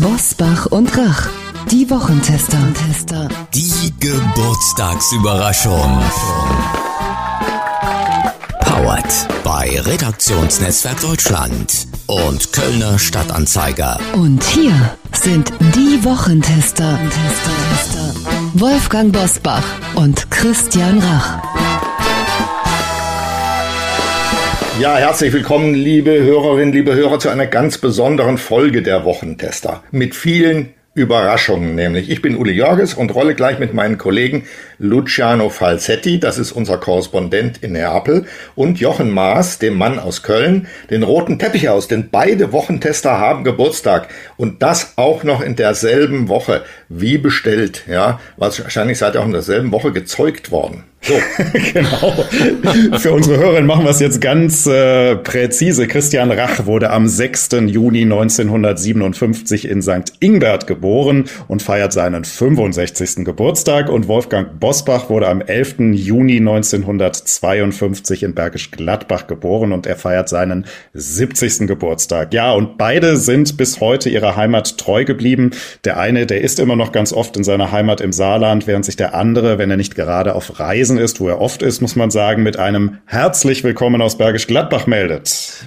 Bosbach und Rach. Die Wochentester. Die Geburtstagsüberraschung. Powered bei Redaktionsnetzwerk Deutschland und Kölner Stadtanzeiger. Und hier sind die Wochentester. Wolfgang Bosbach und Christian Rach. Ja, herzlich willkommen, liebe Hörerinnen, liebe Hörer, zu einer ganz besonderen Folge der Wochentester. Mit vielen Überraschungen nämlich. Ich bin Uli Jörges und rolle gleich mit meinen Kollegen Luciano Falsetti, das ist unser Korrespondent in Neapel, und Jochen Maas, dem Mann aus Köln, den roten Teppich aus, denn beide Wochentester haben Geburtstag und das auch noch in derselben Woche, wie bestellt, ja, wahrscheinlich seid ihr auch in derselben Woche gezeugt worden. So. genau. Für unsere Hörerinnen machen wir es jetzt ganz äh, präzise. Christian Rach wurde am 6. Juni 1957 in St. Ingbert geboren und feiert seinen 65. Geburtstag. Und Wolfgang Bosbach wurde am 11. Juni 1952 in Bergisch Gladbach geboren und er feiert seinen 70. Geburtstag. Ja, und beide sind bis heute ihrer Heimat treu geblieben. Der eine, der ist immer noch ganz oft in seiner Heimat im Saarland, während sich der andere, wenn er nicht gerade auf Reisen gewesen ist, wo er oft ist, muss man sagen, mit einem herzlich willkommen aus Bergisch Gladbach meldet.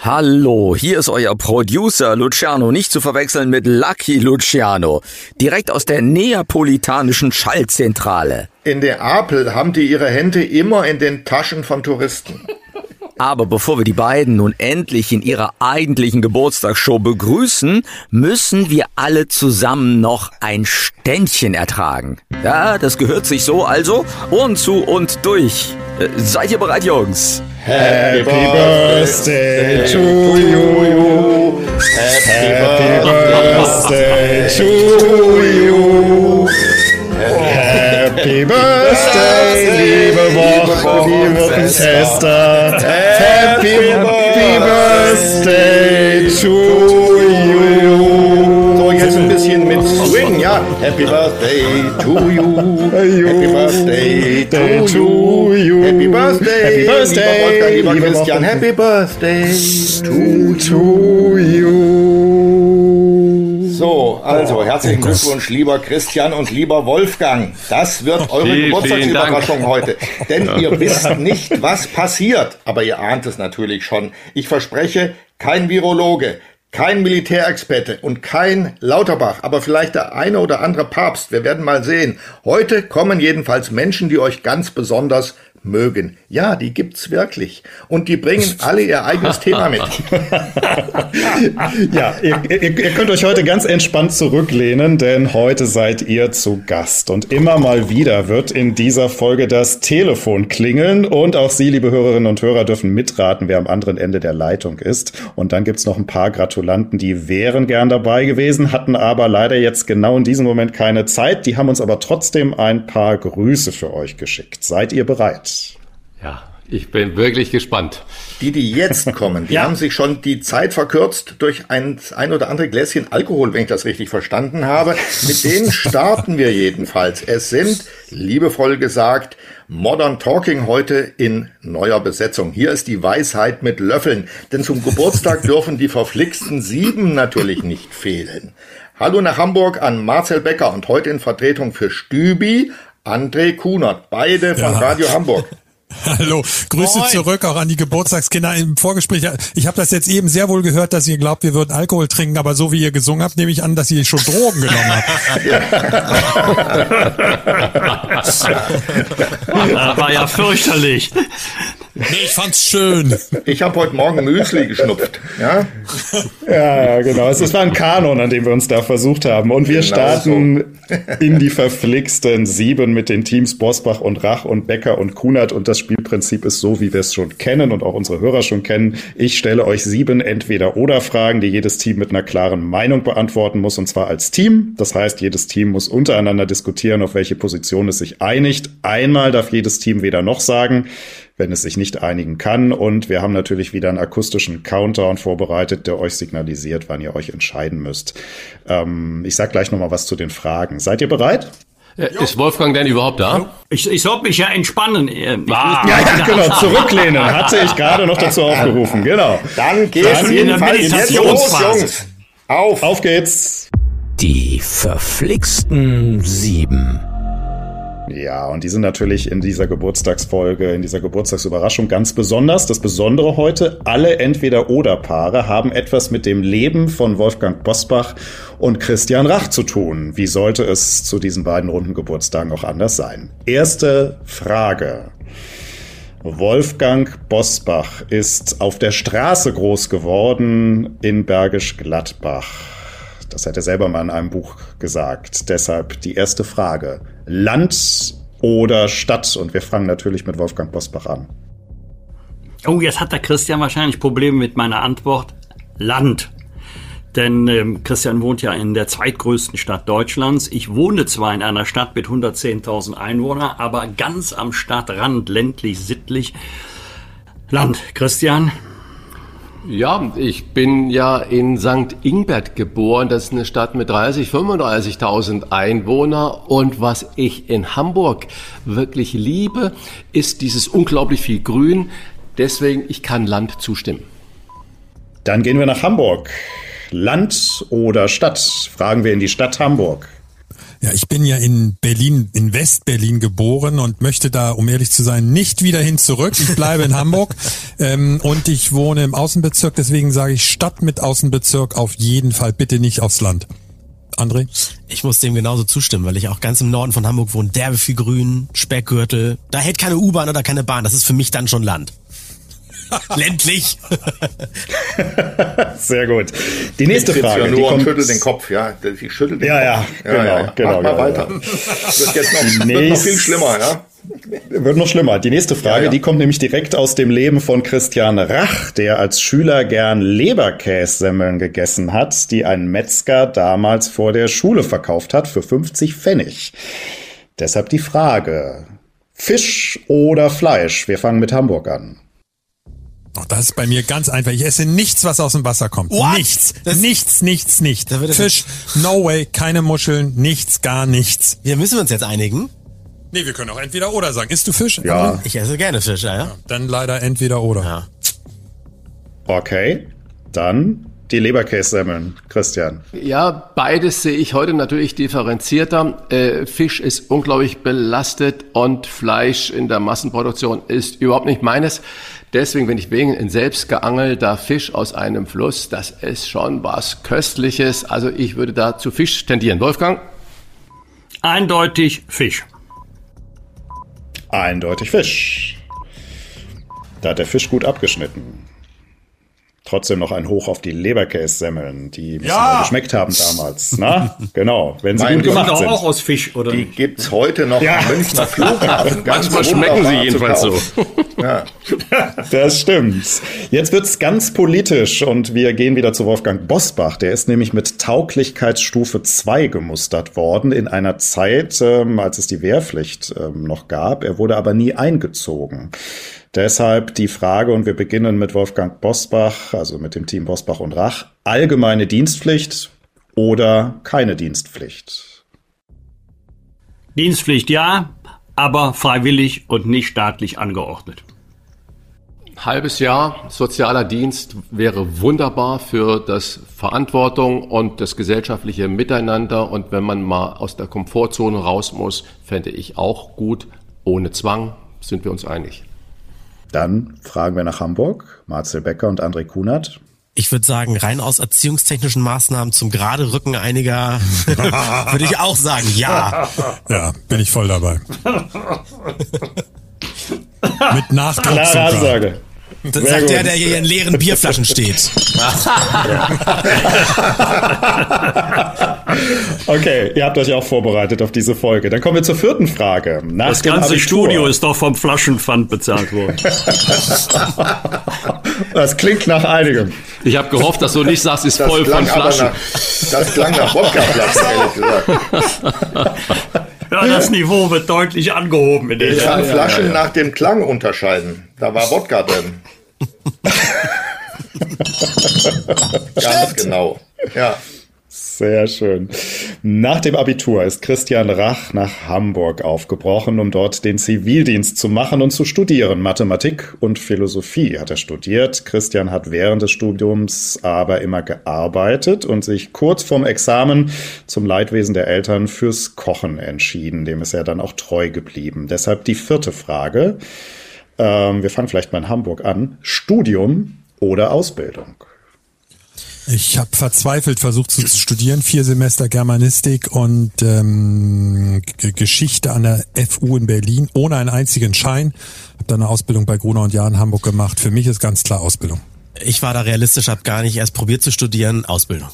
Hallo, hier ist euer Producer Luciano, nicht zu verwechseln mit Lucky Luciano, direkt aus der neapolitanischen Schallzentrale. In der Apel haben die ihre Hände immer in den Taschen von Touristen. Aber bevor wir die beiden nun endlich in ihrer eigentlichen Geburtstagsshow begrüßen, müssen wir alle zusammen noch ein Ständchen ertragen. Ja, das gehört sich so also. Und zu und durch. Äh, seid ihr bereit, Jungs? Happy Birthday to you. Happy Birthday to you. Happy Birthday, liebe Woche, liebe Wochentester. Happy, happy Birthday to you. So, jetzt ein bisschen mit Swing, ja. Happy Birthday to you. Happy Birthday to you. Happy Birthday, Happy Birthday, lieber Wolfgang, lieber liebe Christian. Happy Birthday To you. So, also herzlichen Glückwunsch, lieber Christian und lieber Wolfgang. Das wird eure Vielen, Geburtstagsüberraschung heute. Denn ihr wisst nicht, was passiert. Aber ihr ahnt es natürlich schon. Ich verspreche, kein Virologe, kein Militärexperte und kein Lauterbach, aber vielleicht der eine oder andere Papst. Wir werden mal sehen. Heute kommen jedenfalls Menschen, die euch ganz besonders mögen. Ja, die gibt's wirklich. Und die bringen alle ihr eigenes Thema mit. Ja, ihr, ihr, ihr könnt euch heute ganz entspannt zurücklehnen, denn heute seid ihr zu Gast. Und immer mal wieder wird in dieser Folge das Telefon klingeln und auch Sie, liebe Hörerinnen und Hörer, dürfen mitraten, wer am anderen Ende der Leitung ist. Und dann gibt's noch ein paar Gratulanten, die wären gern dabei gewesen, hatten aber leider jetzt genau in diesem Moment keine Zeit. Die haben uns aber trotzdem ein paar Grüße für euch geschickt. Seid ihr bereit? Ja, ich bin wirklich gespannt. Die, die jetzt kommen, die haben sich schon die Zeit verkürzt durch ein, ein oder andere Gläschen Alkohol, wenn ich das richtig verstanden habe. Mit denen starten wir jedenfalls. Es sind, liebevoll gesagt, Modern Talking heute in neuer Besetzung. Hier ist die Weisheit mit Löffeln, denn zum Geburtstag dürfen die verflixten sieben natürlich nicht fehlen. Hallo nach Hamburg an Marcel Becker und heute in Vertretung für Stübi André Kunert, beide von Radio Hamburg. Hallo, Grüße zurück auch an die Geburtstagskinder im Vorgespräch. Ich habe das jetzt eben sehr wohl gehört, dass ihr glaubt, wir würden Alkohol trinken, aber so wie ihr gesungen habt, nehme ich an, dass ihr schon Drogen genommen habt. War ja fürchterlich. Nee, ich fand's schön. Ich habe heute Morgen Müsli geschnupft. Ja? Ja, genau. Es war ein Kanon, an dem wir uns da versucht haben. Und wir Genau starten in die verflixten sieben mit den Teams Bosbach und Rach und Becker und Kunert. Und das Spielprinzip ist so, wie wir es schon kennen und auch unsere Hörer schon kennen. Ich stelle euch sieben Entweder-Oder-Fragen, die jedes Team mit einer klaren Meinung beantworten muss, und zwar als Team. Das heißt, jedes Team muss untereinander diskutieren, auf welche Position es sich einigt. Einmal darf jedes Team weder noch sagen, wenn es sich nicht einigen kann. Und wir haben natürlich wieder einen akustischen Countdown vorbereitet, der euch signalisiert, wann ihr euch entscheiden müsst. Ähm, ich sag gleich nochmal was zu den Fragen. Seid ihr bereit? Äh, Ist Wolfgang denn überhaupt da? Ich, ich soll mich ja entspannen. Ich Ah. muss- Ja, ja, genau, zurücklehnen. Hatte ich gerade noch dazu aufgerufen. Genau. Dann geht's Dann in jedenfalls jetzt los, Meditationsphase. Jungs. Auf! Auf geht's! Die verflixten sieben. Ja, und die sind natürlich in dieser Geburtstagsfolge, in dieser Geburtstagsüberraschung ganz besonders. Das Besondere heute, alle Entweder-Oder-Paare haben etwas mit dem Leben von Wolfgang Bosbach und Christian Rach zu tun. Wie sollte es zu diesen beiden runden Geburtstagen auch anders sein? Erste Frage. Wolfgang Bosbach ist auf der Straße groß geworden in Bergisch Gladbach. Das hat er selber mal in einem Buch gesagt. Deshalb die erste Frage. Land oder Stadt? Und wir fangen natürlich mit Wolfgang Bosbach an. Oh, jetzt hat der Christian wahrscheinlich Probleme mit meiner Antwort. Land. Denn ähm, Christian wohnt ja in der zweitgrößten Stadt Deutschlands. Ich wohne zwar in einer Stadt mit 110.000 Einwohnern, aber ganz am Stadtrand, ländlich, sittlich. Land. Christian? Ja, ich bin ja in St. Ingbert geboren. Das ist eine Stadt mit 30, 35.000 Einwohner. Und was ich in Hamburg wirklich liebe, ist dieses unglaublich viel Grün. Deswegen, ich kann Land zustimmen. Dann gehen wir nach Hamburg. Land oder Stadt? Fragen wir in die Stadt Hamburg. Ja, ich bin ja in Berlin, in Westberlin geboren und möchte da, um ehrlich zu sein, nicht wieder hin zurück. Ich bleibe in Hamburg ähm, und ich wohne im Außenbezirk, deswegen sage ich Stadt mit Außenbezirk auf jeden Fall, bitte nicht aufs Land. André? Ich muss dem genauso zustimmen, weil ich auch ganz im Norden von Hamburg wohne. Derbe viel Grün, Speckgürtel. Da hält keine U-Bahn oder keine Bahn. Das ist für mich dann schon Land. Ländlich. Sehr gut. Die nächste ich Frage. Ja nur die kommt, schüttel den Kopf, ja. Ich schüttel den Ja, ja, Kopf. genau, genau, Mach mal genau, weiter. Wird jetzt noch, wird noch viel schlimmer, ja. Wird noch schlimmer. Die nächste Frage, Ja, ja. die kommt nämlich direkt aus dem Leben von Christian Rach, der als Schüler gern Leberkässemmeln gegessen hat, die ein Metzger damals vor der Schule verkauft hat für 50 Pfennig. Deshalb die Frage, Fisch oder Fleisch? Wir fangen mit Hamburg an. Auch das ist bei mir ganz einfach. Ich esse nichts, was aus dem Wasser kommt. What? Nichts. Das- nichts, nichts, nichts. Fisch, no way, keine Muscheln, nichts, gar nichts. Wir müssen uns jetzt einigen. Nee, wir können auch entweder oder sagen. Isst du Fisch? Ja. Ich esse gerne Fisch, ja. ja. Dann leider entweder oder. ja. Okay, dann die Leberkässemmeln. Christian. Ja, beides sehe ich heute natürlich differenzierter. Äh, Fisch ist unglaublich belastet und Fleisch in der Massenproduktion ist überhaupt nicht meines. Deswegen, wenn ich wegen in selbst geangelter Fisch aus einem Fluss, das ist schon was Köstliches. Also ich würde da zu Fisch tendieren. Wolfgang? Eindeutig Fisch. Eindeutig Fisch. Da hat der Fisch gut abgeschnitten. Trotzdem noch ein Hoch auf die Leberkässemmeln, die müssen Ja. geschmeckt haben damals. Na, genau, wenn sie Mein gut gemacht sind. auch aus Fisch, oder Die nicht? gibt's heute noch Ja. am Münchner Flughafen. Ganz Manchmal schmecken sie jedenfalls so. Ja. Das stimmt. Jetzt wird's ganz politisch und wir gehen wieder zu Wolfgang Bosbach. Der ist nämlich mit Tauglichkeitsstufe 2 gemustert worden in einer Zeit, ähm, als es die Wehrpflicht ähm, noch gab. Er wurde aber nie eingezogen. Deshalb die Frage, und wir beginnen mit Wolfgang Bosbach, also mit dem Team Bosbach und Rach. Allgemeine Dienstpflicht oder keine Dienstpflicht? Dienstpflicht ja, aber freiwillig und nicht staatlich angeordnet. Halbes Jahr sozialer Dienst wäre wunderbar für das Verantwortung und das gesellschaftliche Miteinander. Und wenn man mal aus der Komfortzone raus muss, fände ich auch gut. Ohne Zwang sind wir uns einig. Dann fragen wir nach Hamburg. Marcel Becker und André Kunert. Ich würde sagen, rein aus erziehungstechnischen Maßnahmen zum gerade Rücken einiger würde ich auch sagen, ja. Ja, bin ich voll dabei. Mit Nachdruck Klare sogar. Ansage. Das sagt gut. der, der hier in leeren Bierflaschen steht. Okay, ihr habt euch auch vorbereitet auf diese Folge. Dann kommen wir zur vierten Frage. Nach Das ganze Abitur. Studio ist doch vom Flaschenpfand bezahlt worden. Das klingt nach einigem. Ich habe gehofft, dass du nicht sagst, ist Das voll von Flaschen. nach, das klang nach Wodkaflaschen, ehrlich gesagt. Ja, das Niveau wird deutlich angehoben in Ich kann ja, Flaschen ja, ja. nach dem Klang unterscheiden. Da war Wodka drin. Ganz genau. Ja. Sehr schön. Nach dem Abitur ist Christian Rach nach Hamburg aufgebrochen, um dort den Zivildienst zu machen und zu studieren. Mathematik und Philosophie hat er studiert. Christian hat während des Studiums aber immer gearbeitet und sich kurz vorm Examen zum Leidwesen der Eltern fürs Kochen entschieden. Dem ist er dann auch treu geblieben. Deshalb die vierte Frage. Ähm, wir fangen vielleicht mal in Hamburg an. Studium oder Ausbildung? Ich habe verzweifelt versucht zu studieren, vier Semester Germanistik und ähm, Geschichte an der FU in Berlin, ohne einen einzigen Schein. Habe dann eine Ausbildung bei Gruner und Jahr in Hamburg gemacht. Für mich ist ganz klar Ausbildung. Ich war da realistisch, habe gar nicht erst probiert zu studieren, Ausbildung.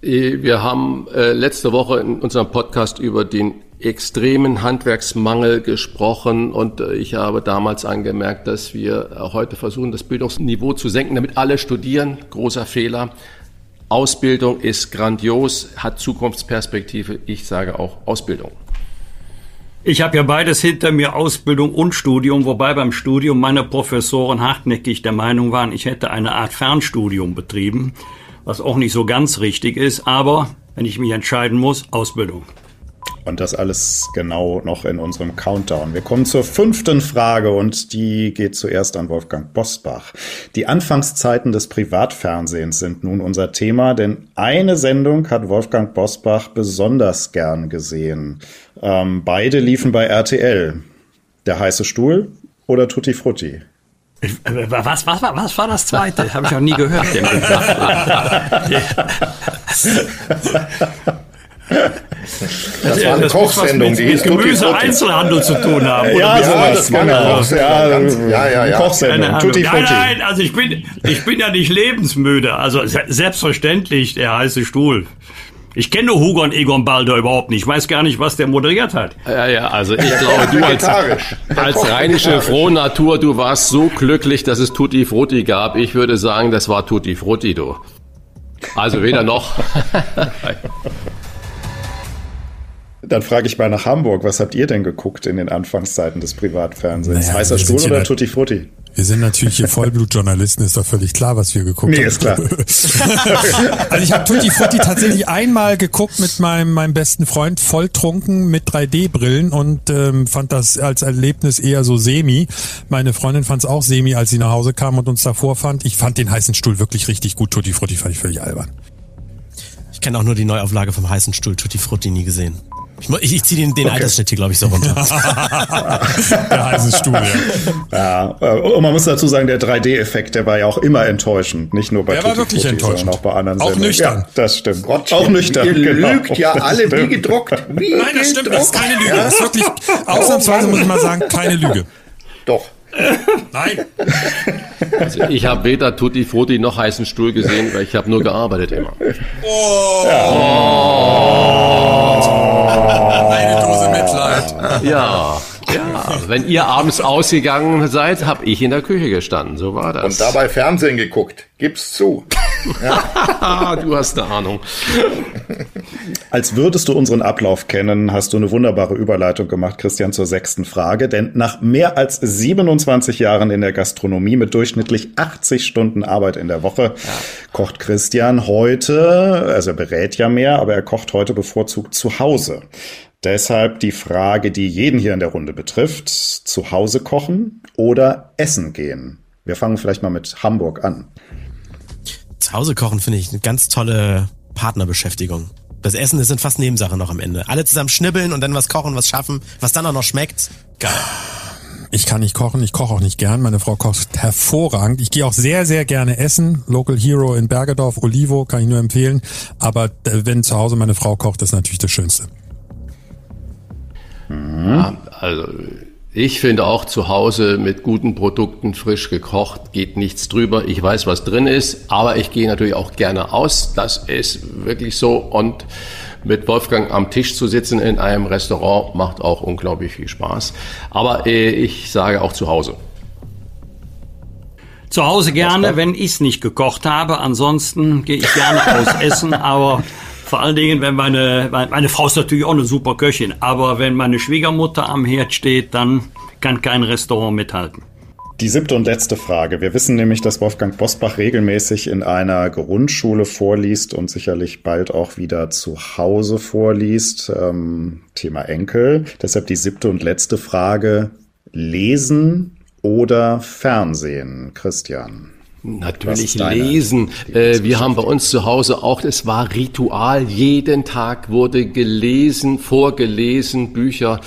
Wir haben äh, letzte Woche in unserem Podcast über den extremen Handwerksmangel gesprochen und äh, ich habe damals angemerkt, dass wir heute versuchen, das Bildungsniveau zu senken, damit alle studieren. Großer Fehler. Ausbildung ist grandios, hat Zukunftsperspektive. Ich sage auch Ausbildung. Ich habe ja beides hinter mir, Ausbildung und Studium, wobei beim Studium meine Professoren hartnäckig der Meinung waren, ich hätte eine Art Fernstudium betrieben, was auch nicht so ganz richtig ist, aber wenn ich mich entscheiden muss, Ausbildung. Und das alles genau noch in unserem Countdown. Wir kommen zur fünften Frage und die geht zuerst an Wolfgang Bosbach. Die Anfangszeiten des Privatfernsehens sind nun unser Thema, denn eine Sendung hat Wolfgang Bosbach besonders gern gesehen. Ähm, beide liefen bei RTL. Der heiße Stuhl oder Tutti Frutti? Was, was, was, was war das zweite? Habe ich noch nie gehört. Das war eine das Kochsendung, die hieß Gemüse Einzelhandel zu tun haben. Oder ja, sowas, das war genau. Kochs ja, ja, ja, ja. Kochsendung, Tutti Nein, nein, also ich bin, ich bin ja nicht lebensmüde. Also selbstverständlich der heiße Stuhl. Ich kenne Hugo und Egon Balder überhaupt nicht. Ich weiß gar nicht, was der moderiert hat. Ja, ja, also ich glaube, du als, als rheinische Frohnatur, du warst so glücklich, dass es Tutti Frutti gab. Ich würde sagen, das war Tutti Frutti, du. Also weder noch. Dann frage ich mal nach Hamburg. Was habt ihr denn geguckt in den Anfangszeiten des Privatfernsehens? Naja, Heißer Stuhl oder Tutti Frutti? Wir sind natürlich hier Vollblutjournalisten, ist doch völlig klar, was wir geguckt nee, haben. ist klar. also ich habe Tutti Frutti tatsächlich einmal geguckt mit meinem, meinem besten Freund, volltrunken mit 3D-Brillen und ähm, fand das als Erlebnis eher so semi. Meine Freundin fand es auch semi, als sie nach Hause kam und uns davor fand. Ich fand den heißen Stuhl wirklich richtig gut. Tutti Frutti fand ich völlig albern. Ich kenne auch nur die Neuauflage vom heißen Stuhl Tutti Frutti nie gesehen. Ich, ich, ich ziehe den, den okay. Altersschnitt hier, glaube ich, so runter. der heiße Stuhl, ja. ja. Äh, und man muss dazu sagen, der 3D-Effekt, der war ja auch immer enttäuschend. Nicht nur bei Der Tutti war wirklich Frutti, enttäuschend. Auch bei anderen Auch Sendungen. nüchtern. Ja, das stimmt. Gott, auch nüchtern. Ihr genau. lügt ja alle wie gedruckt. Wie Nein, das stimmt. Das ist keine Lüge. Das ist wirklich, ausnahmsweise muss ich mal sagen, keine Lüge. Doch. Nein. Also ich habe weder Tutti Frutti noch heißen Stuhl gesehen, weil ich habe nur gearbeitet immer. Oh. Ja. oh. Eine Dose Mitleid. Ja. Ja, wenn ihr abends ausgegangen seid, habe ich in der Küche gestanden. So war das. Und dabei Fernsehen geguckt. Gib's zu. Ja. du hast eine Ahnung. Als würdest du unseren Ablauf kennen, hast du eine wunderbare Überleitung gemacht, Christian, zur sechsten Frage. Denn nach mehr als 27 Jahren in der Gastronomie mit durchschnittlich 80 Stunden Arbeit in der Woche ja. kocht Christian heute, also er berät ja mehr, aber er kocht heute bevorzugt zu Hause. Deshalb die Frage, die jeden hier in der Runde betrifft, zu Hause kochen oder essen gehen. Wir fangen vielleicht mal mit Hamburg an. Zu Hause kochen finde ich eine ganz tolle Partnerbeschäftigung. Das Essen sind fast Nebensachen noch am Ende. Alle zusammen schnibbeln und dann was kochen, was schaffen, was dann auch noch schmeckt. Geil. Ich kann nicht kochen, ich koche auch nicht gern. Meine Frau kocht hervorragend. Ich gehe auch sehr, sehr gerne essen. Local Hero in Bergedorf, Olivo, kann ich nur empfehlen. Aber äh, wenn zu Hause meine Frau kocht, ist natürlich das Schönste. Mhm. Ja, also ich finde auch zu Hause mit guten Produkten frisch gekocht geht nichts drüber. Ich weiß, was drin ist, aber ich gehe natürlich auch gerne aus. Das ist wirklich so. Und mit Wolfgang am Tisch zu sitzen in einem Restaurant macht auch unglaublich viel Spaß. Aber äh, ich sage auch zu Hause. Zu Hause gerne, wenn ich es nicht gekocht habe. Ansonsten gehe ich gerne aus essen, aber vor allen Dingen, wenn meine, meine Frau ist natürlich auch eine super Köchin, aber wenn meine Schwiegermutter am Herd steht, dann kann kein Restaurant mithalten. Die siebte und letzte Frage. Wir wissen nämlich, dass Wolfgang Bosbach regelmäßig in einer Grundschule vorliest und sicherlich bald auch wieder zu Hause vorliest. Ähm, Thema Enkel. Deshalb die siebte und letzte Frage. Lesen oder Fernsehen, Christian? Natürlich lesen. Äh, wir haben bei uns zu Hause auch, es war Ritual. Jeden Tag wurde gelesen, vorgelesen, Bücher.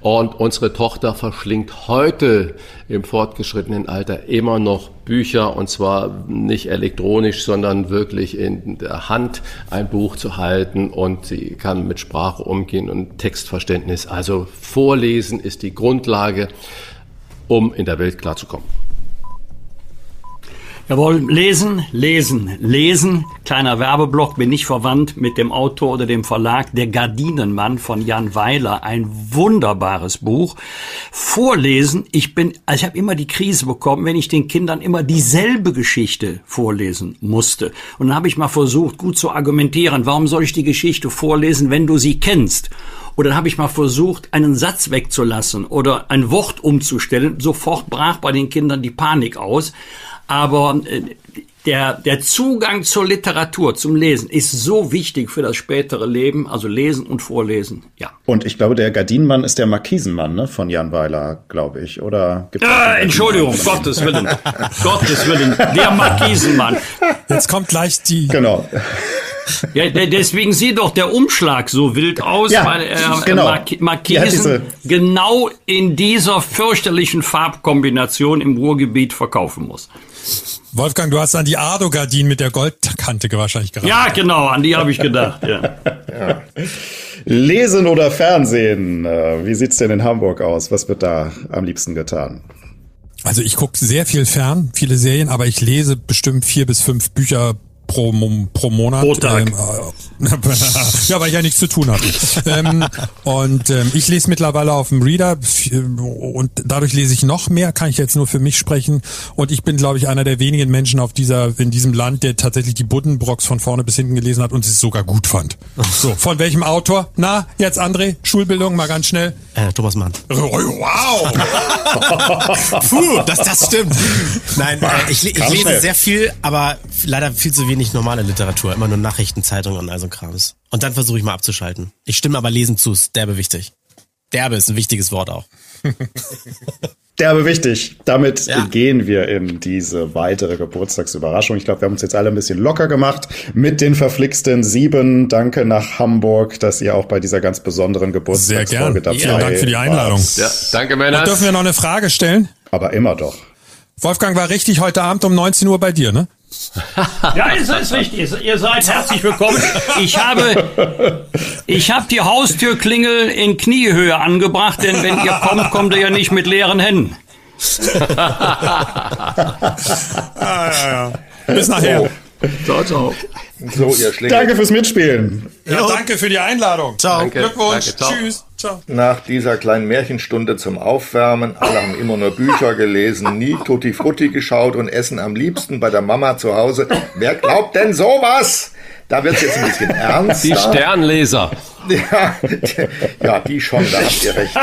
Und unsere Tochter verschlingt heute im fortgeschrittenen Alter immer noch Bücher und zwar nicht elektronisch, sondern wirklich in der Hand ein Buch zu halten und sie kann mit Sprache umgehen und Textverständnis. Also Vorlesen ist die Grundlage, um in der Welt klarzukommen. Jawohl, lesen, lesen, lesen. Kleiner Werbeblock, bin nicht verwandt mit dem Autor oder dem Verlag Der Gardinenmann von Jan Weiler. Ein wunderbares Buch. Vorlesen, ich bin, also ich habe immer die Krise bekommen, wenn ich den Kindern immer dieselbe Geschichte vorlesen musste. Und dann habe ich mal versucht, gut zu argumentieren, warum soll ich die Geschichte vorlesen, wenn du sie kennst? Oder dann habe ich mal versucht, einen Satz wegzulassen oder ein Wort umzustellen. Sofort brach bei den Kindern die Panik aus. Aber äh, der, der Zugang zur Literatur, zum Lesen ist so wichtig für das spätere Leben, also lesen und vorlesen, ja. Und ich glaube, der Gardinenmann ist der Markisenmann ne, von Jan Weiler, glaube ich, oder? Gibt's äh, Entschuldigung, Gottes Willen, Gottes Willen, der Markisenmann. Jetzt kommt gleich die... Genau. Ja, deswegen sieht doch der Umschlag so wild aus, ja, weil er genau. Mark Markisen genau in dieser fürchterlichen Farbkombination im Ruhrgebiet verkaufen muss. Wolfgang, du hast an die Ardo-Gardinen mit der Goldkante wahrscheinlich geraten. Ja, genau, an die habe ich gedacht. Ja. ja. Lesen oder Fernsehen? Äh, wie sieht's denn in Hamburg aus? Was wird da am liebsten getan? Also ich gucke sehr viel fern, viele Serien, aber ich lese bestimmt vier bis fünf Bücher pro, pro Monat. Pro Tag. Ähm, ja, weil ich ja nichts zu tun habe. ähm, und ähm, ich lese mittlerweile auf dem Reader und dadurch lese ich noch mehr, kann ich jetzt nur für mich sprechen. Und ich bin, glaube ich, einer der wenigen Menschen auf dieser, in diesem Land, der tatsächlich die Buddenbrocks von vorne bis hinten gelesen hat und es sogar gut fand. So, von welchem Autor? Na, jetzt André, Schulbildung, mal ganz schnell. Äh, Thomas Mann. Wow! Puh, dass das stimmt. Nein, äh, ich, ich lese sehr viel, aber leider viel zu wenig normale Literatur. Immer nur Nachrichtenzeitungen und all so Krams. Und dann versuche ich mal abzuschalten. Ich stimme aber lesen zu, ist derbe wichtig. Derbe ist ein wichtiges Wort auch. Derbe wichtig. Damit ja. gehen wir in diese weitere Geburtstagsüberraschung. Ich glaube, wir haben uns jetzt alle ein bisschen locker gemacht mit den verflixten sieben. Danke nach Hamburg, dass ihr auch bei dieser ganz besonderen Geburtstagsfolge dabei Vielen Dank für die Einladung. Ja, danke, Männer. Dürfen wir noch eine Frage stellen? Aber immer doch. Wolfgang war richtig heute Abend um 19 Uhr bei dir, ne? Ja, ist, ist richtig. Ihr seid herzlich willkommen. Ich habe, ich habe die Haustürklingel in Kniehöhe angebracht, denn wenn ihr kommt, kommt ihr ja nicht mit leeren Händen. ah, ja, ja. Bis nachher. Ciao, ciao. So, ihr Schlingel. Danke fürs Mitspielen. Ja, danke für die Einladung. Ciao. Danke. Glückwunsch. Danke, ciao. Tschüss. Ciao. Nach dieser kleinen Märchenstunde zum Aufwärmen, alle haben immer nur Bücher gelesen, nie Tutti Frutti geschaut und essen am liebsten bei der Mama zu Hause. Wer glaubt denn sowas? Da wird es jetzt ein bisschen ernst. Die Sternleser. Ja, ja, die schon, da habt ihr recht.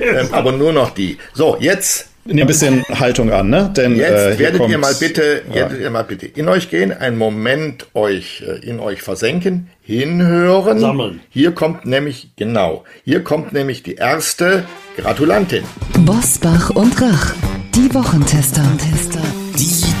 Ähm, aber nur noch die. So, jetzt ein bisschen Haltung an, ne? Denn jetzt äh, werdet ihr mal bitte, ja. werdet ihr mal bitte in euch gehen, einen Moment euch äh, in euch versenken, hinhören. Sammeln. Hier kommt nämlich genau, hier kommt nämlich die erste Gratulantin. Bosbach und Rach, die Wochentester. Die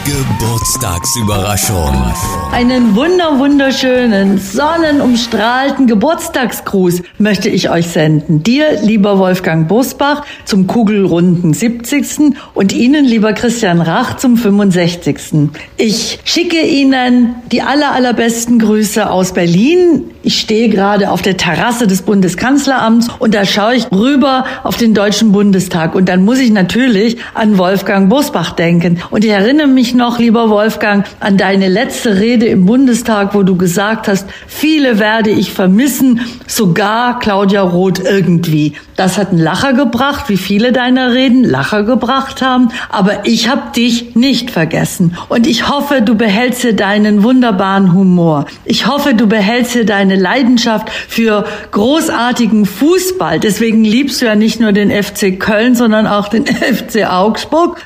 Geburtstagsüberraschung. Einen wunder wunderschönen, sonnenumstrahlten Geburtstagsgruß möchte ich euch senden. Dir, lieber Wolfgang Bosbach, zum kugelrunden 70. und Ihnen, lieber Christian Rach, zum 65. Ich schicke Ihnen die aller, allerbesten Grüße aus Berlin. Ich stehe gerade auf der Terrasse des Bundeskanzleramts und da schaue ich rüber auf den Deutschen Bundestag. Und dann muss ich natürlich an Wolfgang Bosbach denken. Und ich erinnere mich noch, lieber Wolfgang, an deine letzte Rede im Bundestag, wo du gesagt hast, viele werde ich vermissen, sogar Claudia Roth irgendwie. Das hat einen Lacher gebracht, wie viele deiner Reden Lacher gebracht haben. Aber ich habe dich nicht vergessen. Und ich hoffe, du behältst dir deinen wunderbaren Humor. Ich hoffe, du behältst dir deine Leidenschaft für großartigen Fußball. Deswegen liebst du ja nicht nur den FC Köln, sondern auch den FC Augsburg.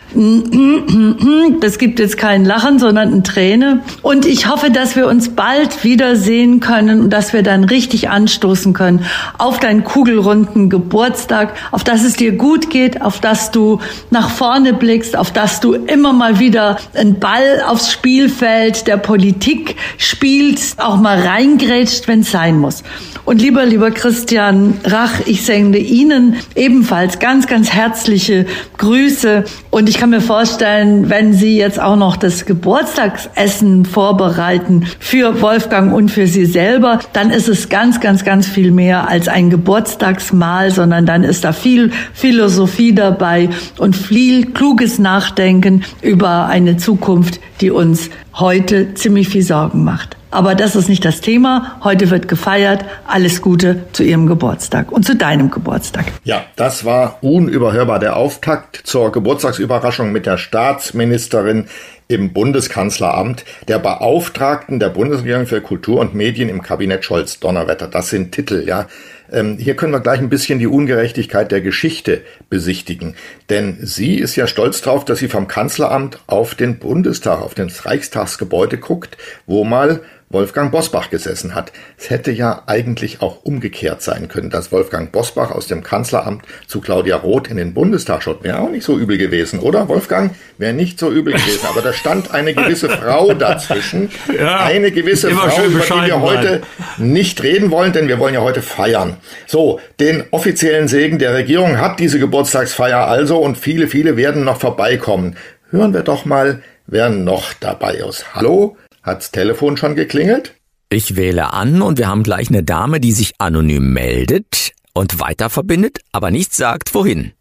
Das gibt jetzt kein Lachen, sondern ein Träne. Und ich hoffe, dass wir uns bald wiedersehen können und dass wir dann richtig anstoßen können auf deinen kugelrunden Geburtstag, auf dass es dir gut geht, auf dass du nach vorne blickst, auf dass du immer mal wieder einen Ball aufs Spielfeld der Politik spielst, auch mal reingrätscht, wenn es sein muss. Und lieber, lieber Christian Rach, ich sende Ihnen ebenfalls ganz, ganz herzliche Grüße. Und ich kann mir vorstellen, wenn Sie jetzt auch noch das Geburtstagsessen vorbereiten für Wolfgang und für Sie selber, dann ist es ganz, ganz, ganz viel mehr als ein Geburtstagsmahl, sondern dann ist da viel Philosophie dabei und viel kluges Nachdenken über eine Zukunft, die uns heute ziemlich viel Sorgen macht. Aber das ist nicht das Thema. Heute wird gefeiert. Alles Gute zu Ihrem Geburtstag und zu deinem Geburtstag. Ja, das war unüberhörbar der Auftakt zur Geburtstagsüberraschung mit der Staatsministerin im Bundeskanzleramt, der Beauftragten der Bundesregierung für Kultur und Medien im Kabinett Scholz Donnerwetter. Das sind Titel, ja. Ähm, hier können wir gleich ein bisschen die Ungerechtigkeit der Geschichte besichtigen. Denn sie ist ja stolz darauf, dass sie vom Kanzleramt auf den Bundestag, auf das Reichstagsgebäude guckt, wo mal Wolfgang Bosbach gesessen hat. Es hätte ja eigentlich auch umgekehrt sein können, dass Wolfgang Bosbach aus dem Kanzleramt zu Claudia Roth in den Bundestag schaut. Wäre auch nicht so übel gewesen, oder Wolfgang? Wäre nicht so übel gewesen. Aber da stand eine gewisse Frau dazwischen. Ja, eine gewisse Frau, über die wir heute nicht reden wollen, denn wir wollen ja heute feiern. So, den offiziellen Segen der Regierung hat diese Geburtstagsfeier also und viele, viele werden noch vorbeikommen. Hören wir doch mal, wer noch dabei ist. Hallo? Hat's Telefon schon geklingelt? Ich wähle an und wir haben gleich eine Dame, die sich anonym meldet und weiter verbindet, aber nicht sagt, wohin.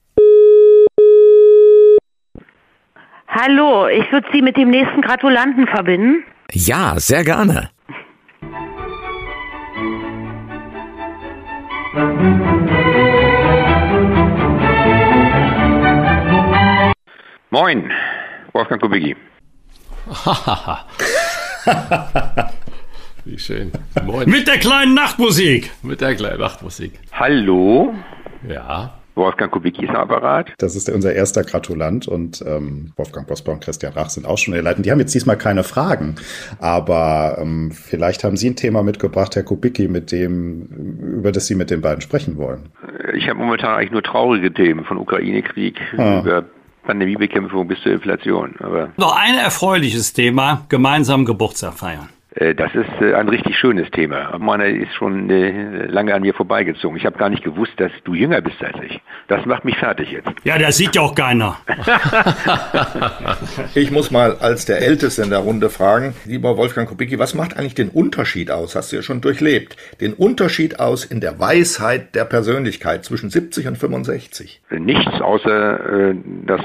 Hallo, ich würde Sie mit dem nächsten Gratulanten verbinden. Ja, sehr gerne. Moin, Wolfgang Kubicki. Wie schön. Moin. Mit der kleinen Nachtmusik. Mit der kleinen Nachtmusik. Hallo. Ja. Wolfgang Kubicki ist Apparat. Das ist unser erster Gratulant und ähm, Wolfgang Bosbach und Christian Rach sind auch schon in der Leitung. Die haben jetzt diesmal keine Fragen, aber ähm, vielleicht haben Sie ein Thema mitgebracht, Herr Kubicki, mit dem, über das Sie mit den beiden sprechen wollen. Ich habe momentan eigentlich nur traurige Themen, von Ukraine-Krieg ah. über Pandemiebekämpfung bis zur Inflation. Aber Noch ein erfreuliches Thema, gemeinsam Geburtstag feiern. Äh, das ist äh, ein richtig schönes Thema. Meiner ist schon äh, lange an mir vorbeigezogen. Ich habe gar nicht gewusst, dass du jünger bist als ich. Das macht mich fertig jetzt. Ja, das sieht ja auch keiner. ich muss mal als der Älteste in der Runde fragen, lieber Wolfgang Kubicki, was macht eigentlich den Unterschied aus? Hast du ja schon durchlebt. Den Unterschied aus in der Weisheit der Persönlichkeit zwischen 70 und 65? Nichts, außer dass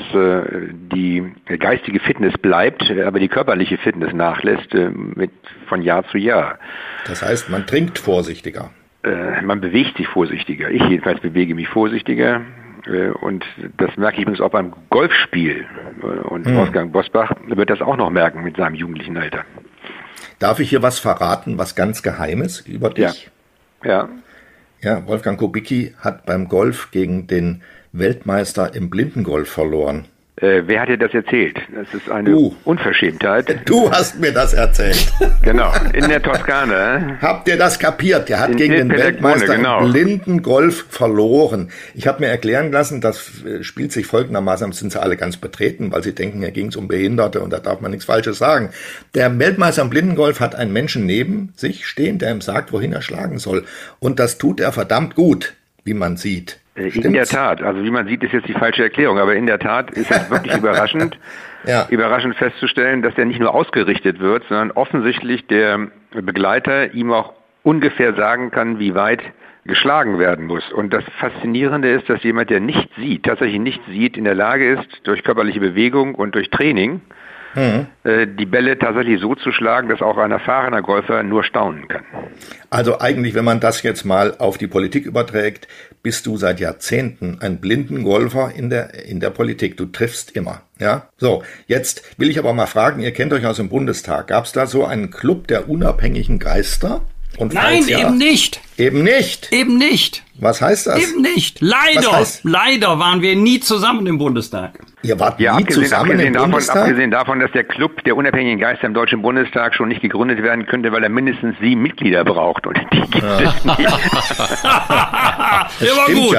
die geistige Fitness bleibt, aber die körperliche Fitness nachlässt mit von Jahr zu Jahr. Das heißt, man trinkt vorsichtiger. Äh, man bewegt sich vorsichtiger. Ich jedenfalls bewege mich vorsichtiger. Äh, und das merke ich übrigens auch beim Golfspiel. Äh, und hm. Wolfgang Bosbach wird das auch noch merken mit seinem jugendlichen Alter. Darf ich hier was verraten, was ganz Geheimes über dich? Ja. Ja, ja Wolfgang Kubicki hat beim Golf gegen den Weltmeister im Blindengolf verloren. Äh, wer hat dir das erzählt? Das ist eine du. Unverschämtheit. Du hast mir das erzählt. Genau, in der Toskana. Habt ihr das kapiert? Der hat in gegen den Weltmeister genau. blinden Golf verloren. Ich habe mir erklären lassen, das äh, spielt sich folgendermaßen, sind sie alle ganz betreten, weil sie denken, hier ging es um Behinderte und da darf man nichts Falsches sagen. Der Weltmeister im Blindengolf hat einen Menschen neben sich stehen, der ihm sagt, wohin er schlagen soll. Und das tut er verdammt gut, wie man sieht. Äh, in der Tat, also wie man sieht, ist jetzt die falsche Erklärung, aber in der Tat ist es wirklich überraschend, ja. überraschend festzustellen, dass der nicht nur ausgerichtet wird, sondern offensichtlich der Begleiter ihm auch ungefähr sagen kann, wie weit geschlagen werden muss. Und das Faszinierende ist, dass jemand, der nicht sieht, tatsächlich nicht sieht, in der Lage ist, durch körperliche Bewegung und durch Training mhm. äh, die Bälle tatsächlich so zu schlagen, dass auch ein erfahrener Golfer nur staunen kann. Also eigentlich, wenn man das jetzt mal auf die Politik überträgt, bist du seit Jahrzehnten ein blinden Golfer in der, in der Politik. Du triffst immer. Ja, so. Jetzt will ich aber mal fragen, ihr kennt euch aus dem Bundestag. Gab es da so einen Club der unabhängigen Geister? Und Nein, ja, eben nicht. Eben nicht. Eben nicht. Was heißt das? Eben nicht. Leider, leider waren wir nie zusammen im Bundestag. Ihr wart ja, nie abgesehen, zusammen abgesehen im davon, Bundestag? Abgesehen davon, dass der Club der unabhängigen Geister im Deutschen Bundestag schon nicht gegründet werden könnte, weil er mindestens sieben Mitglieder braucht. Und die gibt ja. es nicht. der war gut.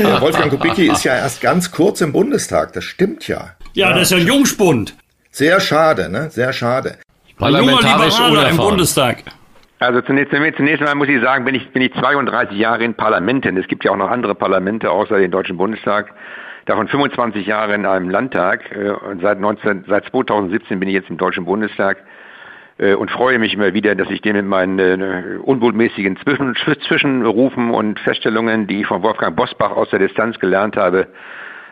Ja. Wolfgang Kubicki ist ja erst ganz kurz im Bundestag. Das stimmt ja. Ja, das ist ja ein Jungspund. Sehr schade, ne? Sehr schade. Junger Liberaler im Bundestag. Also zunächst, zunächst einmal muss ich sagen, bin ich, bin ich 32 Jahre in Parlamenten. Es gibt ja auch noch andere Parlamente außer den Deutschen Bundestag. Davon 25 Jahre in einem Landtag. Äh, und seit, 19, seit 2017 bin ich jetzt im Deutschen Bundestag äh, und freue mich immer wieder, dass ich den mit meinen äh, Zwischen, Zwischenrufen und Feststellungen, die ich von Wolfgang Bosbach aus der Distanz gelernt habe,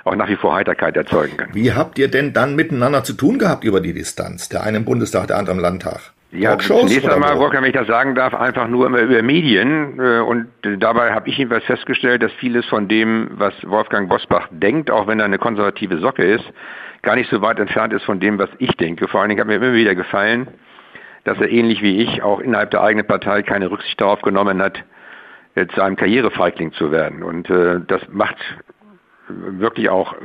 auch nach wie vor Heiterkeit erzeugen kann. Wie habt ihr denn dann miteinander zu tun gehabt über die Distanz? Der eine im Bundestag, der andere im Landtag? Ja, Talkshows zunächst einmal, Wolfgang, wenn ich das sagen darf, einfach nur immer über Medien. Äh, und dabei habe ich jedenfalls festgestellt, dass vieles von dem, was Wolfgang Bosbach denkt, auch wenn er eine konservative Socke ist, gar nicht so weit entfernt ist von dem, was ich denke. Vor allen Dingen hat mir immer wieder gefallen, dass er ähnlich wie ich auch innerhalb der eigenen Partei keine Rücksicht darauf genommen hat, äh, zu einem Karrierefeigling zu werden. Und äh, das macht wirklich auch äh,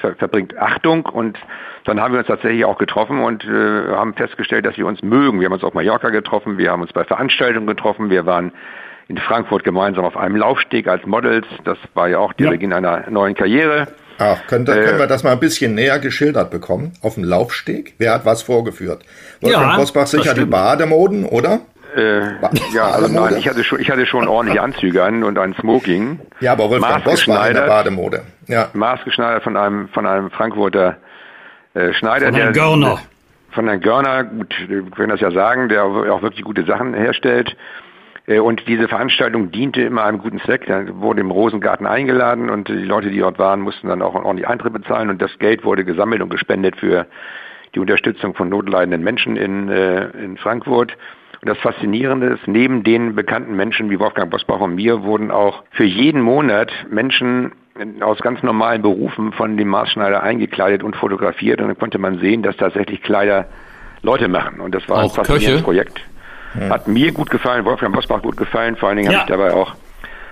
ver verbringt Achtung und dann haben wir uns tatsächlich auch getroffen und äh, haben festgestellt, dass wir uns mögen. Wir haben uns auf Mallorca getroffen, wir haben uns bei Veranstaltungen getroffen, wir waren in Frankfurt gemeinsam auf einem Laufsteg als Models. Das war ja auch der ja. Beginn einer neuen Karriere. Ach, können, äh, können wir das mal ein bisschen näher geschildert bekommen? Auf dem Laufsteg? Wer hat was vorgeführt? Wolfgang ja, Bosbach sicher die Bademoden, oder? Äh, ja, also nein, ich hatte schon, ich hatte schon ordentliche Anzüge an und ein Smoking. Ja, aber Wolfgang Boss war in der Bademode. Ja. Maßgeschneidert von einem, von einem Frankfurter äh, Schneider. Von Herrn Görner. Von Herrn Görner, gut, wir können das ja sagen, der auch wirklich gute Sachen herstellt. Äh, und diese Veranstaltung diente immer einem guten Zweck. Da wurde im Rosengarten eingeladen und die Leute, die dort waren, mussten dann auch ordentlich Eintritt bezahlen und das Geld wurde gesammelt und gespendet für die Unterstützung von notleidenden Menschen in, äh, in Frankfurt. Und das Faszinierende ist, neben den bekannten Menschen wie Wolfgang Bosbach und mir wurden auch für jeden Monat Menschen aus ganz normalen Berufen von dem Maßschneider eingekleidet und fotografiert. Und dann konnte man sehen, dass tatsächlich Kleider Leute machen. Und das war auch ein faszinierendes Projekt. Ja. Hat mir gut gefallen, Wolfgang Bosbach gut gefallen. Vor allen Dingen ja. habe ich dabei auch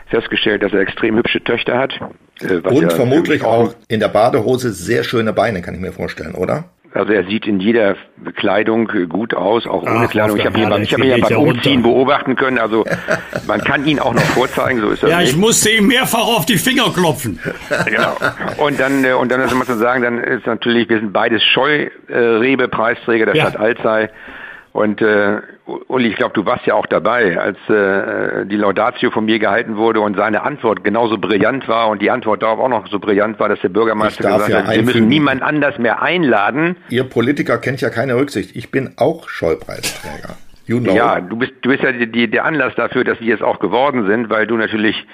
festgestellt, dass er extrem hübsche Töchter hat. Äh, und ja vermutlich auch in der Badehose sehr schöne Beine, kann ich mir vorstellen, oder? Also er sieht in jeder Kleidung gut aus, auch ohne Ach, Kleidung. Ich habe ihn, ich hab ihn ja beim Umziehen runter. beobachten können. Also man kann ihn auch noch vorzeigen, so ist das. Ja, nicht. ich musste ihm mehrfach auf die Finger klopfen. Genau. Und dann, äh, und dann ist immer zu sagen, dann ist natürlich, wir sind beides Scheurebe-Preisträger der ja. Stadt Alzey. Und äh, Uli, ich glaube, du warst ja auch dabei, als äh, die Laudatio von mir gehalten wurde und seine Antwort genauso brillant war und die Antwort darauf auch noch so brillant war, dass der Bürgermeister gesagt ja hat, wir müssen niemand anders mehr einladen. Ihr Politiker kennt ja keine Rücksicht. Ich bin auch Schollpreisträger. You know. Ja, du bist, du bist ja die, die, der Anlass dafür, dass wir es auch geworden sind, weil du natürlich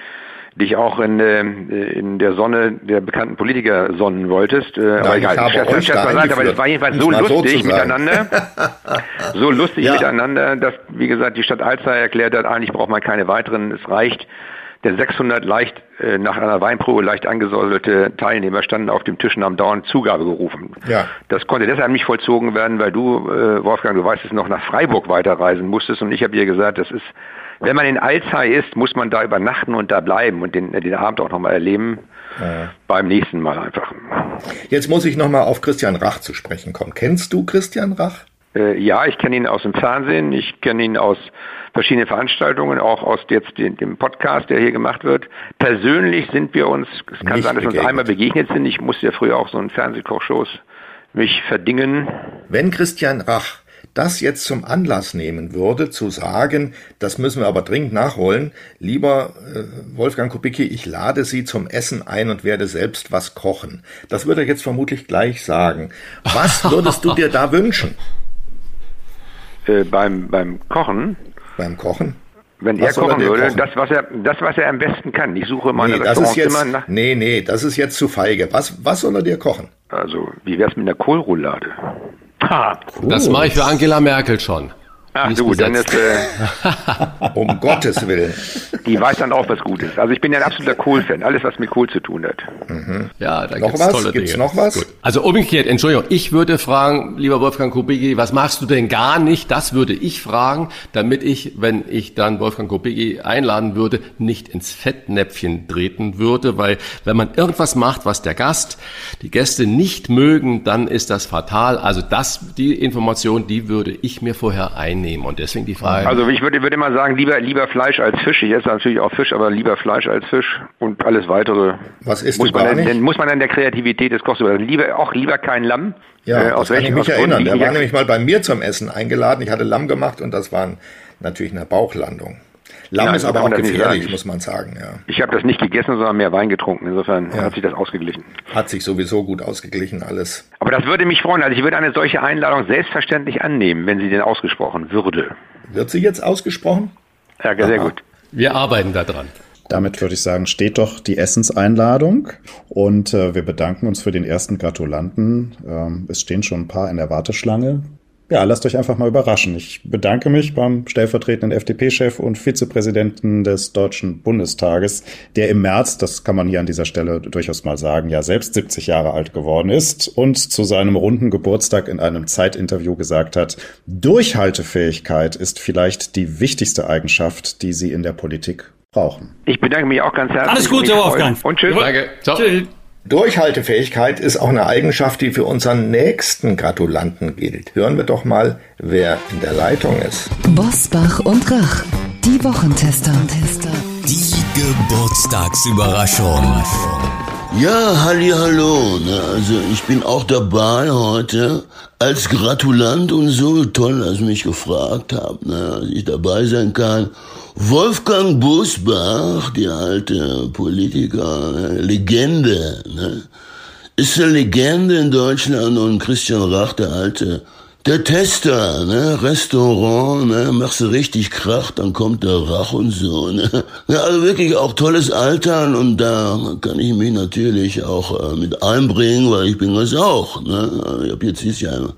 dich auch in, äh, in der Sonne der bekannten Politiker sonnen wolltest. Äh, Nein, aber egal, ich habe euch da gesagt, aber es war jedenfalls so lustig so miteinander, so lustig ja. miteinander, dass, wie gesagt, die Stadt Alzey erklärt hat, eigentlich braucht man keine weiteren, es reicht. Der 600 leicht äh, nach einer Weinprobe leicht angesäuselte Teilnehmer standen auf dem Tisch und haben dauernd Zugabe gerufen. Ja. Das konnte deshalb nicht vollzogen werden, weil du, äh, Wolfgang, du weißt es noch, nach Freiburg weiterreisen musstest und ich habe dir gesagt, das ist wenn man in Alzey ist, muss man da übernachten und da bleiben und den, den Abend auch nochmal erleben. Ja. Beim nächsten Mal einfach. Jetzt muss ich nochmal auf Christian Rach zu sprechen kommen. Kennst du Christian Rach? Äh, ja, ich kenne ihn aus dem Fernsehen, ich kenne ihn aus verschiedenen Veranstaltungen, auch aus jetzt dem, dem, Podcast, der hier gemacht wird. Persönlich sind wir uns, es kann Nicht sein, dass wir uns einmal begegnet sind. Ich musste ja früher auch so in Fernsehkochshows mich verdingen. Wenn Christian Rach das jetzt zum Anlass nehmen würde, zu sagen, das müssen wir aber dringend nachholen, lieber äh, Wolfgang Kubicki, ich lade Sie zum Essen ein und werde selbst was kochen. Das würde er jetzt vermutlich gleich sagen. Was würdest du dir da wünschen? Äh, beim, beim Kochen? Beim Kochen? Wenn was er kochen er würde, kochen? das was er, das, was er am besten kann. Ich suche meine nee, das ist jetzt, immer nach. Nee, nee, das ist jetzt zu feige. Was, was soll er dir kochen? Also, wie wär's mit einer Kohlroulade? Das mache ich für Angela Merkel schon. Ach du, dann ist äh, um Gottes Willen. Die weiß dann auch, was gut ist. Also ich bin ja ein absoluter Kohl-Fan, alles was mit Kohl zu tun hat. Mhm. Ja, da noch gibt's was? tolle Gibt's Dinge. noch was? Gut. Also umgekehrt, Entschuldigung, ich würde fragen, lieber Wolfgang Kubicki, was machst du denn gar nicht? Das würde ich fragen, damit ich, wenn ich dann Wolfgang Kubicki einladen würde, nicht ins Fettnäpfchen treten würde, weil wenn man irgendwas macht, was der Gast, die Gäste nicht mögen, dann ist das fatal. Also das, die Information, die würde ich mir vorher einnehmen und deswegen die Frage. Also ich würde, würde immer sagen, lieber, lieber Fleisch als Fisch. Ich esse natürlich auch Fisch, aber lieber Fleisch als Fisch und alles weitere. Was isst muss man dann, muss man dann der Kreativität des Kochs über. Lieber, auch lieber kein Lamm. Ja, äh, das aus kann ich mich erinnern. Die war ich- nämlich mal bei mir zum Essen eingeladen. Ich hatte Lamm gemacht und das war natürlich eine Bauchlandung. Lamm Ja, ist aber auch gefährlich, muss man sagen. Ja. Ich habe das nicht gegessen, sondern mehr Wein getrunken. Insofern Ja. hat sich das ausgeglichen. Hat sich sowieso gut ausgeglichen alles. Aber das würde mich freuen. Also ich würde eine solche Einladung selbstverständlich annehmen, wenn sie denn ausgesprochen würde. Wird sie jetzt ausgesprochen? Ja, sehr gut. Wir arbeiten da dran. Damit würde ich sagen, steht doch die Essenseinladung und äh, wir bedanken uns für den ersten Gratulanten. Ähm, es stehen schon ein paar in der Warteschlange. Ja, lasst euch einfach mal überraschen. Ich bedanke mich beim stellvertretenden FDP-Chef und Vizepräsidenten des Deutschen Bundestages, der im März, das kann man hier an dieser Stelle durchaus mal sagen, ja selbst 70 Jahre alt geworden ist und zu seinem runden Geburtstag in einem Zeitinterview gesagt hat, Durchhaltefähigkeit ist vielleicht die wichtigste Eigenschaft, die Sie in der Politik brauchen. Ich bedanke mich auch ganz herzlich. Alles Gute, Wolfgang. Und tschüss. Danke. Ciao. Tschüss. Durchhaltefähigkeit ist auch eine Eigenschaft, die für unseren nächsten Gratulanten gilt. Hören wir doch mal, wer in der Leitung ist. Bosbach und Rach. Die Wochentester. Die Geburtstagsüberraschung. Ja, halli, hallo. Also ich bin auch dabei heute als Gratulant und so. Toll, dass ihr mich gefragt habt, ne? dass ich dabei sein kann. Wolfgang Busbach, die alte Politiker? Legende, ne? ist eine Legende in Deutschland und Christian Rach, der alte, der Tester, ne, Restaurant, ne, machst du richtig Krach, dann kommt der Rach und so, ne. Ja, also wirklich auch tolles Altern und da kann ich mich natürlich auch äh, mit einbringen, weil ich bin das auch, ne. Ich habe jetzt dieses Jahr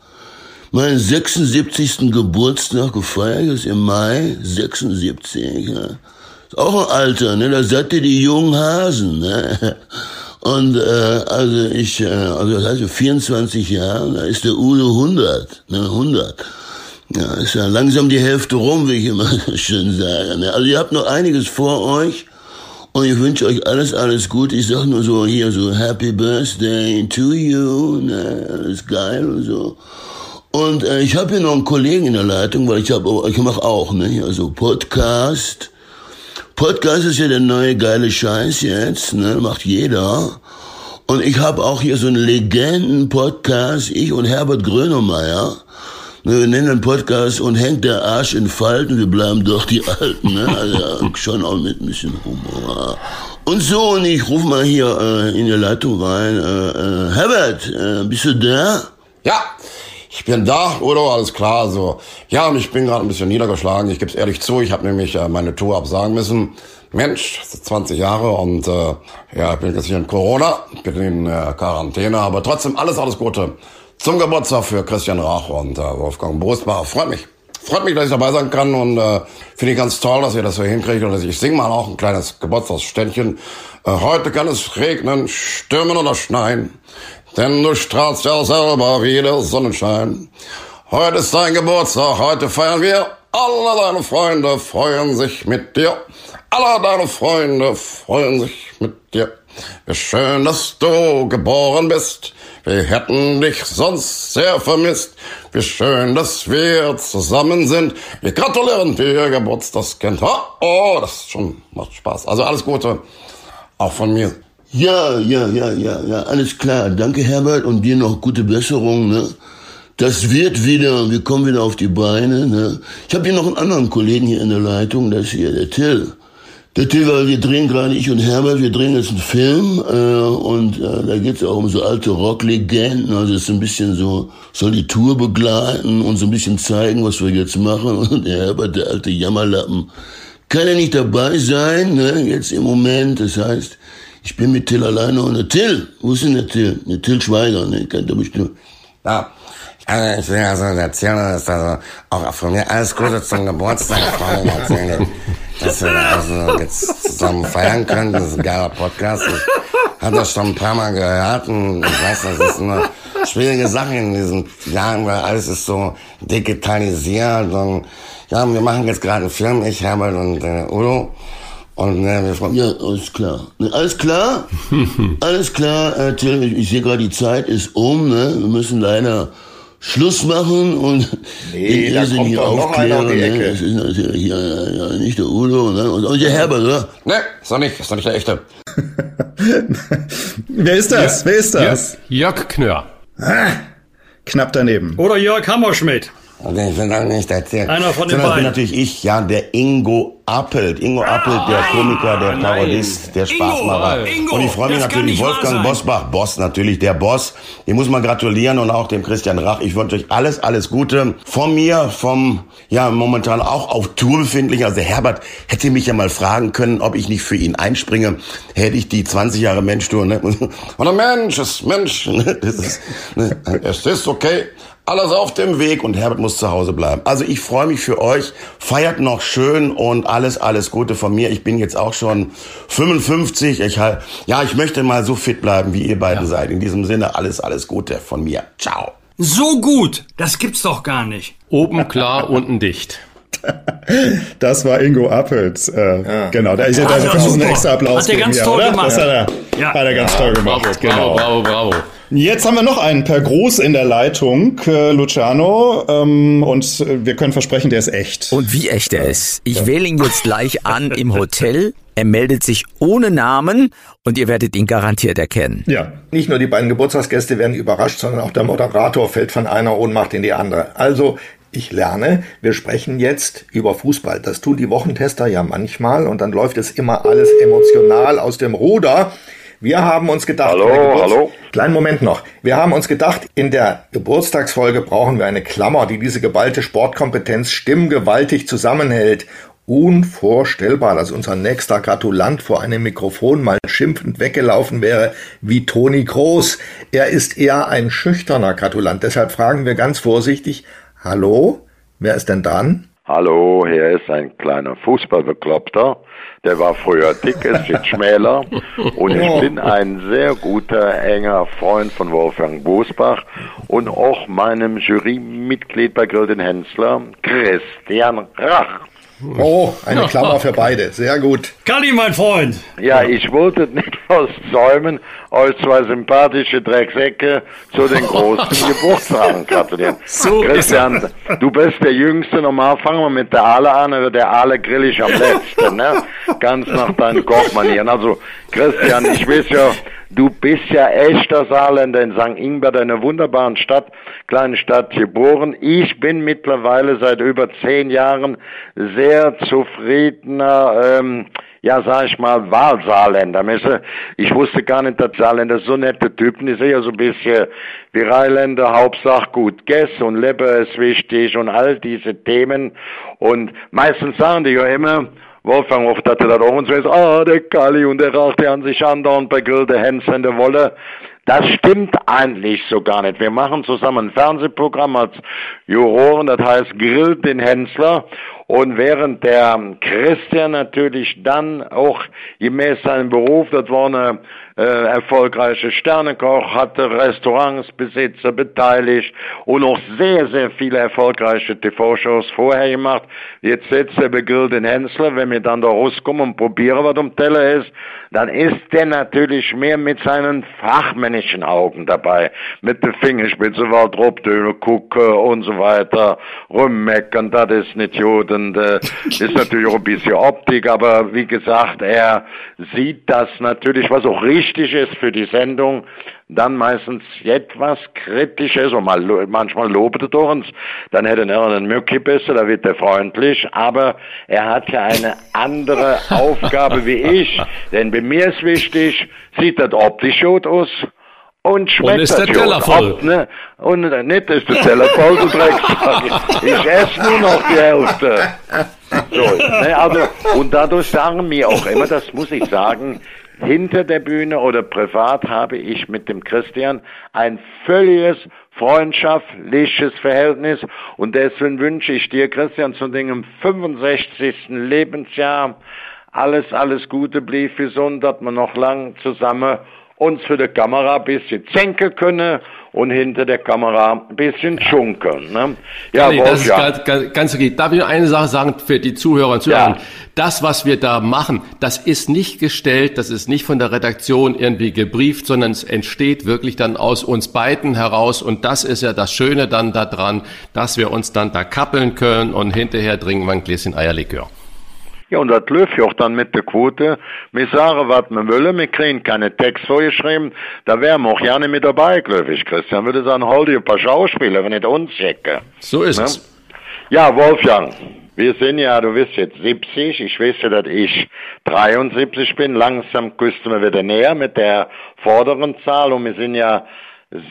meinen 76. Geburtstag gefeiert, ist im Mai 76, ja. Ist auch ein Alter, ne, da seid ihr die jungen Hasen, ne. Und äh, also ich, äh, also das heißt so 24 Jahre, da ist der Udo 100, ne, 100. Ja, ist ja langsam die Hälfte rum, wie ich immer schön sage. Ne? Also ihr habt noch einiges vor euch und ich wünsche euch alles, alles gut. Ich sag nur so hier so Happy Birthday to you, ne? alles geil und so. Und äh, ich habe hier noch einen Kollegen in der Leitung, weil ich habe, ich mache auch, ne, also Podcast. Podcast ist ja der neue geile Scheiß jetzt, ne? Macht jeder. Und ich habe auch hier so einen Legenden-Podcast, ich und Herbert Grönemeyer. Ne, Wir nennen den Podcast und hängt der Arsch in Falten, wir bleiben doch die Alten, ne? Also schon auch mit ein bisschen Humor. Und so, und ich rufe mal hier äh, in die Leitung rein. Äh, äh, Herbert, äh, bist du da? Ja, ich bin da, Udo, alles klar. So, ja, und ich bin gerade ein bisschen niedergeschlagen. Ich gebe es ehrlich zu, ich habe nämlich äh, meine Tour absagen müssen. Mensch, das ist 20 Jahre und äh, ja, ich bin jetzt hier in Corona, bin in äh, Quarantäne, aber trotzdem alles, alles Gute zum Geburtstag für Christian Rach und äh, Wolfgang Brustbach. Freut mich. Freut mich, dass ich dabei sein kann und äh, finde ich ganz toll, dass ihr das so hinkriegt und ich singe mal auch ein kleines Geburtstagsständchen. Äh, heute kann es regnen, stürmen oder schneien, denn du strahlst ja selber wie der Sonnenschein. Heute ist dein Geburtstag, heute feiern wir. Alle deine Freunde freuen sich mit dir. Alle deine Freunde freuen sich mit dir. Wie schön, dass du geboren bist. Wir hätten dich sonst sehr vermisst. Wie schön, dass wir zusammen sind. Wir gratulieren dir, Geburtstagskind. Oh, oh, das schon macht Spaß. Also alles Gute, auch von mir. Ja, ja, ja, ja, ja, alles klar. Danke, Herbert, und dir noch gute Besserung, ne? Das wird wieder, wir kommen wieder auf die Beine, ne? Ich habe hier noch einen anderen Kollegen hier in der Leitung, das ist hier der Till. Der Till, weil wir drehen gerade, ich und Herbert, wir drehen jetzt einen Film äh, und äh, da geht's auch um so alte Rocklegenden, also es ist ein bisschen so, soll die Tour begleiten und so ein bisschen zeigen, was wir jetzt machen und der Herbert, der alte Jammerlappen, kann ja nicht dabei sein, ne, jetzt im Moment, das heißt, ich bin mit Till alleine und der Till, wo ist denn der Till? Der Till Schweiger, ne, kennt er bestimmt. Ja, Also ich will also erzählen, dass also auch von mir alles Gute zum Geburtstag, Freunde, erzählen, dass wir also jetzt zusammen feiern können. Das ist ein geiler Podcast. Ich habe das schon ein paar Mal gehört und ich weiß, das ist eine schwierige Sache in diesen Jahren, weil alles ist so digitalisiert und ja, wir machen jetzt gerade einen Film, ich, Herbert und äh, Udo. Und äh, wir fragen, ja, alles klar. Ne, alles klar? alles klar, äh, Tim, ich, ich sehe gerade, die Zeit ist um, ne? Wir müssen leider Schluss machen und nee, den Irrsinn aufklären. Ne? Das ist natürlich ja, ja, ja, nicht der Udo ne? und auch der Herbert, oder? Ne, ist doch nicht, ist doch nicht der echte. Wer ist das? Ja, Wer ist das? Jörg Knör. Ah, knapp daneben. Oder Jörg Hammerschmidt. Okay, ich will das nicht erzählen. Einer von den Sondern beiden. bin natürlich ich, ja, der Ingo Appelt. Ingo Appelt, der Komiker, der Parodist, der Spaßmacher. Ingo, und ich freue mich das kann natürlich, nicht wahr Wolfgang sein. Bosbach, Boss natürlich, der Boss. Dem muss man gratulieren und auch dem Christian Rach. Ich wünsche euch alles, alles Gute. Von mir, vom, ja, momentan auch auf Tour befindlich. Also der Herbert hätte mich ja mal fragen können, ob ich nicht für ihn einspringe. Hätte ich die 20 Jahre Mensch-Tour, ne? Und ein Mensch ist Mensch. ne? Das ist, ne? Es ist okay. Alles auf dem Weg und Herbert muss zu Hause bleiben. Also ich freue mich für euch. Feiert noch schön und alles, alles Gute von mir. Ich bin jetzt auch schon 55. Ich halt, ja, ich möchte mal so fit bleiben, wie ihr beiden seid. In diesem Sinne alles, alles Gute von mir. Ciao. So gut, das gibt's doch gar nicht. Oben klar, unten dicht. Das war Ingo Appelt. Äh, Genau, da ist ja, ja, muss einen extra Applaus Hat er ganz hier, toll oder? gemacht. Das hat er, Ja. hat er ganz toll gemacht. Bravo, genau. bravo, bravo. Jetzt haben wir noch einen per Gruß in der Leitung, äh, Luciano, ähm, und äh, wir können versprechen, der ist echt. Und wie echt er ist. Ich wähle ihn jetzt gleich an im Hotel. Er meldet sich ohne Namen und ihr werdet ihn garantiert erkennen. Ja. Nicht nur die beiden Geburtstagsgäste werden überrascht, sondern auch der Moderator fällt von einer Ohnmacht in die andere. Also, ich lerne, wir sprechen jetzt über Fußball. Das tun die Wochentester ja manchmal und dann läuft es immer alles emotional aus dem Ruder. Wir haben uns gedacht, Hallo, Geburts- hallo. Kleinen Moment noch. Wir haben uns gedacht, in der Geburtstagsfolge brauchen wir eine Klammer, die diese geballte Sportkompetenz stimmgewaltig zusammenhält. Unvorstellbar, dass unser nächster Gratulant vor einem Mikrofon mal schimpfend weggelaufen wäre wie Toni Groß. Er ist eher ein schüchterner Gratulant. Deshalb fragen wir ganz vorsichtig, hallo, wer ist denn dran? Hallo, hier ist ein kleiner Fußballbekloppter. Der war früher dick, ist jetzt schmäler. Und ich Oh. bin ein sehr guter, enger Freund von Wolfgang Bosbach und auch meinem Jurymitglied bei Grilden Hensler, Christian Rach. Oh, eine Klammer für beide. Sehr gut. Kalli, mein Freund. Ja, ich wollte nicht was säumen, euch zwei sympathische Drecksäcke zu den großen Geburtstagen gratulieren. So ist Christian, du bist der Jüngste. Normal fangen wir mit der Aale an, aber der Aale grill ich am letzten, ne? Ganz nach deinen Kochmanieren. Also, Christian, ich weiß ja, du bist ja echter Saarländer in St. Ingbert, einer wunderbaren Stadt, kleine Stadt geboren. Ich bin mittlerweile seit über zehn Jahren sehr zufriedener, ähm, ja, sag ich mal, Wahlsaarländer. Messe, Ich wusste gar nicht, dass Saarländer so nette Typen, die sind ja so ein bisschen wie Rheinländer, Hauptsache gut Gess und Leber ist wichtig und all diese Themen. Und meistens sagen die ja immer, Wolfgang oft hatte das auch und so ist, ah, der Kali und der Rach, an sich andauernd bei Grill der Hens in der Wolle. Das stimmt eigentlich so gar nicht. Wir machen zusammen ein Fernsehprogramm als Juroren, das heißt Grill den Hensler. Und während der Christian natürlich dann auch gemäß seinem Beruf, das war eine äh, erfolgreiche Sternekoch, hatte Restaurants, Besitzer beteiligt und auch sehr, sehr viele erfolgreiche TV-Shows vorher gemacht. Jetzt setzt er begrillt den Hensler, wenn wir dann da rauskommen und probieren, was am Teller ist, dann ist der natürlich mehr mit seinen fachmännischen Augen dabei. Mit der Fingerspitze, was Dropdöne gucken und so weiter, rummeckern, das ist nicht gut und äh, ist natürlich auch ein bisschen Optik, aber wie gesagt, er sieht das natürlich, was auch richtig ist für die Sendung, dann meistens etwas kritisch ist und mal, manchmal lobet er uns, dann hätte er einen Mücki besser, da wird er freundlich, aber er hat ja eine andere Aufgabe wie ich, denn bei mir ist wichtig, sieht das optisch gut aus und schmeckt ist das der Teller voll. Ob, ne? Und nicht ist der Teller voll, du Drecksack. Ich esse nur noch die Hälfte. So, ne, also, und dadurch sagen mir auch immer, das muss ich sagen, hinter der Bühne oder privat habe ich mit dem Christian ein völliges freundschaftliches Verhältnis und deswegen wünsche ich dir, Christian, zu deinem 65. Lebensjahr alles, alles Gute, blieb gesund, dass wir noch lang zusammen uns für die Kamera ein bisschen zenken können und hinter der Kamera ein bisschen schunkeln. Ne? Ja, nee, das ist ganz, ganz, ganz okay. Darf ich nur eine Sache sagen für die Zuhörer und Zuhörer? Ja. Das, was wir da machen, das ist nicht gestellt, das ist nicht von der Redaktion irgendwie gebrieft, sondern es entsteht wirklich dann aus uns beiden heraus und das ist ja das Schöne dann daran, dass wir uns dann da kappeln können und hinterher trinken wir ein Gläschen Eierlikör. Ja, und das läuft ja auch dann mit der Quote. Wir sagen, was wir wollen, wir kriegen keine Text vorgeschrieben, da wären wir auch gerne mit dabei, glaube ich, Christian. Würde sagen, hol dir ein paar Schauspieler, wenn nicht uns checken. So ist ne? es. Ja, Wolfgang, wir sind ja, du bist jetzt 70, ich weiß ja, dass ich 73 bin, langsam küsten wir wieder näher mit der vorderen Zahl und wir sind ja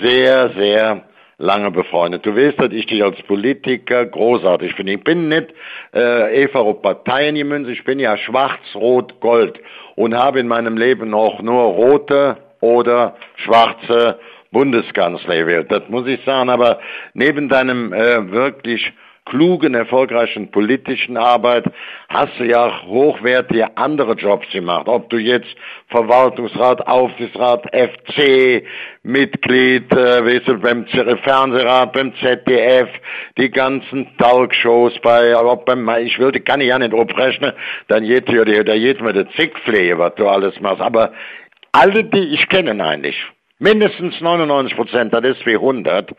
sehr, sehr lange befreundet. Du weißt, dass ich dich als Politiker großartig finde. Ich bin nicht äh, Eva auf Parteien gemünzt, ich bin ja schwarz, rot, gold und habe in meinem Leben auch nur rote oder schwarze Bundeskanzler gewählt. Das muss ich sagen, aber neben deinem äh, wirklich klugen, erfolgreichen politischen Arbeit hast du ja hochwertige andere Jobs gemacht. Ob du jetzt Verwaltungsrat, Aufsichtsrat, FC, Mitglied, äh, weißt du, beim Fernsehrat, beim ZDF, die ganzen Talkshows bei, aber beim, ich will, kann ich ja nicht abrechnen, dann geht ja, da geht mir der Zickpflege, was du alles machst. Aber alle, die ich kenne eigentlich, mindestens 99 Prozent, das ist wie 100,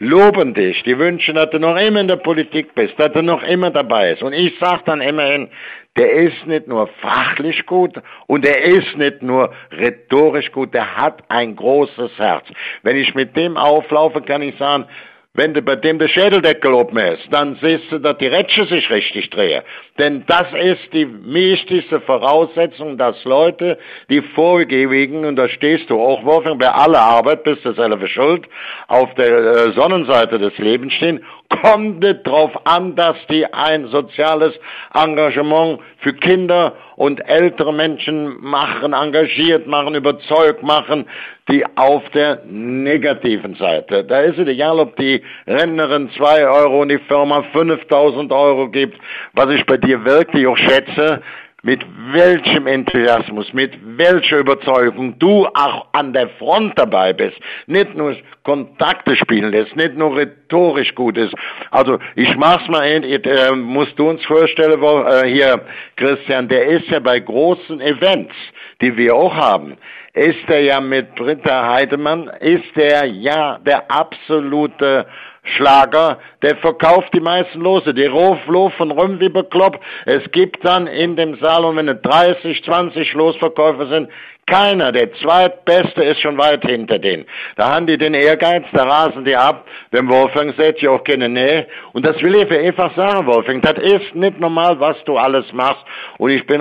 loben dich, die wünschen, dass du noch immer in der Politik bist, dass du noch immer dabei bist. Und ich sag dann immerhin, der ist nicht nur fachlich gut und er ist nicht nur rhetorisch gut, der hat ein großes Herz. Wenn ich mit dem auflaufe, kann ich sagen, wenn du bei dem der Schädeldeckel oben ist, dann siehst du, dass die Rätsche sich richtig drehen. Denn das ist die wichtigste Voraussetzung, dass Leute, die vorgewigen, und da stehst du auch, Wolfgang, bei aller Arbeit bist du selber schuld, auf der äh, Sonnenseite des Lebens stehen, kommt es darauf an, dass die ein soziales Engagement für Kinder und ältere Menschen machen, engagiert machen, überzeugt machen, die auf der negativen Seite. Da ist es egal, ob die Rentnerin zwei Euro und die Firma 5000 Euro gibt, was ich bei dir wirklich auch schätze, mit welchem Enthusiasmus, mit welcher Überzeugung du auch an der Front dabei bist, nicht nur Kontakte spielen lässt, nicht nur rhetorisch gut ist. Also ich mach's mal, äh, musst du uns vorstellen, wo, äh, hier Christian, der ist ja bei großen Events, die wir auch haben, ist er ja mit Britta Heidemann, ist er ja der absolute Schlager, der verkauft die meisten Lose. Die laufen rum wie bekloppt. Es gibt dann in dem Saal, und wenn es 30, 20 Losverkäufer sind, keiner, der zweitbeste ist schon weit hinter denen. Da haben die den Ehrgeiz, da rasen die ab. Dem Wolfgang setzt ja auch keine Nähe. Und das will ich einfach sagen, Wolfgang. Das ist nicht normal, was du alles machst. Und ich bin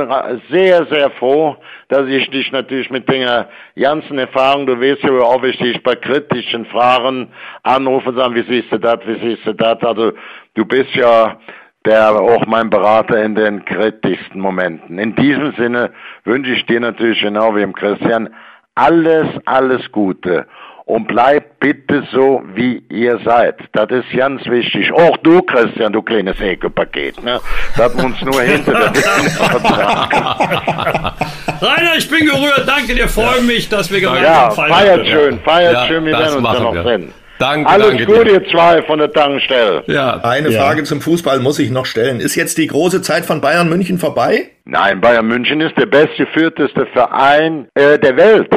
sehr, sehr froh, dass ich dich natürlich mit der ganzen Erfahrung, du weißt ja, oft ich dich bei kritischen Fragen anrufe und sage, wie siehst du das, wie siehst du das? Also, du bist ja der auch mein Berater in den kritischsten Momenten. In diesem Sinne wünsche ich dir natürlich genau wie im Christian alles, alles Gute und bleibt bitte so, wie ihr seid. Das ist ganz wichtig. Auch du, Christian, du kleines Ekelpaket, ne? Das uns nur hinter der Rainer, ich bin gerührt. Danke dir, freue mich, dass wir gemeinsam ja, feiern. Feiert schön, feiert ja, schön, wir werden uns dann noch sehen. Danke, Alles danke gut, ihr zwei von der Tankstelle. Ja. Eine ja. Frage zum Fußball muss ich noch stellen. Ist jetzt die große Zeit von Bayern München vorbei? Nein, Bayern München ist der bestgeführteste Verein äh, der Welt.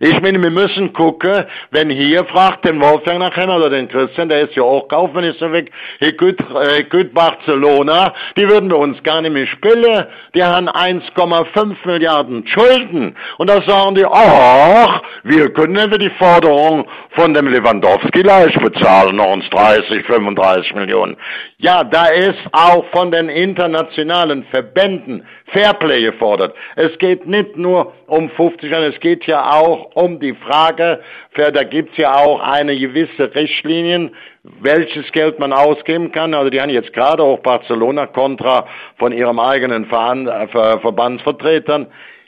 Ich meine, wir müssen gucken, wenn hier fragt den Wolfgang nachher oder den Christian, der ist ja auch Kaufminister weg, hier gut, äh, gut Barcelona, die würden wir uns gar nicht mehr spielen. Die haben 1,5 Milliarden Schulden. Und da sagen die, ach, wir können über die Forderung von dem Lewandowski leicht bezahlen, uns 30, 35 Millionen. Ja, da ist auch von den internationalen Verbänden Fairplay gefordert. Es geht nicht nur um 50 Jahre, es geht ja auch um die Frage, da gibt's ja auch eine gewisse Richtlinien, welches Geld man ausgeben kann. Also die haben jetzt gerade auch Barcelona kontra von ihrem eigenen Ver Ver Verbandsvertretern.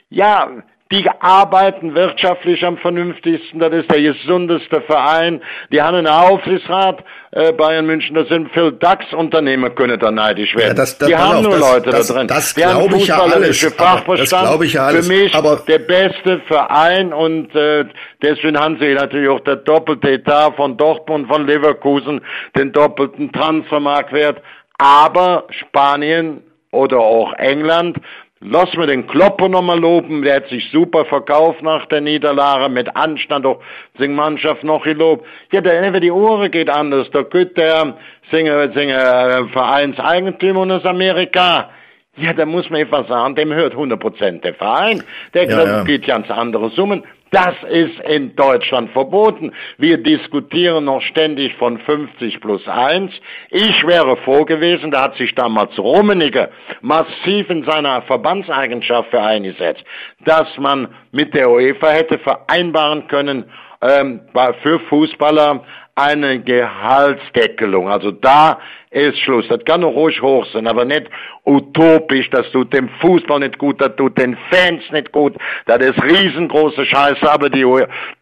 Ja, Die arbeiten wirtschaftlich am vernünftigsten. Das ist der gesundeste Verein. Die haben einen Aufsichtsrat, äh, Bayern München. Das sind viel DAX-Unternehmer, können da neidisch werden. Ja, das, das, die haben auf, nur das, Leute das, da drin. Das glaube ich ja alles. Fachverstand. Das ich ja alles. Für mich aber der beste Verein und äh, deswegen haben sie natürlich auch der doppelte Etat von Dortmund, von Leverkusen, den doppelten Transfermarktwert. Aber Spanien oder auch England Lass mir den Klopper nochmal loben, der hat sich super verkauft nach der Niederlage, mit Anstand auch sing Mannschaft noch gelobt. Ja, der, die Ohren geht anders, da geht der singe, singe Vereinseigentümer aus Amerika. Ja, da muss man einfach sagen, dem hört 100% der Verein. Der ja, ja. geht ganz andere Summen. Das ist in Deutschland verboten. Wir diskutieren noch ständig von 50 plus 1. Ich wäre froh gewesen, da hat sich damals Rummenigge massiv in seiner Verbandseigenschaft für eingesetzt, dass man mit der UEFA hätte vereinbaren können, ähm, für Fußballer eine Gehaltsdeckelung. Also da ist Schluss. Das kann noch ruhig hoch sein, aber nicht utopisch. Das tut dem Fußball nicht gut, das tut den Fans nicht gut. Das ist riesengroße Scheiße. Aber die,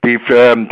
die,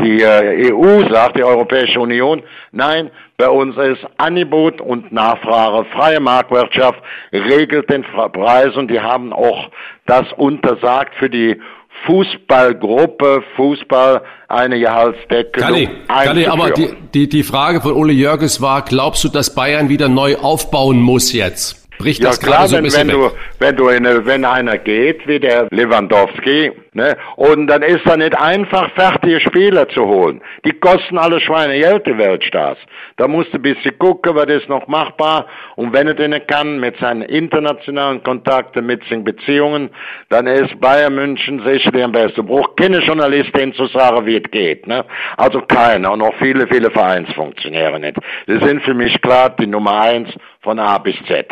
die äh, EU sagt, die Europäische Union, nein, bei uns ist Angebot und Nachfrage. Freie Marktwirtschaft regelt den Preis und die haben auch das untersagt für die Fußballgruppe, Fußball eine Gehaltsdeckelung Galli, Galli, aber die, die, die Frage von Uli Jörges war, glaubst du, dass Bayern wieder neu aufbauen muss jetzt? Bricht ja, das klar, so ein bisschen wenn, wenn du, wenn du eine, wenn einer geht, wie der Lewandowski, ne, und dann ist er nicht einfach fertige Spieler zu holen. Die kosten alle Schweine Geld, die Weltstars. Da musst du ein bisschen gucken, was ist noch machbar, und wenn er den kann, mit seinen internationalen Kontakten, mit seinen Beziehungen, dann ist Bayern München sicherlich am besten. Du brauchst keine Journalistin zu sagen, wie es geht, ne. Also keiner, und auch viele, viele Vereinsfunktionäre nicht. Sie sind für mich klar die Nummer eins von A bis Z.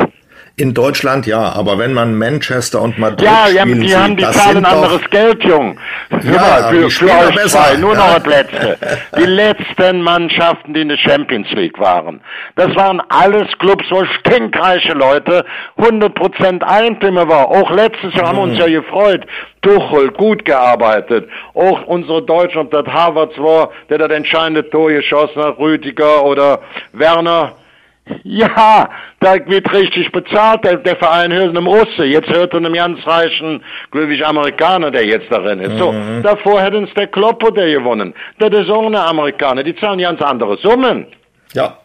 In Deutschland ja, aber wenn man Manchester und Madrid Ja, ja die sieht, haben die zahlen anderes Geld, Jung. Ja, für, für euch besser. zwei, nur ja. noch das Letzte. Die letzten Mannschaften, die in der Champions League waren. Das waren alles Clubs, wo stinkreiche Leute 100% Eigentümer war. Auch letztes Jahr haben wir uns ja gefreut. Tuchel, gut gearbeitet. Auch unsere Deutschen, ob das Harvards war, der das entscheidende Tor geschossen hat, Rüdiger oder Werner, ja, da wird richtig bezahlt. Der, der Verein hört einem Russe. Jetzt hört er einem ganz reichen, glücklich Amerikaner, der jetzt darin ist. Mhm. So, davor hätten es der Kloppo, der gewonnen. Das ist auch eine Amerikaner. Die zahlen ganz andere Summen. Ja.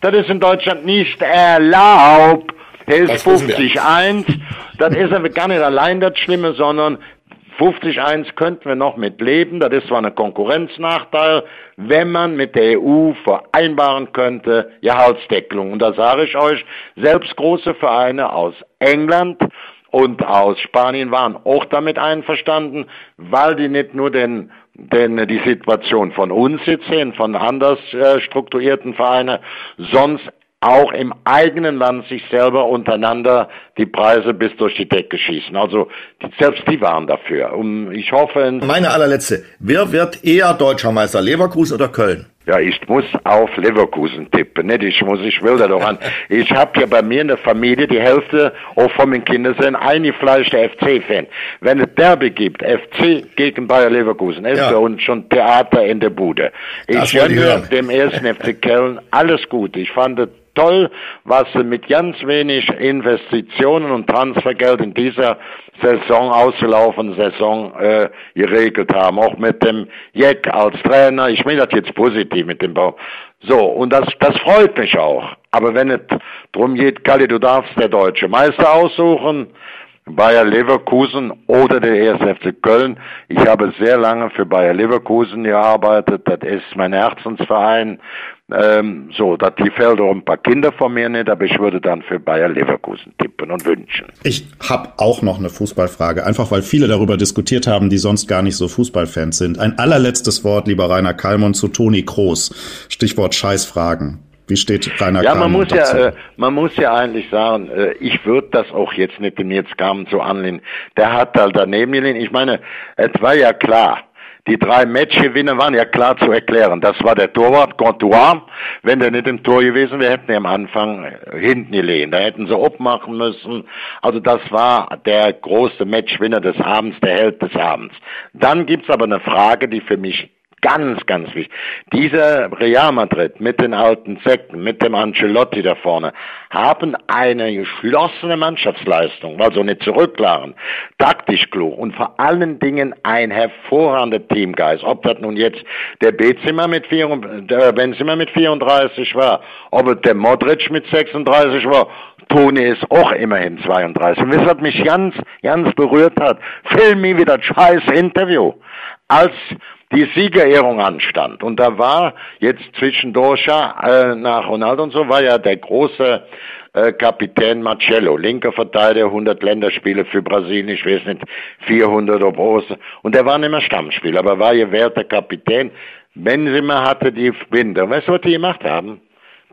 Das ist in Deutschland nicht erlaubt. Der ist 50-1. Das ist aber gar nicht allein das Schlimme, sondern 50-1 könnten wir noch mit leben. Das ist zwar ein Konkurrenznachteil, wenn man mit der EU vereinbaren könnte, Gehaltsdeckelung. Und da sage ich euch, selbst große Vereine aus England und aus Spanien waren auch damit einverstanden, weil die nicht nur den denn die Situation von uns jetzt sehen, von anders äh, strukturierten Vereinen, sonst auch im eigenen Land sich selber untereinander die Preise bis durch die Decke schießen. Also die, selbst die waren dafür. Und ich hoffe. Meine allerletzte. Wer wird eher deutscher Meister, Leverkusen oder Köln? Ja, ich muss auf Leverkusen tippen, nicht? Ich muss, ich will da doch an. Ich habe ja bei mir in der Familie die Hälfte auch von meinen Kindern sind eingefleischte FC-Fan. Wenn es Derby gibt, FC gegen Bayer Leverkusen, ist ja. bei uns schon Theater in der Bude. Ich gönne dem ersten FC Köln alles Gute. Ich fand es toll, was sie mit ganz wenig Investitionen und Transfergeld in dieser Saison, ausgelaufenen Saison, äh, geregelt haben. Auch mit dem Jeck als Trainer. Ich meine das jetzt positiv mit dem Bau. So, und das, das freut mich auch. Aber wenn es drum geht, Kalli, du darfst der deutsche Meister aussuchen, Bayer Leverkusen oder der ESFC Köln. Ich habe sehr lange für Bayer Leverkusen gearbeitet. Das ist mein Herzensverein. Ähm, so, da fällt auch ein paar Kinder von mir nicht, aber ich würde dann für Bayer Leverkusen tippen und wünschen. Ich habe auch noch eine Fußballfrage, einfach weil viele darüber diskutiert haben, die sonst gar nicht so Fußballfans sind. Ein allerletztes Wort, lieber Rainer Kallmann, zu Toni Kroos. Stichwort Scheißfragen. Wie steht Rainer Ja, man muss dazu? ja, äh, man muss ja eigentlich sagen, äh, ich würde das auch jetzt nicht, wenn jetzt kamen zu anlehnen. Der hat halt daneben gelehnt. Ich meine, es war ja klar, Die drei Matchgewinne waren ja klar zu erklären. Das war der Torwart Courtois. Wenn der nicht im Tor gewesen wäre, hätten wir am Anfang hinten gelegen. Da hätten sie abmachen müssen. Also das war der große Matchwinner des Abends, der Held des Abends. Dann gibt's aber eine Frage, die für mich Ganz, ganz wichtig. Dieser Real Madrid mit den alten Sekten, mit dem Ancelotti da vorne, haben eine geschlossene Mannschaftsleistung, also nicht zurücklagen, taktisch klug und vor allen Dingen ein hervorragender Teamgeist. Ob das nun jetzt der Benzema mit, vier, der Benzema mit 34 war, ob es der Modric mit 36 war, Toni ist auch immerhin 32. Und wisst was mich ganz, ganz berührt hat? Film mir wieder scheiß Interview. Als die Siegerehrung anstand. Und da war jetzt zwischendurch äh, nach Ronaldo und so war ja der große äh, Kapitän Marcello, linker Verteidiger, 100 Länderspiele für Brasilien, ich weiß nicht, 400 oder große. Und der war nicht mehr Stammspieler, aber war gewährter Kapitän. Benzema hatte die Binde. Weißt du, was die gemacht haben?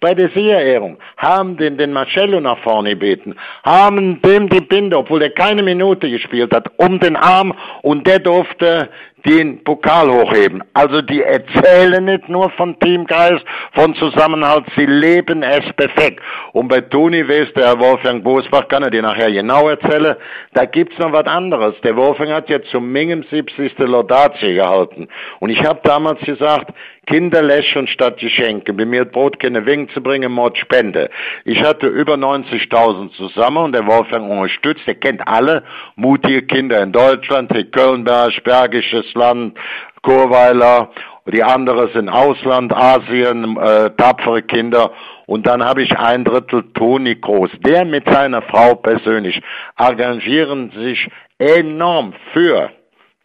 bei der Siegerehrung, haben den, den Marcello nach vorne gebeten, haben dem die Binde, obwohl er keine Minute gespielt hat, um den Arm und der durfte den Pokal hochheben. Also die erzählen nicht nur von Teamgeist, von Zusammenhalt, sie leben es perfekt. Und bei Toni West, der Wolfgang Bosbach, kann er dir nachher genau erzählen, da gibt's noch was anderes. Der Wolfgang hat ja zum Mingem 70. Laudatie gehalten. Und ich habe damals gesagt, Kinder lächeln statt Geschenke. Bei mir hat Brot keine Wing zu bringen, Mord Spende. Ich hatte über 90.000 zusammen und der Wolfgang unterstützt. Er kennt alle mutige Kinder in Deutschland, Hick Kölnberg, Bergisches Land, Chorweiler, die andere sind Ausland, Asien, äh, tapfere Kinder. Und dann habe ich ein Drittel Toni Groß. Der mit seiner Frau persönlich engagieren sich enorm für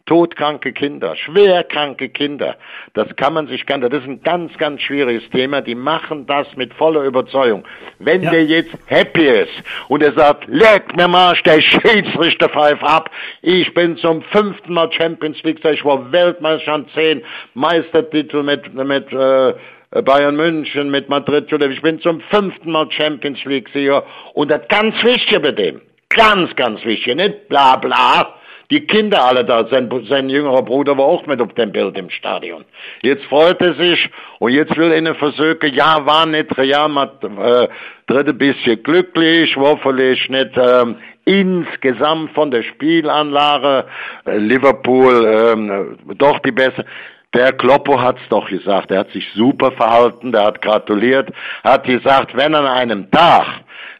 todkranke Kinder, schwerkranke Kinder. Das kann man sich nicht, das ist ein ganz, ganz schwieriges Thema. Die machen das mit voller Überzeugung. Wenn ja. der jetzt happy ist und er sagt, leg mir Marsch, der Schiedsrichter pfeift ab, ich bin zum fünften Mal Champions League, ich war Weltmeister an zehn, Meistertitel mit, mit, äh, Bayern München, mit Madrid, ich bin zum fünften Mal Champions League Sieger und das ganz wichtig bei dem. Ganz, ganz wichtig, nicht bla bla, die Kinder alle da, sein, sein jüngerer Bruder war auch mit auf dem Bild im Stadion. Jetzt freut er sich und jetzt will er versuchen, ja, war nicht Real Madrid, äh, dritte bisschen glücklich, hoffentlich nicht ähm, insgesamt von der Spielanlage äh, Liverpool ähm, doch die beste. Der Kloppo hat's doch gesagt, er hat sich super verhalten, der hat gratuliert, hat gesagt, wenn an einem Tag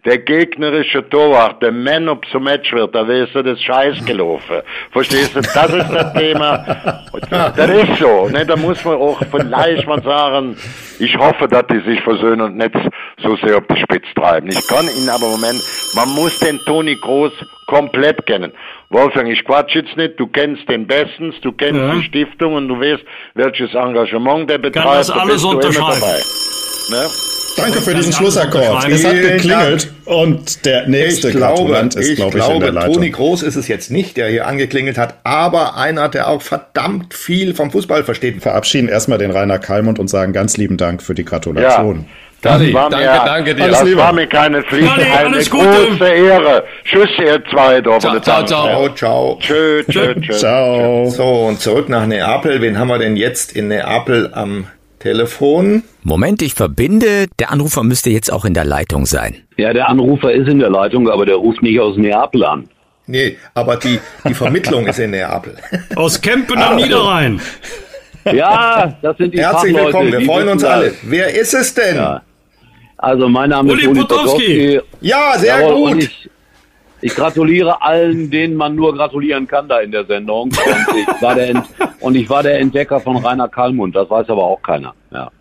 der gegnerische Torwart, der Man up zum Match wird, da wärst du das Scheiß gelaufen. Verstehst du? Das ist das Thema. Das ist so. Ne? Da muss man auch vielleicht mal sagen, ich hoffe, dass die sich versöhnen und nicht so sehr auf die Spitze treiben. Ich kann Ihnen aber im Moment, man muss den Toni Groß komplett kennen. Wolfgang, ich quatsch jetzt nicht, du kennst den bestens, du kennst ja. die Stiftung und du weißt, welches Engagement der betreibt. Kann das alles unterschreiben. Ne? Danke für diesen Schlussakkord. Es hat geklingelt und der nächste ich glaube, ist, glaube ich, glaube, in der Leitung. Toni Groß ist es jetzt nicht, der hier angeklingelt hat, aber einer, der auch verdammt viel vom Fußball versteht. Wir verabschieden erstmal den Rainer Kalmund und sagen ganz lieben Dank für die Gratulation. Ja. Das war danke, mir, danke dir. Das war mir keine Pflicht, eine große Ehre. Tschüss, ihr zwei. Ciao, ciao, ciao. Ciao, Tschö, tschö, tschö. Ciao. So, und zurück nach Neapel. Wen haben wir denn jetzt in Neapel am Telefon. Moment, ich verbinde. Der Anrufer müsste jetzt auch in der Leitung sein. Ja, der Anrufer ist in der Leitung, aber der ruft nicht aus Neapel an. Nee, aber die, die Vermittlung ist in Neapel. Aus Kempen am Niederrhein. Ja, das sind die Herzlich willkommen, wir freuen uns alle. Wer ist es denn? Ja. Also mein Name Uli ist Uli Potowski. Ja, sehr Jawohl, gut. Ich, ich, gratuliere allen, denen man nur gratulieren kann da in der Sendung. Und ich war der, und ich war der Entdecker von Rainer Kallmund, das weiß aber auch keiner. Ja.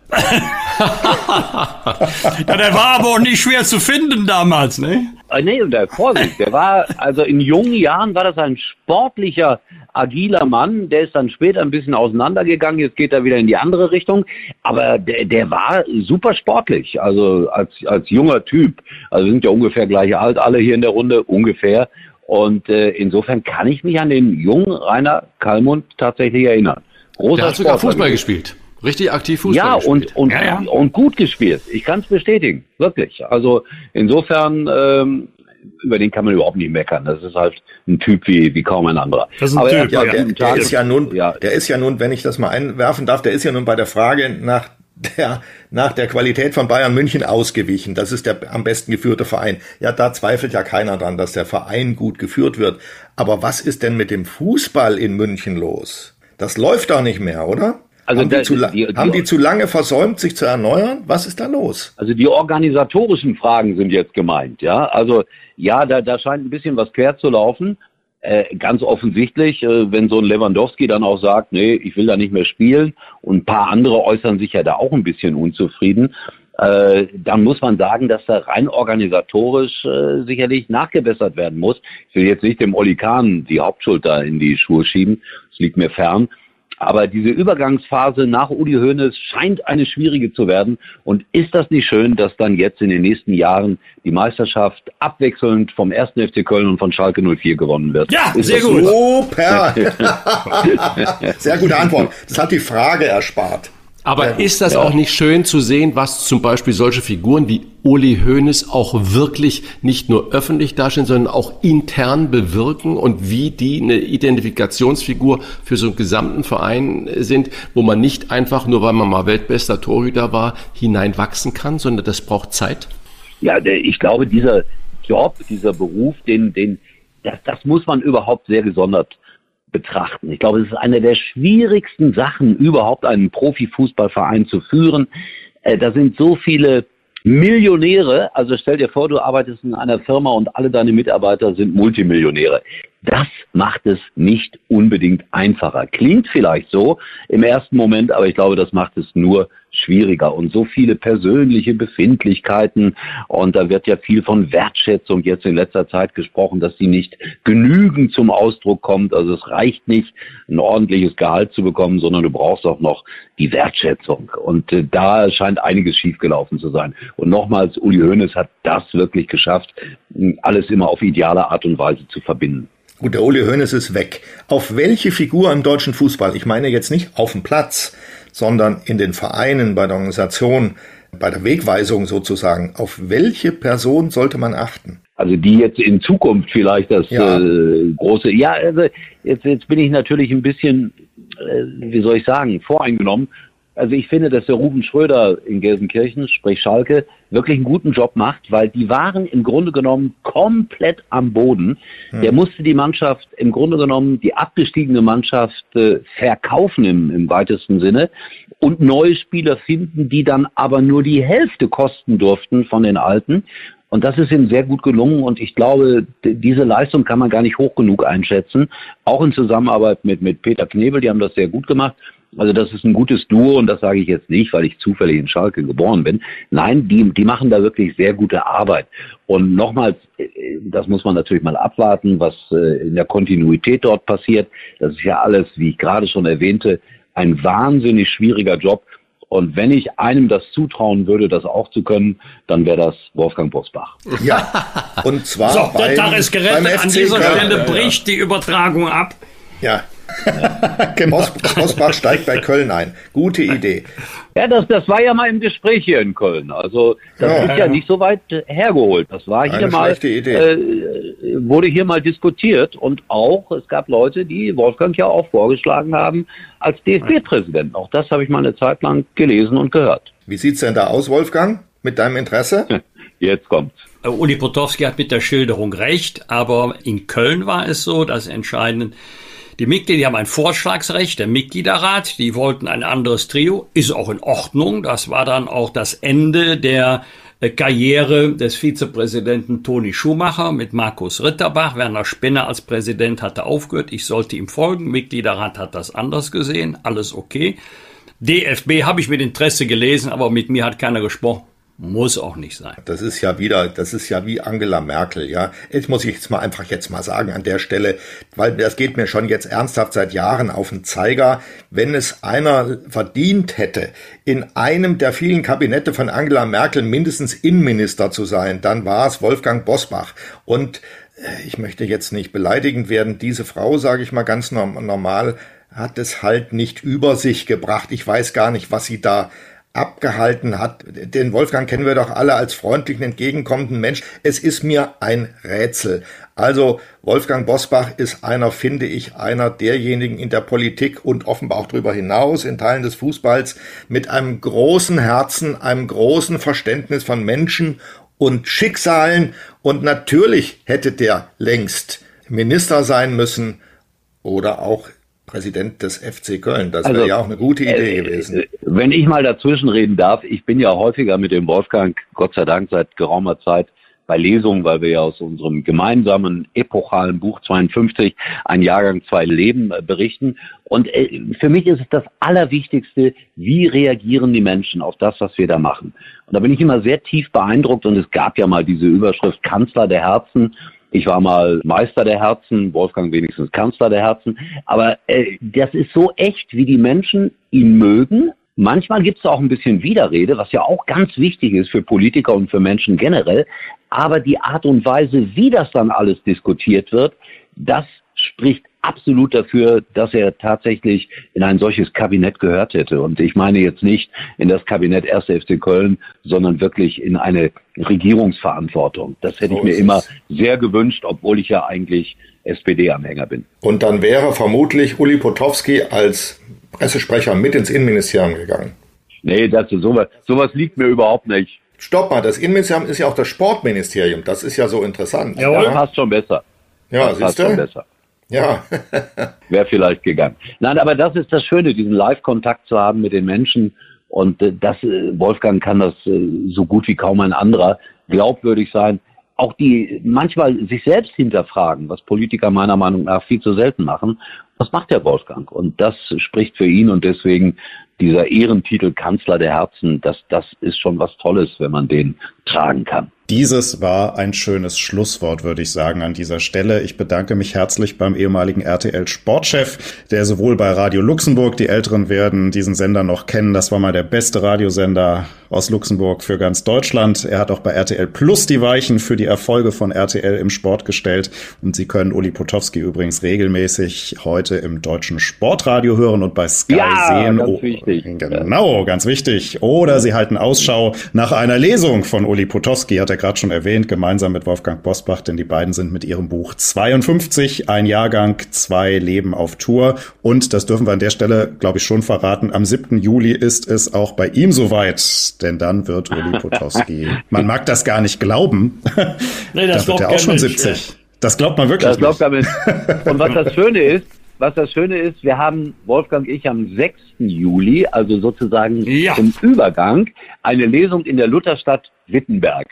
Ja, der war aber auch nicht schwer zu finden damals, ne? Äh, nee, und der Vorsicht, der war, also in jungen Jahren war das ein sportlicher, agiler Mann, der ist dann später ein bisschen auseinandergegangen, jetzt geht er wieder in die andere Richtung, aber der, der war super sportlich, also als, als junger Typ, also wir sind ja ungefähr gleich alt, alle hier in der Runde, ungefähr, und äh, insofern kann ich mich an den jungen Rainer Kallmund tatsächlich erinnern. Großer der hat sogar Fußball gespielt. Richtig aktiv Fußball ja, gespielt. Und, und, ja, ja. und gut gespielt. Ich kann es bestätigen, wirklich. Also insofern, ähm, über den kann man überhaupt nicht meckern. Das ist halt ein Typ wie, wie kaum ein anderer. Das ist ein Aber Typ, ja, der, der ist ja nun, ja. der ist ja nun, wenn ich das mal einwerfen darf, der ist ja nun bei der Frage nach der, nach der Qualität von Bayern München ausgewichen. Das ist der am besten geführte Verein. Ja, da zweifelt ja keiner dran, dass der Verein gut geführt wird. Aber was ist denn mit dem Fußball in München los? Das läuft doch nicht mehr, oder? Also haben, die, zu, die, haben die zu lange versäumt, sich zu erneuern? Was ist da los? Also die organisatorischen Fragen sind jetzt gemeint, ja. Also ja, da, da scheint ein bisschen was quer zu laufen. Äh, ganz offensichtlich, äh, wenn so ein Lewandowski dann auch sagt, nee, ich will da nicht mehr spielen und ein paar andere äußern sich ja da auch ein bisschen unzufrieden, äh, dann muss man sagen, dass da rein organisatorisch äh, sicherlich nachgebessert werden muss. Ich will jetzt nicht dem Oli Kahn die Hauptschuld da in die Schuhe schieben, das liegt mir fern. Aber diese Übergangsphase nach Uli Hoeneß scheint eine schwierige zu werden. Und ist das nicht schön, dass dann jetzt in den nächsten Jahren die Meisterschaft abwechselnd vom 1. FC Köln und von Schalke 04 gewonnen wird? Ja, ist sehr gut. Super. sehr gute Antwort. Das hat die Frage erspart. Aber ja, ist das ja. auch nicht schön zu sehen, was zum Beispiel solche Figuren wie Uli Hoeneß auch wirklich nicht nur öffentlich darstellen, sondern auch intern bewirken und wie die eine Identifikationsfigur für so einen gesamten Verein sind, wo man nicht einfach, nur weil man mal weltbester Torhüter war, hineinwachsen kann, sondern das braucht Zeit? Ja, ich glaube, dieser Job, dieser Beruf, den, den, das, das muss man überhaupt sehr gesondert betrachten. Ich glaube, es ist eine der schwierigsten Sachen, überhaupt einen Profifußballverein zu führen. Äh, da sind so viele Millionäre, also stell dir vor, du arbeitest in einer Firma und alle deine Mitarbeiter sind Multimillionäre. Das macht es nicht unbedingt einfacher. Klingt vielleicht so im ersten Moment, aber ich glaube, das macht es nur schwieriger. Und so viele persönliche Befindlichkeiten. Und da wird ja viel von Wertschätzung jetzt in letzter Zeit gesprochen, dass sie nicht genügend zum Ausdruck kommt. Also es reicht nicht, ein ordentliches Gehalt zu bekommen, sondern du brauchst auch noch die Wertschätzung. Und äh, da scheint einiges schiefgelaufen zu sein. Und nochmals, Uli Hoeneß hat das wirklich geschafft, alles immer auf ideale Art und Weise zu verbinden. Gut, der Uli Hoeneß ist weg. Auf welche Figur im deutschen Fußball, ich meine jetzt nicht auf dem Platz, sondern in den Vereinen, bei der Organisation, bei der Wegweisung sozusagen, auf welche Person sollte man achten? Also die jetzt in Zukunft vielleicht das ja. äh, große, ja, also jetzt, jetzt bin ich natürlich ein bisschen, äh, wie soll ich sagen, voreingenommen also ich finde, dass der Ruben Schröder in Gelsenkirchen, sprich Schalke, wirklich einen guten Job macht, weil die waren im Grunde genommen komplett am Boden. Hm. Der musste die Mannschaft, im Grunde genommen die abgestiegene Mannschaft äh, verkaufen im, im weitesten Sinne und neue Spieler finden, die dann aber nur die Hälfte kosten durften von den alten. Und das ist ihm sehr gut gelungen und ich glaube, diese Leistung kann man gar nicht hoch genug einschätzen. Auch in Zusammenarbeit mit, mit Peter Knebel, die haben das sehr gut gemacht. Also das ist ein gutes Duo und das sage ich jetzt nicht, weil ich zufällig in Schalke geboren bin. Nein, die, die machen da wirklich sehr gute Arbeit. Und nochmals, äh, das muss man natürlich mal abwarten, was äh, in der Kontinuität dort passiert. Das ist ja alles, wie ich gerade schon erwähnte, ein wahnsinnig schwieriger Job. Und wenn ich einem das zutrauen würde, das auch zu können, dann wäre das Wolfgang Bosbach. Ja, und zwar so, beim, der Tag ist gerettet. An dieser Stelle bricht die Übertragung ab. Ja, genau. Bosbach steigt bei Köln ein. Gute Idee. Ja, das, das war ja mal im Gespräch hier in Köln. Also das ja, ist ja, ja, nicht so weit hergeholt. Das war hier Eine mal, äh, wurde hier mal diskutiert und auch es gab Leute, die Wolfgang ja auch vorgeschlagen haben als DFB-Präsident. Auch das habe ich mal eine Zeit lang gelesen und gehört. Wie sieht's denn da aus, Wolfgang? Mit deinem Interesse? Jetzt kommt's. Äh, Uli Potowski hat mit der Schilderung recht, aber in Köln war es so, dass entscheidend die Mitglieder haben ein Vorschlagsrecht, der Mitgliederrat, die wollten ein anderes Trio, ist auch in Ordnung. Das war dann auch das Ende der äh, Karriere des Vizepräsidenten Toni Schumacher mit Markus Ritterbach. Werner Spinner als Präsident hatte aufgehört. Ich sollte ihm folgen. Mitgliederrat hat das anders gesehen. Alles okay. DFB habe ich mit Interesse gelesen, aber mit mir hat keiner gesprochen. Muss auch nicht sein. Das ist ja wieder, das ist ja wie Angela Merkel, ja. Jetzt muss ich jetzt mal einfach jetzt mal sagen an der Stelle, weil das geht mir schon jetzt ernsthaft seit Jahren auf den Zeiger. Wenn es einer verdient hätte, in einem der vielen Kabinette von Angela Merkel mindestens Innenminister zu sein, dann war es Wolfgang Bosbach. Und äh, ich möchte jetzt nicht beleidigend werden. Diese Frau, sage ich mal ganz normal, hat es halt nicht über sich gebracht. Ich weiß gar nicht, was sie da abgehalten hat. Den Wolfgang kennen wir doch alle als freundlichen, entgegenkommenden Mensch. Es ist mir ein Rätsel. Also Wolfgang Bosbach ist einer, finde ich, einer derjenigen in der Politik und offenbar auch darüber hinaus in Teilen des Fußballs mit einem großen Herzen, einem großen Verständnis von Menschen und Schicksalen. Und natürlich hätte der längst Minister sein müssen oder auch Präsident des FC Köln. Das wäre also, ja auch eine gute Idee äh, gewesen. Wenn ich mal dazwischen reden darf, ich bin ja häufiger mit dem Wolfgang, Gott sei Dank seit geraumer Zeit, bei Lesungen, weil wir ja aus unserem gemeinsamen epochalen Buch 52 ein Jahrgang zwei Leben äh, berichten. Und äh, für mich ist es das Allerwichtigste, wie reagieren die Menschen auf das, was wir da machen. Und da bin ich immer sehr tief beeindruckt und es gab ja mal diese Überschrift Kanzler der Herzen. Ich war mal Meister der Herzen, Wolfgang wenigstens Kanzler der Herzen. Aber äh, das ist so echt, wie die Menschen ihn mögen. Manchmal gibt es auch ein bisschen Widerrede, was ja auch ganz wichtig ist für Politiker und für Menschen generell. Aber die Art und Weise, wie das dann alles diskutiert wird, das spricht absolut dafür, dass er tatsächlich in ein solches Kabinett gehört hätte. Und ich meine jetzt nicht in das Kabinett 1. FC Köln, sondern wirklich in eine Regierungsverantwortung. Das hätte so ich mir immer sehr gewünscht, obwohl ich ja eigentlich SPD-Anhänger bin. Und dann wäre vermutlich Uli Potowski als Pressesprecher mit ins Innenministerium gegangen. Nee, das, sowas, sowas liegt mir überhaupt nicht. Stopp mal, das Innenministerium ist ja auch das Sportministerium. Das ist ja so interessant. Jawohl, ja. passt schon besser. Ja, das siehst du? Schon besser. Ja. Wäre vielleicht gegangen. Nein, aber das ist das Schöne, diesen Live-Kontakt zu haben mit den Menschen. Und äh, das, äh, Wolfgang kann das äh, so gut wie kaum ein anderer glaubwürdig sein. Auch die manchmal sich selbst hinterfragen, was Politiker meiner Meinung nach viel zu selten machen. Was macht der Wolfgang? Und das spricht für ihn und deswegen dieser Ehrentitel Kanzler der Herzen, das, das ist schon was Tolles, wenn man den tragen kann. Dieses war ein schönes Schlusswort, würde ich sagen, an dieser Stelle. Ich bedanke mich herzlich beim ehemaligen RTL-Sportchef, der sowohl bei Radio Luxemburg, die Älteren werden diesen Sender noch kennen, das war mal der beste Radiosender aus Luxemburg für ganz Deutschland. Er hat auch bei RTL Plus die Weichen für die Erfolge von RTL im Sport gestellt. Und Sie können Uli Potowski übrigens regelmäßig heute im deutschen Sportradio hören und bei Sky ja, sehen. Ganz oh, wichtig. Genau, ganz wichtig. Oder Sie halten Ausschau nach einer Lesung von Uli Potowski, hat er gerade schon erwähnt, gemeinsam mit Wolfgang Bosbach, denn die beiden sind mit ihrem Buch 52, ein Jahrgang, zwei Leben auf Tour. Und das dürfen wir an der Stelle, glaube ich, schon verraten. Am 7. Juli ist es auch bei ihm soweit, denn dann wird Uli Potowski, man mag das gar nicht glauben, nee, das dann wird er auch schon Mensch, 70. Ja. Das glaubt man wirklich. Das glaubt damit. Und was das Schöne ist, was das Schöne ist, wir haben Wolfgang und ich am 6. Juli, also sozusagen ja. im Übergang, eine Lesung in der Lutherstadt Wittenberg.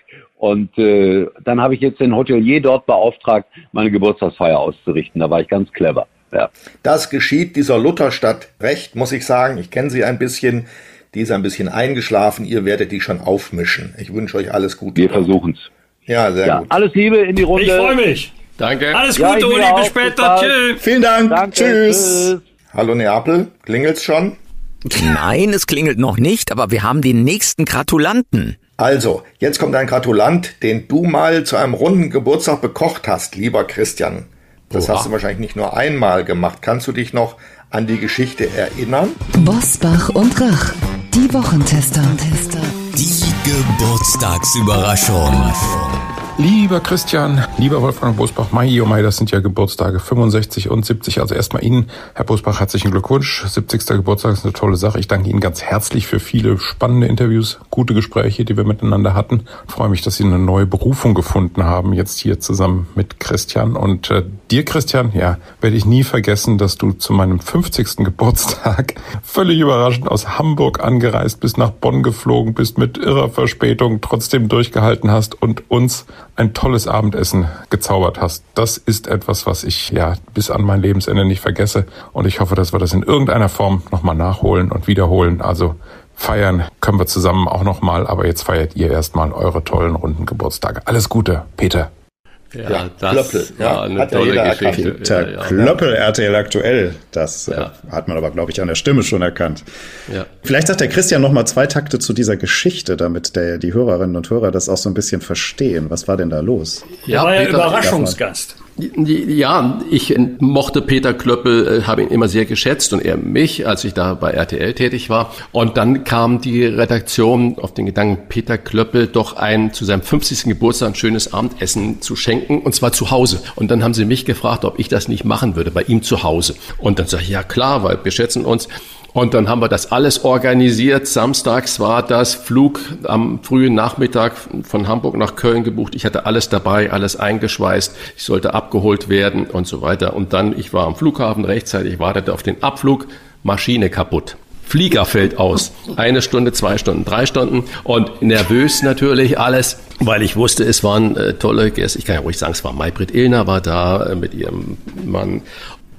Und äh, dann habe ich jetzt den Hotelier dort beauftragt, meine Geburtstagsfeier auszurichten. Da war ich ganz clever. Ja. Das geschieht dieser Lutherstadt recht, muss ich sagen. Ich kenne sie ein bisschen. Die ist ein bisschen eingeschlafen. Ihr werdet die schon aufmischen. Ich wünsche euch alles Gute. Wir versuchen es. Ja, sehr ja, gut. Alles Liebe in die Runde. Ich freue mich. Danke. Alles Gute, ja, Uli. Bis später. Tschüss. Vielen Dank. Danke, tschüss. tschüss. Hallo Neapel. Klingelt's schon? Nein, es klingelt noch nicht, aber wir haben den nächsten Gratulanten. Also, jetzt kommt ein Gratulant, den du mal zu einem runden Geburtstag bekocht hast, lieber Christian. Das Oha. hast du wahrscheinlich nicht nur einmal gemacht. Kannst du dich noch an die Geschichte erinnern? Bosbach und Rach, die Wochentester. Die Geburtstagsüberraschung. Lieber Christian, lieber Wolfgang Bosbach, Mai, oh Mai, das sind ja Geburtstage 65 und 70. Also erstmal Ihnen, Herr Bosbach, herzlichen Glückwunsch. 70. Geburtstag ist eine tolle Sache. Ich danke Ihnen ganz herzlich für viele spannende Interviews, gute Gespräche, die wir miteinander hatten. Ich freue mich, dass Sie eine neue Berufung gefunden haben, jetzt hier zusammen mit Christian. Und äh, dir, Christian, ja, werde ich nie vergessen, dass du zu meinem 50. Geburtstag völlig überraschend aus Hamburg angereist bist, nach Bonn geflogen bist, mit irrer Verspätung trotzdem durchgehalten hast und uns ein tolles Abendessen gezaubert hast. Das ist etwas, was ich ja bis an mein Lebensende nicht vergesse. Und ich hoffe, dass wir das in irgendeiner Form nochmal nachholen und wiederholen. Also feiern können wir zusammen auch nochmal, aber jetzt feiert ihr erstmal eure tollen runden Geburtstage. Alles Gute, Peter. Ja, ja das Klöppel, war ja, eine hat tolle ja Geschichte. Peter ja, Klöppel, RTL aktuell. Das äh, hat man aber, glaube ich, an der Stimme schon erkannt. Ja. Vielleicht sagt der Christian noch mal zwei Takte zu dieser Geschichte, damit der, die Hörerinnen und Hörer das auch so ein bisschen verstehen. Was war denn da los? Ja, war ja Überraschungsgast. Ja, ich mochte Peter Klöppel, äh, habe ihn immer sehr geschätzt und er mich, als ich da bei RTL tätig war. Und dann kam die Redaktion auf den Gedanken, Peter Klöppel doch ein zu seinem 50. Geburtstag ein schönes Abendessen zu schenken und zwar zu Hause. Und dann haben sie mich gefragt, ob ich das nicht machen würde bei ihm zu Hause. Und dann sage ich, ja klar, weil wir schätzen uns. Und dann haben wir das alles organisiert. Samstags war das Flug am frühen Nachmittag von Hamburg nach Köln gebucht. Ich hatte alles dabei, alles eingeschweißt. Ich sollte abgeholt werden und so weiter. Und dann, ich war am Flughafen rechtzeitig, wartete auf den Abflug, Maschine kaputt. Flieger fällt aus. Eine Stunde, zwei Stunden, drei Stunden. Und nervös natürlich alles, weil ich wusste, es waren äh, tolle Gäste. Ich kann ja ruhig sagen, es war Maybrit Illner war da äh, mit ihrem Mann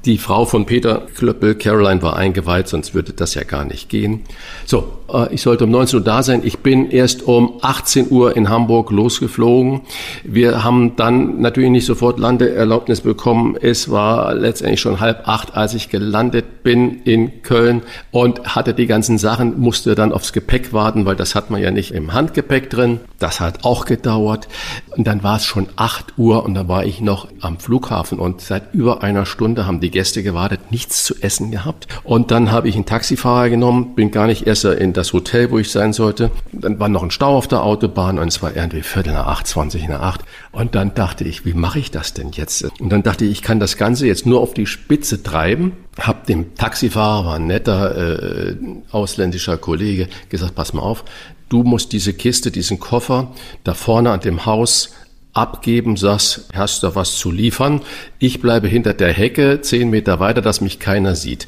die Frau von Peter Klöppel, Caroline, war eingeweiht, sonst würde das ja gar nicht gehen. So, ich sollte um 19 Uhr da sein. Ich bin erst um 18 Uhr in Hamburg losgeflogen. Wir haben dann natürlich nicht sofort Landeerlaubnis bekommen. Es war letztendlich schon halb acht, als ich gelandet bin in Köln und hatte die ganzen Sachen, musste dann aufs Gepäck warten, weil das hat man ja nicht im Handgepäck drin. Das hat auch gedauert. Und dann war es schon acht Uhr und da war ich noch am Flughafen und seit über einer Stunde haben die Gäste gewartet, nichts zu essen gehabt. Und dann habe ich einen Taxifahrer genommen, bin gar nicht erst in das Hotel, wo ich sein sollte. Dann war noch ein Stau auf der Autobahn und es war irgendwie Viertel nach acht, zwanzig nach acht. Und dann dachte ich, wie mache ich das denn jetzt? Und dann dachte ich, ich kann das Ganze jetzt nur auf die Spitze treiben. Hab dem Taxifahrer, war ein netter äh, ausländischer Kollege, gesagt, pass mal auf, du musst diese Kiste, diesen Koffer da vorne an dem Haus abgeben, sagst, hast du was zu liefern? Ich bleibe hinter der Hecke zehn Meter weiter, dass mich keiner sieht.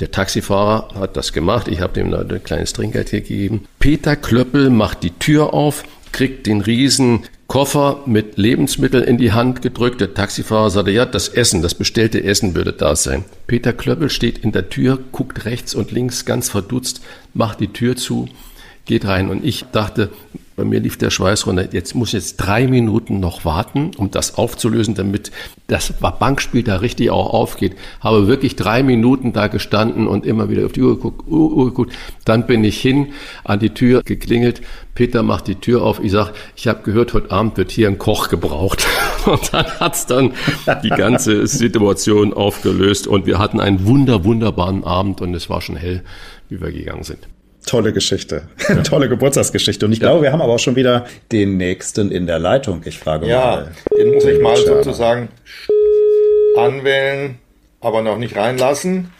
Der Taxifahrer hat das gemacht. Ich habe ihm ein kleines Trinkgeld gegeben. Peter Klöppel macht die Tür auf, kriegt den riesen Koffer mit Lebensmitteln in die Hand gedrückt. Der Taxifahrer sagte, ja, das Essen, das bestellte Essen würde da sein. Peter Klöppel steht in der Tür, guckt rechts und links ganz verdutzt, macht die Tür zu, geht rein. Und ich dachte, bei mir lief der Schweiß runter. Jetzt muss ich jetzt drei Minuten noch warten, um das aufzulösen, damit das Bankspiel da richtig auch aufgeht. Habe wirklich drei Minuten da gestanden und immer wieder auf die Uhr geguckt. Uhr geguckt. Dann bin ich hin, an die Tür geklingelt. Peter macht die Tür auf. Ich sag, ich habe gehört, heute Abend wird hier ein Koch gebraucht. Und dann hat's dann die ganze Situation aufgelöst und wir hatten einen wunder, wunderbaren Abend und es war schon hell, wie wir gegangen sind. Tolle Geschichte. Ja. Tolle Geburtstagsgeschichte. Und ich ja. glaube, wir haben aber auch schon wieder den nächsten in der Leitung. Ich frage ja, mal. Ja, den muss ich mal sozusagen anwählen, aber noch nicht reinlassen.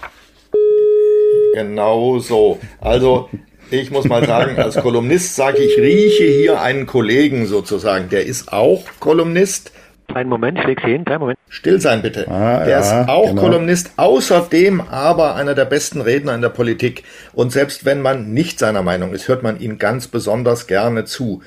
Genau so. Also, ich muss mal sagen, als Kolumnist sage ich rieche hier einen Kollegen sozusagen. Der ist auch Kolumnist Kleinen Moment, ich leg's hin, kleinen Moment. Still sein bitte. Ah, der ja, ist auch genau. Kolumnist, außerdem aber einer der besten Redner in der Politik. Und selbst wenn man nicht seiner Meinung ist, hört man ihm ganz besonders gerne zu.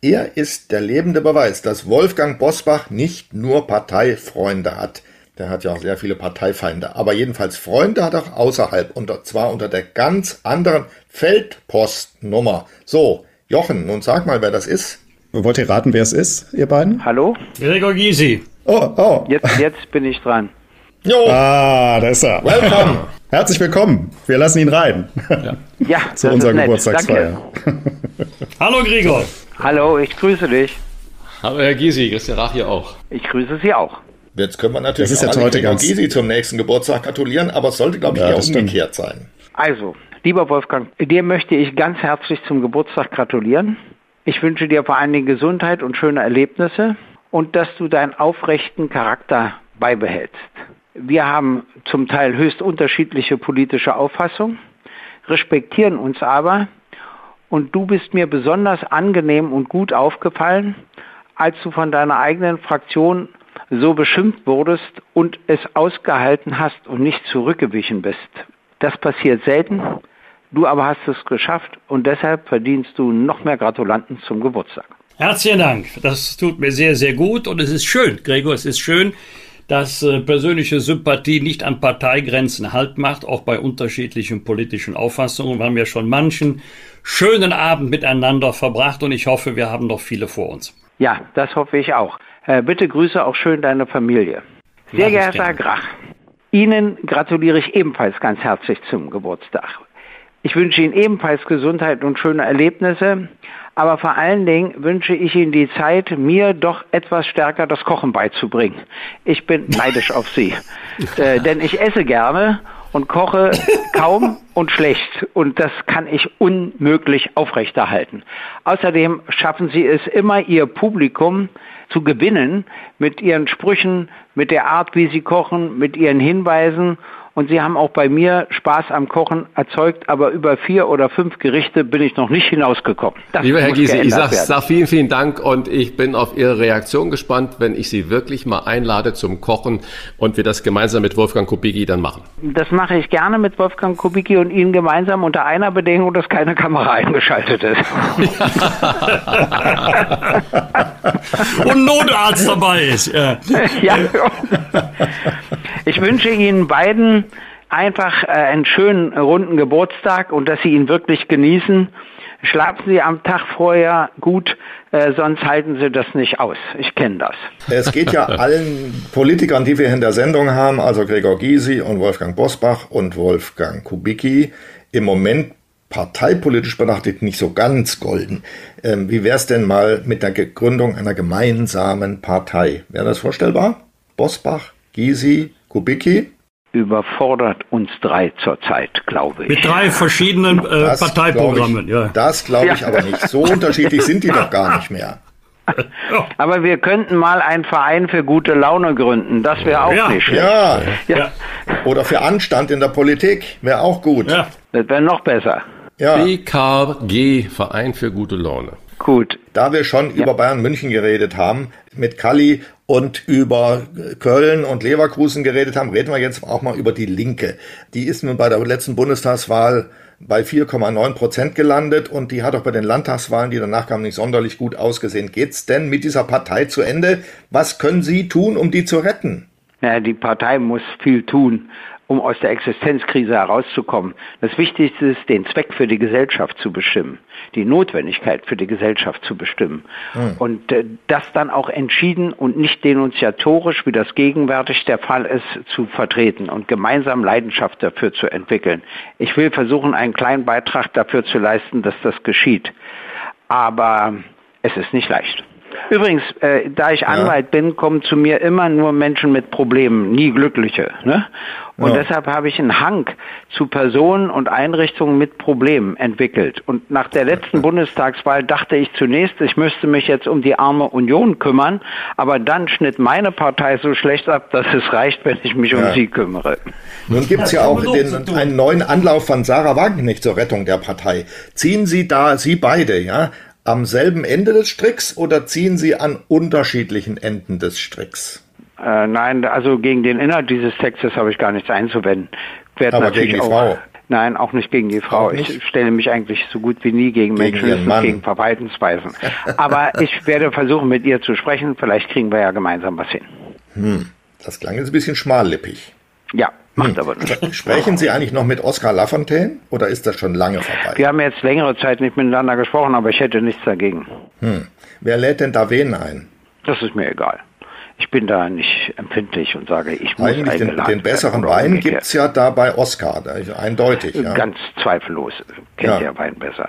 Er ist der lebende Beweis, dass Wolfgang Bosbach nicht nur Parteifreunde hat. Der hat ja auch sehr viele Parteifeinde. Aber jedenfalls Freunde hat er auch außerhalb. Und zwar unter der ganz anderen Feldpostnummer. So, Jochen, nun sag mal, wer das ist. Wollt ihr raten, wer es ist, ihr beiden? Hallo? Gregor Gysi. Oh, oh. Jetzt, jetzt bin ich dran. Jo. Ah, da ist er. Welcome. Herzlich willkommen. Wir lassen ihn rein. Ja, ja zu unserer Geburtstagsfeier. Hallo Gregor. Hallo, ich grüße dich. Hallo Herr Gysi, Christian Rach hier auch. Ich grüße Sie auch. Jetzt können wir natürlich das ist ja heute ganz Gysi zum nächsten Geburtstag gratulieren, aber es sollte, glaube ich, ja, eher umgekehrt stimmt. sein. Also, lieber Wolfgang, dir möchte ich ganz herzlich zum Geburtstag gratulieren. Ich wünsche dir vor allen Dingen Gesundheit und schöne Erlebnisse und dass du deinen aufrechten Charakter beibehältst. Wir haben zum Teil höchst unterschiedliche politische Auffassungen, respektieren uns aber und du bist mir besonders angenehm und gut aufgefallen, als du von deiner eigenen Fraktion so beschimpft wurdest und es ausgehalten hast und nicht zurückgewichen bist. Das passiert selten. Du aber hast es geschafft und deshalb verdienst du noch mehr Gratulanten zum Geburtstag. Herzlichen Dank. Das tut mir sehr, sehr gut und es ist schön, Gregor, es ist schön, dass äh, persönliche Sympathie nicht an Parteigrenzen Halt macht, auch bei unterschiedlichen politischen Auffassungen. Wir haben ja schon manchen schönen Abend miteinander verbracht und ich hoffe, wir haben noch viele vor uns. Ja, das hoffe ich auch. Äh, bitte grüße auch schön deine Familie. Sehr geehrter Herr Grach, Ihnen gratuliere ich ebenfalls ganz herzlich zum Geburtstag. Ich wünsche Ihnen ebenfalls Gesundheit und schöne Erlebnisse. aber vor allen Dingen wünsche ich Ihnen die Zeit, mir doch etwas stärker das Kochen beizubringen. Ich bin neidisch auf Sie, äh, denn ich esse gerne und koche kaum und schlecht. Und das kann ich unmöglich aufrechterhalten. Außerdem schaffen Sie es immer, Ihr Publikum zu gewinnen mit Ihren Sprüchen, mit der Art, wie Sie kochen, mit Ihren Hinweisen und sie haben auch bei mir Spaß am Kochen erzeugt, aber über vier oder fünf Gerichte bin ich noch nicht hinausgekommen. Das Lieber Herr Giese, ich sage sag vielen, vielen Dank und ich bin auf Ihre Reaktion gespannt, wenn ich Sie wirklich mal einlade zum Kochen und wir das gemeinsam mit Wolfgang Kubicki dann machen. Das mache ich gerne mit Wolfgang Kubicki und Ihnen gemeinsam unter einer Bedingung, dass keine Kamera eingeschaltet ist. und Notarzt dabei ist. Ja. ja. Ich wünsche Ihnen beiden einfach äh, einen schönen runden Geburtstag und dass Sie ihn wirklich genießen. Schlafen Sie am Tag vorher gut, äh, sonst halten Sie das nicht aus. Ich kenne das. Es geht ja allen Politikern, die wir in der Sendung haben, also Gregor Gysi und Wolfgang Bosbach und Wolfgang Kubicki, im Moment parteipolitisch betrachtet nicht so ganz golden. Ähm, wie wäre es denn mal mit der Gründung einer gemeinsamen Partei? Wäre das vorstellbar? Bosbach, Gysi, Kubicki? Überfordert uns drei zurzeit, glaube ich. Mit drei verschiedenen äh, Parteiprogrammen, ich, ja. Das glaube ich ja. aber nicht. So unterschiedlich sind die doch gar nicht mehr. Aber wir könnten mal einen Verein für gute Laune gründen. Das wäre auch ja. nicht schlecht. Ja. ja. Oder für Anstand in der Politik wäre auch gut. Ja. Das wäre noch besser. Ja. BKG, Verein für gute Laune. Gut. Da wir schon ja. über Bayern München geredet haben, mit Kalli und über Köln und Leverkusen geredet haben, reden wir jetzt auch mal über die Linke. Die ist nun bei der letzten Bundestagswahl bei 4,9 Prozent gelandet und die hat auch bei den Landtagswahlen, die danach kamen, nicht sonderlich gut ausgesehen. Geht's denn mit dieser Partei zu Ende? Was können Sie tun, um die zu retten? Ja, die Partei muss viel tun um aus der Existenzkrise herauszukommen. Das Wichtigste ist, den Zweck für die Gesellschaft zu bestimmen, die Notwendigkeit für die Gesellschaft zu bestimmen. Hm. Und äh, das dann auch entschieden und nicht denunziatorisch, wie das gegenwärtig der Fall ist, zu vertreten und gemeinsam Leidenschaft dafür zu entwickeln. Ich will versuchen, einen kleinen Beitrag dafür zu leisten, dass das geschieht. Aber es ist nicht leicht. Übrigens, äh, da ich Anwalt bin, kommen zu mir immer nur Menschen mit Problemen, nie Glückliche. Ne? Und ja. deshalb habe ich einen Hang zu Personen und Einrichtungen mit Problemen entwickelt. Und nach der letzten Bundestagswahl dachte ich zunächst, ich müsste mich jetzt um die arme Union kümmern, aber dann schnitt meine Partei so schlecht ab, dass es reicht, wenn ich mich ja. um sie kümmere. Nun gibt es ja auch den, einen neuen Anlauf von Sarah Wagenknecht zur Rettung der Partei. Ziehen Sie da, Sie beide, ja, am selben Ende des Stricks oder ziehen Sie an unterschiedlichen Enden des Stricks? Äh, nein, also gegen den Inhalt dieses Textes habe ich gar nichts einzuwenden. Werd Aber gegen die auch, Frau? Nein, auch nicht gegen die Frau. Ich stelle mich eigentlich so gut wie nie gegen, gegen Menschen, gegen Verhaltensweisen. Aber ich werde versuchen, mit ihr zu sprechen. Vielleicht kriegen wir ja gemeinsam was hin. Hm, das klang jetzt ein bisschen schmallippig. Ja, Macht hm. aber nicht. Sprechen Sie eigentlich noch mit Oskar Lafontaine oder ist das schon lange vorbei? Wir haben jetzt längere Zeit nicht miteinander gesprochen, aber ich hätte nichts dagegen. Hm. Wer lädt denn da wen ein? Das ist mir egal. Ich bin da nicht empfindlich und sage, ich muss Eigentlich den, den besseren Wein gibt es ja da bei Oscar, eindeutig. Ja. Ganz zweifellos, kennt ja. der Wein besser.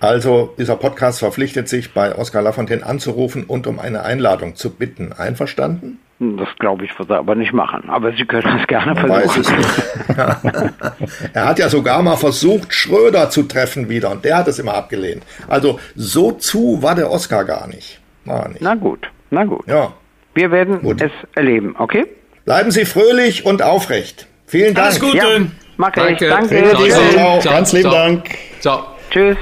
Also dieser Podcast verpflichtet sich, bei Oskar Lafontaine anzurufen und um eine Einladung zu bitten. Einverstanden? Das glaube ich, wird er aber nicht machen. Aber Sie können das gerne Man versuchen. er hat ja sogar mal versucht, Schröder zu treffen wieder und der hat es immer abgelehnt. Also so zu war der Oscar gar nicht. War nicht. Na gut, na gut. Ja. Wir werden gut. es erleben, okay? Bleiben Sie fröhlich und aufrecht. Vielen Dank. Alles Gute. Ja, mach ich. Danke. Danke. Ciao. Ganz lieben Dank. Ciao. Tschüss.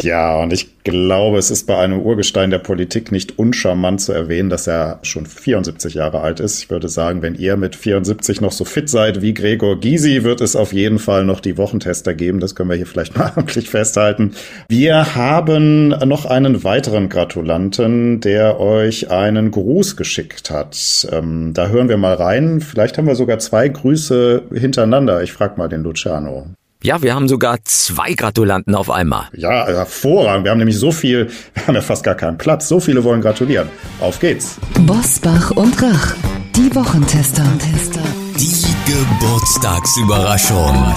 Ja, und ich glaube, es ist bei einem Urgestein der Politik nicht uncharmant zu erwähnen, dass er schon 74 Jahre alt ist. Ich würde sagen, wenn ihr mit 74 noch so fit seid wie Gregor Gysi, wird es auf jeden Fall noch die Wochentester geben. Das können wir hier vielleicht mal amtlich festhalten. Wir haben noch einen weiteren Gratulanten, der euch einen Gruß geschickt hat. Ähm, da hören wir mal rein. Vielleicht haben wir sogar zwei Grüße hintereinander. Ich frage mal den Luciano. Ja, wir haben sogar zwei Gratulanten auf einmal. Ja, hervorragend. Wir haben nämlich so viel, wir haben ja fast gar keinen Platz. So viele wollen gratulieren. Auf geht's. Bosbach und Rach, die Wochentester. Die Geburtstagsüberraschung.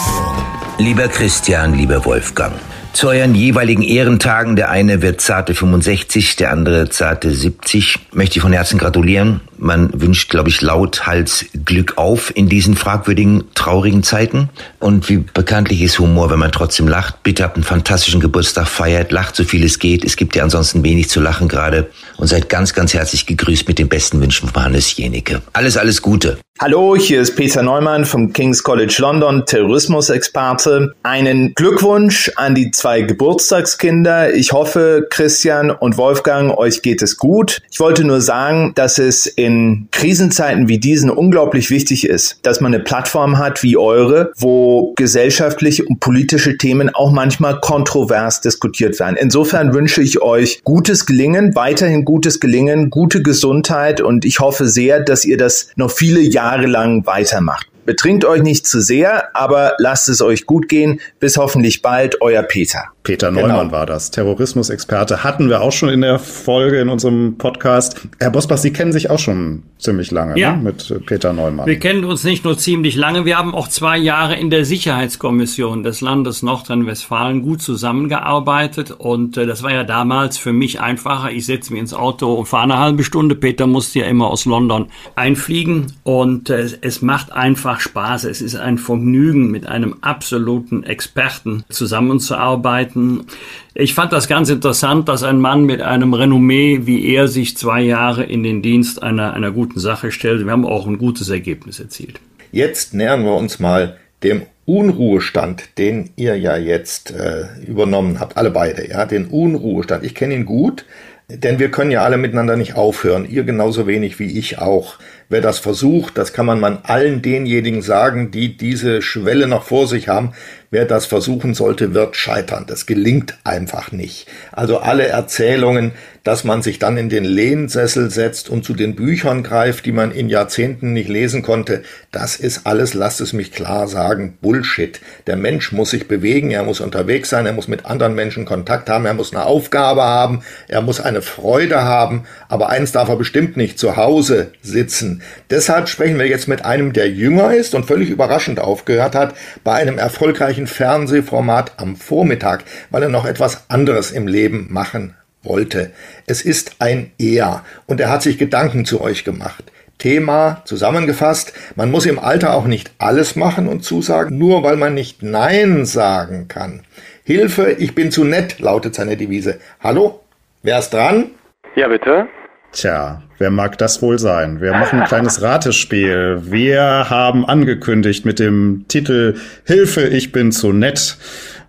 Lieber Christian, lieber Wolfgang. Zu euren jeweiligen Ehrentagen. Der eine wird zarte 65, der andere zarte 70. Möchte ich von Herzen gratulieren. Man wünscht, glaube ich, lauthals Glück auf in diesen fragwürdigen, traurigen Zeiten. Und wie bekanntlich ist Humor, wenn man trotzdem lacht. Bitte habt einen fantastischen Geburtstag, feiert, lacht so viel es geht. Es gibt ja ansonsten wenig zu lachen gerade. Und seid ganz, ganz herzlich gegrüßt mit den besten Wünschen von Hannes Jenecke. Alles, alles Gute. Hallo, hier ist Peter Neumann vom King's College London, Terrorismusexperte. Einen Glückwunsch an die zwei Geburtstagskinder. Ich hoffe, Christian und Wolfgang, euch geht es gut. Ich wollte nur sagen, dass es in Krisenzeiten wie diesen unglaublich wichtig ist, dass man eine Plattform hat wie eure, wo gesellschaftliche und politische Themen auch manchmal kontrovers diskutiert werden. Insofern wünsche ich euch gutes Gelingen, weiterhin gutes Gelingen, gute Gesundheit und ich hoffe sehr, dass ihr das noch viele Jahre jahrelang weitermacht. Betrinkt euch nicht zu sehr, aber lasst es euch gut gehen. Bis hoffentlich bald, euer Peter. Peter Genau. Neumann war das, Terrorismusexperte. Hatten wir auch schon in der Folge in unserem Podcast. Herr Bosbach, Sie kennen sich auch schon ziemlich lange Ja. ne? mit Peter Neumann. Wir kennen uns nicht nur ziemlich lange, wir haben auch zwei Jahre in der Sicherheitskommission des Landes Nordrhein-Westfalen gut zusammengearbeitet und äh, das war ja damals für mich einfacher. Ich setze mich ins Auto und fahre eine halbe Stunde. Peter musste ja immer aus London einfliegen und äh, es macht einfach Spaß. Es ist ein Vergnügen, mit einem absoluten Experten zusammenzuarbeiten. Ich fand das ganz interessant, dass ein Mann mit einem Renommee wie er sich zwei Jahre in den Dienst einer, einer guten Sache stellt. Wir haben auch ein gutes Ergebnis erzielt. Jetzt nähern wir uns mal dem Unruhestand, den ihr ja jetzt äh, übernommen habt, alle beide, ja, den Unruhestand. Ich kenne ihn gut, denn wir können ja alle miteinander nicht aufhören, ihr genauso wenig wie ich auch. Wer das versucht, das kann man man allen denjenigen sagen, die diese Schwelle noch vor sich haben. Wer das versuchen sollte, wird scheitern. Das gelingt einfach nicht. Also alle Erzählungen, dass man sich dann in den Lehnsessel setzt und zu den Büchern greift, die man in Jahrzehnten nicht lesen konnte, das ist alles, lasst es mich klar sagen, Bullshit. Der Mensch muss sich bewegen, er muss unterwegs sein, er muss mit anderen Menschen Kontakt haben, er muss eine Aufgabe haben, er muss eine Freude haben, aber eins darf er bestimmt nicht zu Hause sitzen. Deshalb sprechen wir jetzt mit einem, der jünger ist und völlig überraschend aufgehört hat, bei einem erfolgreichen Fernsehformat am Vormittag, weil er noch etwas anderes im Leben machen wollte. Es ist ein Er und er hat sich Gedanken zu euch gemacht. Thema zusammengefasst, man muss im Alter auch nicht alles machen und zusagen, nur weil man nicht Nein sagen kann. Hilfe, ich bin zu nett, lautet seine Devise. Hallo? Wer ist dran? Ja, bitte. Tja, wer mag das wohl sein? Wir machen ein kleines Ratespiel. Wir haben angekündigt mit dem Titel Hilfe, ich bin zu nett.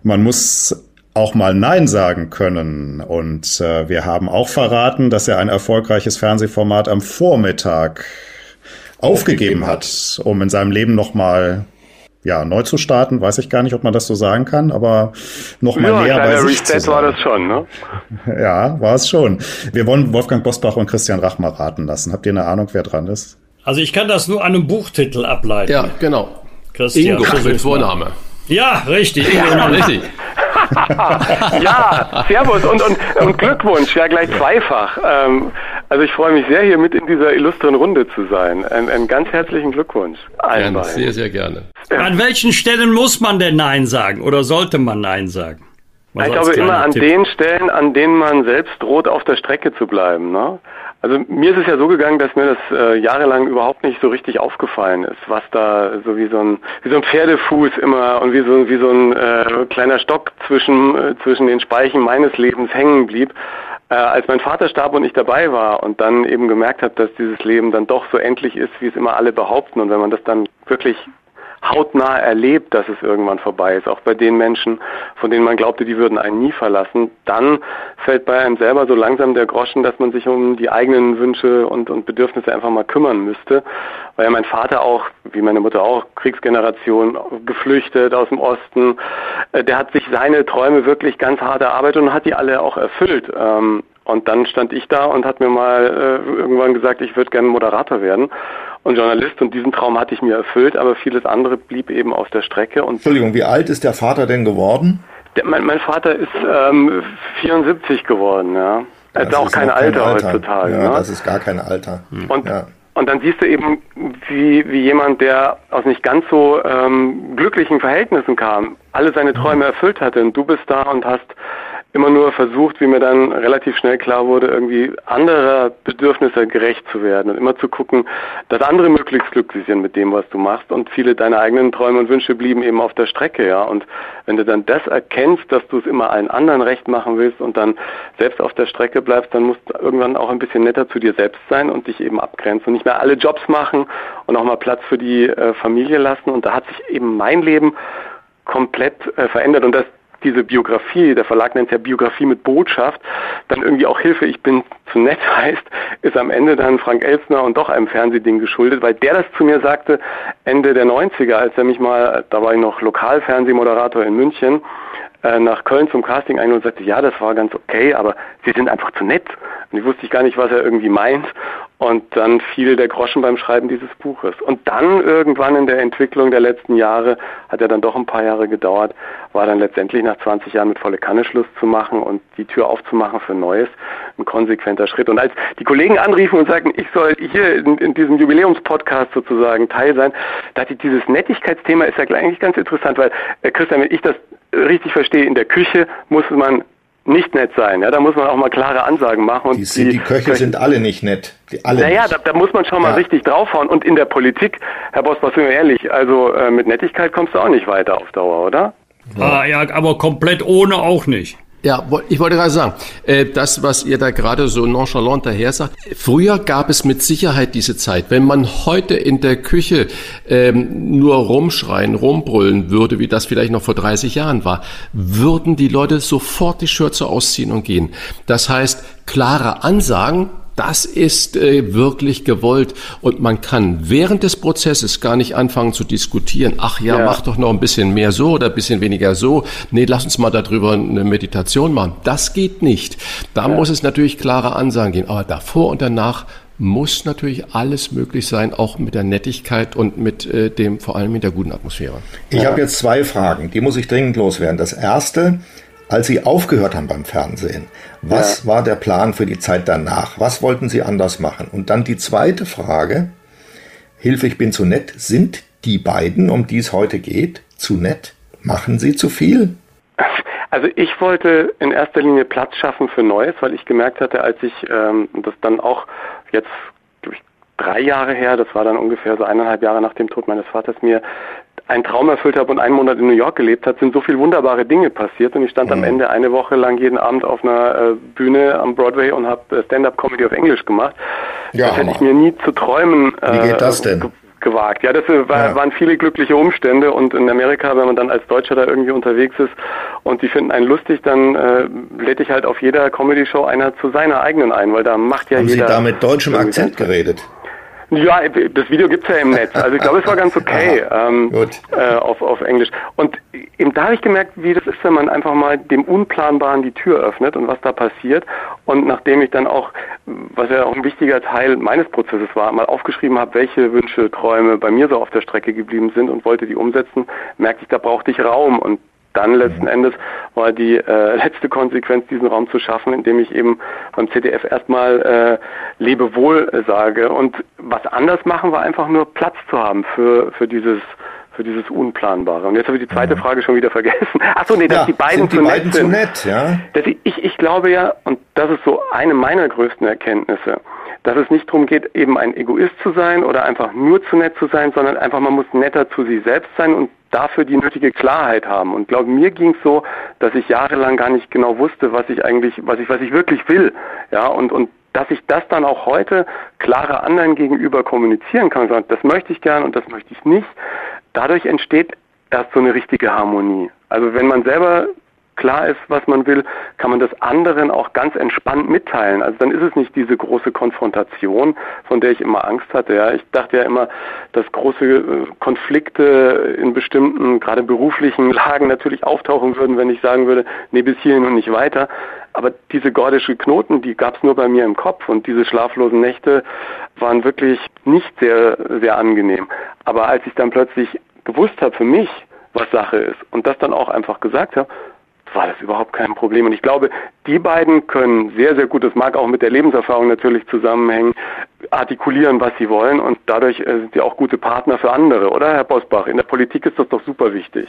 Man muss auch mal Nein sagen können. Und äh, wir haben auch verraten, dass er ein erfolgreiches Fernsehformat am Vormittag aufgegeben hat, um in seinem Leben nochmal ja, neu zu starten, weiß ich gar nicht, ob man das so sagen kann, aber noch mal ja, näher bei sich zu Reset war sein. das schon, ne? Ja, war es schon. Wir wollen Wolfgang Bosbach und Christian Rach mal raten lassen. Habt ihr eine Ahnung, wer dran ist? Also ich kann das nur an einem Buchtitel ableiten. Ja, genau. Christian, Ingo mit. Vorname. Ja, richtig. Ingo Ja, richtig. ja, Servus und, und, und Glückwunsch, ja gleich zweifach. Ähm, also ich freue mich sehr, hier mit in dieser illustren Runde zu sein. Ein, einen ganz herzlichen Glückwunsch. allen Gerne, sehr, sehr gerne. An welchen Stellen muss man denn Nein sagen oder sollte man Nein sagen? Mal ich so als glaube immer an Tipp. den Stellen, an denen man selbst droht, auf der Strecke zu bleiben. Ne? Also mir ist es ja so gegangen, dass mir das äh, jahrelang überhaupt nicht so richtig aufgefallen ist, was da so wie so ein wie so ein Pferdefuß immer und wie so wie so ein äh, kleiner Stock zwischen äh, zwischen den Speichen meines Lebens hängen blieb. Äh, als mein Vater starb und ich dabei war und dann eben gemerkt habe, dass dieses Leben dann doch so endlich ist, wie es immer alle behaupten und wenn man das dann wirklich hautnah erlebt, dass es irgendwann vorbei ist, auch bei den Menschen, von denen man glaubte, die würden einen nie verlassen, dann fällt bei einem selber so langsam der Groschen, dass man sich um die eigenen Wünsche und, und Bedürfnisse einfach mal kümmern müsste. Weil ja mein Vater auch, wie meine Mutter auch, Kriegsgeneration, geflüchtet aus dem Osten, äh, der hat sich seine Träume wirklich ganz hart erarbeitet und hat die alle auch erfüllt. Ähm, und dann stand ich da und hat mir mal äh, irgendwann gesagt, ich würde gerne Moderator werden und Journalist. Und diesen Traum hatte ich mir erfüllt, aber vieles andere blieb eben auf der Strecke. Und Entschuldigung, wie alt ist der Vater denn geworden? der, mein, mein Vater ist ähm, 74 geworden, ja. Er Das auch ist kein noch Alter, heutzutage. Ja, ne? das ist gar kein Alter. Und, ja. und dann siehst du eben, wie, wie jemand, der aus nicht ganz so ähm, glücklichen Verhältnissen kam, alle seine Träume erfüllt hatte. Und du bist da und hast immer nur versucht, wie mir dann relativ schnell klar wurde, irgendwie anderer Bedürfnisse gerecht zu werden und immer zu gucken, dass andere möglichst glücklich sind mit dem, was du machst und viele deiner eigenen Träume und Wünsche blieben eben auf der Strecke, ja. Und wenn du dann das erkennst, dass du es immer allen anderen recht machen willst und dann selbst auf der Strecke bleibst, dann musst du irgendwann auch ein bisschen netter zu dir selbst sein und dich eben abgrenzen und nicht mehr alle Jobs machen und auch mal Platz für die äh, Familie lassen. Und da hat sich eben mein Leben komplett äh, verändert und das diese Biografie, der Verlag nennt es ja Biografie mit Botschaft, dann irgendwie auch Hilfe, ich bin zu nett heißt, ist am Ende dann Frank Elsner und doch einem Fernsehding geschuldet, weil der das zu mir sagte Ende der 90er, als er mich mal, da war ich noch Lokalfernsehmoderator in München, äh, nach Köln zum Casting ein und sagte, ja, das war ganz okay, aber Sie sind einfach zu nett. Und ich wusste gar nicht, was er irgendwie meint. Und dann fiel der Groschen beim Schreiben dieses Buches. Und dann irgendwann in der Entwicklung der letzten Jahre, hat ja dann doch ein paar Jahre gedauert, war dann letztendlich nach 20 Jahren mit volle Kanne Schluss zu machen und die Tür aufzumachen für Neues, ein konsequenter Schritt. Und als die Kollegen anriefen und sagten, ich soll hier in, in diesem Jubiläumspodcast sozusagen Teil sein, da hatte ich dieses Nettigkeitsthema ist ja eigentlich ganz interessant, weil äh, Christian, wenn ich das richtig verstehe, in der Küche muss man nicht nett sein. Ja, da muss man auch mal klare Ansagen machen. Und die, die, die Köche sind alle nicht nett. Die, alle naja, da, da, muss man schon mal ja. richtig draufhauen. Und in der Politik, Herr Boss, was sind wir ehrlich, also äh, mit Nettigkeit kommst du auch nicht weiter auf Dauer, oder? Ja. Ah, ja, aber komplett ohne auch nicht. Ja, ich wollte gerade sagen, äh, das, was ihr da gerade so nonchalant daher sagt, früher gab es mit Sicherheit diese Zeit. Wenn man heute in der Küche ähm, nur rumschreien, rumbrüllen würde, wie das vielleicht noch vor 30 Jahren war, würden die Leute sofort die Schürze ausziehen und gehen. Das heißt, klare Ansagen, das ist äh, wirklich gewollt und man kann während des Prozesses gar nicht anfangen zu diskutieren. Ach ja, ja, mach doch noch ein bisschen mehr so oder ein bisschen weniger so. Nee, lass uns mal darüber eine Meditation machen. Das geht nicht. Da ja. muss es natürlich klare Ansagen geben. Aber davor und danach muss natürlich alles möglich sein, auch mit der Nettigkeit und mit äh, dem, vor allem mit der guten Atmosphäre. Ich ja. habe jetzt zwei Fragen, die muss ich dringend loswerden. Das erste, als Sie aufgehört haben beim Fernsehen, was ja. war der Plan für die Zeit danach? Was wollten Sie anders machen? Und dann die zweite Frage, Hilfe, ich bin zu nett, sind die beiden, um die es heute geht, zu nett? Machen sie zu viel? Also ich wollte in erster Linie Platz schaffen für Neues, weil ich gemerkt hatte, als ich ähm, das dann auch jetzt durch drei Jahre her, das war dann ungefähr so eineinhalb Jahre nach dem Tod meines Vaters, mir einen Traum erfüllt habe und einen Monat in New York gelebt habe, sind so viele wunderbare Dinge passiert und ich stand mhm. am Ende eine Woche lang jeden Abend auf einer äh, Bühne am Broadway und habe äh, Stand-up-Comedy auf Englisch gemacht. Ja, das hätte ich mir nie zu träumen äh, Wie geht das denn? gewagt. Ja, das äh, war, ja. waren viele glückliche Umstände und in Amerika, wenn man dann als Deutscher da irgendwie unterwegs ist und die finden einen lustig, dann äh, lädt ich halt auf jeder Comedy-Show einer zu seiner eigenen ein, weil da macht ja Haben jeder... Haben Sie da mit deutschem Akzent geredet? Ja, das Video gibt's ja im Netz. Also ich glaube, es war ganz okay ähm, äh, auf, auf Englisch. Und eben da habe ich gemerkt, wie das ist, wenn man einfach mal dem Unplanbaren die Tür öffnet und was da passiert. Und nachdem ich dann auch, was ja auch ein wichtiger Teil meines Prozesses war, mal aufgeschrieben habe, welche Wünsche, Träume bei mir so auf der Strecke geblieben sind und wollte die umsetzen, merkte ich, da brauchte ich Raum. Und dann letzten. Endes war die äh, letzte Konsequenz, diesen Raum zu schaffen, indem ich eben beim ZDF erstmal äh, Lebewohl äh, sage. Und was anders machen war einfach nur Platz zu haben für, für dieses für dieses Unplanbare. Und jetzt habe ich die zweite mhm. Frage schon wieder vergessen. Achso, nee, dass ja, die beiden, sind die zu, beiden nett zu nett ja? Ich, ich, ich glaube ja, und das ist so eine meiner größten Erkenntnisse, dass es nicht darum geht, eben ein Egoist zu sein oder einfach nur zu nett zu sein, sondern einfach man muss netter zu sich selbst sein und dafür die nötige Klarheit haben. Und glaube mir ging es so, dass ich jahrelang gar nicht genau wusste, was ich eigentlich, was ich, was ich wirklich will. Ja, und, und dass ich das dann auch heute klarer anderen gegenüber kommunizieren kann, sagen, das möchte ich gern und das möchte ich nicht. Dadurch entsteht erst so eine richtige Harmonie. Also wenn man selber klar ist, was man will, kann man das anderen auch ganz entspannt mitteilen. Also dann ist es nicht diese große Konfrontation, von der ich immer Angst hatte. Ja, ich dachte ja immer, dass große äh, Konflikte in bestimmten, gerade beruflichen Lagen natürlich auftauchen würden, wenn ich sagen würde, nee, bis hierhin und nicht weiter. Aber diese gordische Knoten, die gab es nur bei mir im Kopf und diese schlaflosen Nächte waren wirklich nicht sehr, sehr angenehm. Aber als ich dann plötzlich gewusst habe für mich, was Sache ist und das dann auch einfach gesagt habe, war das überhaupt kein Problem. Und ich glaube, die beiden können sehr, sehr gut, das mag auch mit der Lebenserfahrung natürlich zusammenhängen, artikulieren, was sie wollen und dadurch äh, sind sie auch gute Partner für andere, oder Herr Bosbach? In der Politik ist das doch super wichtig.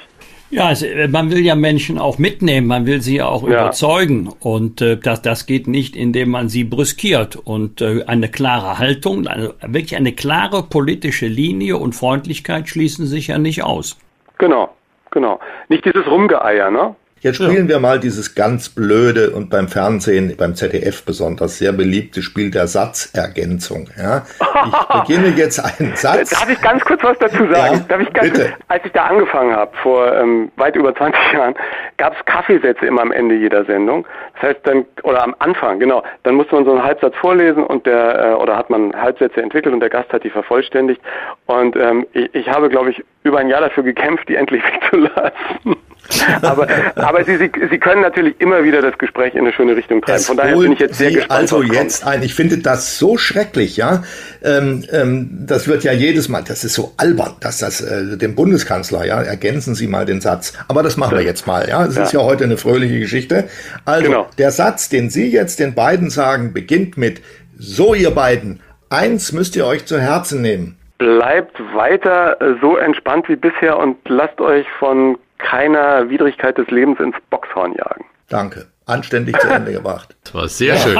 Ja, also, man will ja Menschen auch mitnehmen, man will sie auch ja. überzeugen und äh, das, das geht nicht, indem man sie brüskiert und äh, eine klare Haltung, eine, wirklich eine klare politische Linie und Freundlichkeit schließen sich ja nicht aus. Genau, genau. Nicht dieses Rumgeeier, ne? Jetzt spielen ja. wir mal dieses ganz blöde und beim Fernsehen, beim ZDF besonders sehr beliebte Spiel der Satzergänzung. Ja? Ich beginne jetzt einen Satz. Darf ich ganz kurz was dazu sagen? Ja, Darf ich ganz bitte. Kurz, als ich da angefangen habe, vor ähm, weit über 20 Jahren, gab es Kaffeesätze immer am Ende jeder Sendung. Das heißt dann, oder am Anfang, genau, dann musste man so einen Halbsatz vorlesen und der, äh, oder hat man Halbsätze entwickelt und der Gast hat die vervollständigt. Und ähm, ich, ich habe, glaube ich, über ein Jahr dafür gekämpft, die endlich wegzulassen. aber aber Sie, Sie, Sie können natürlich immer wieder das Gespräch in eine schöne Richtung treiben. Von daher bin ich jetzt sehr Sie gespannt. Also jetzt ein, ich finde das so schrecklich, ja. Ähm, ähm, das wird ja jedes Mal, das ist so albern, dass das äh, dem Bundeskanzler, ja, ergänzen Sie mal den Satz. Aber das machen wir jetzt mal, ja. Es ja. ist ja heute eine fröhliche Geschichte. Also genau. der Satz, den Sie jetzt den beiden sagen, beginnt mit so ihr beiden. Eins müsst ihr euch zu Herzen nehmen bleibt weiter so entspannt wie bisher und lasst euch von keiner Widrigkeit des Lebens ins Boxhorn jagen. Danke anständig zu Ende gebracht. Das war sehr ja. schön.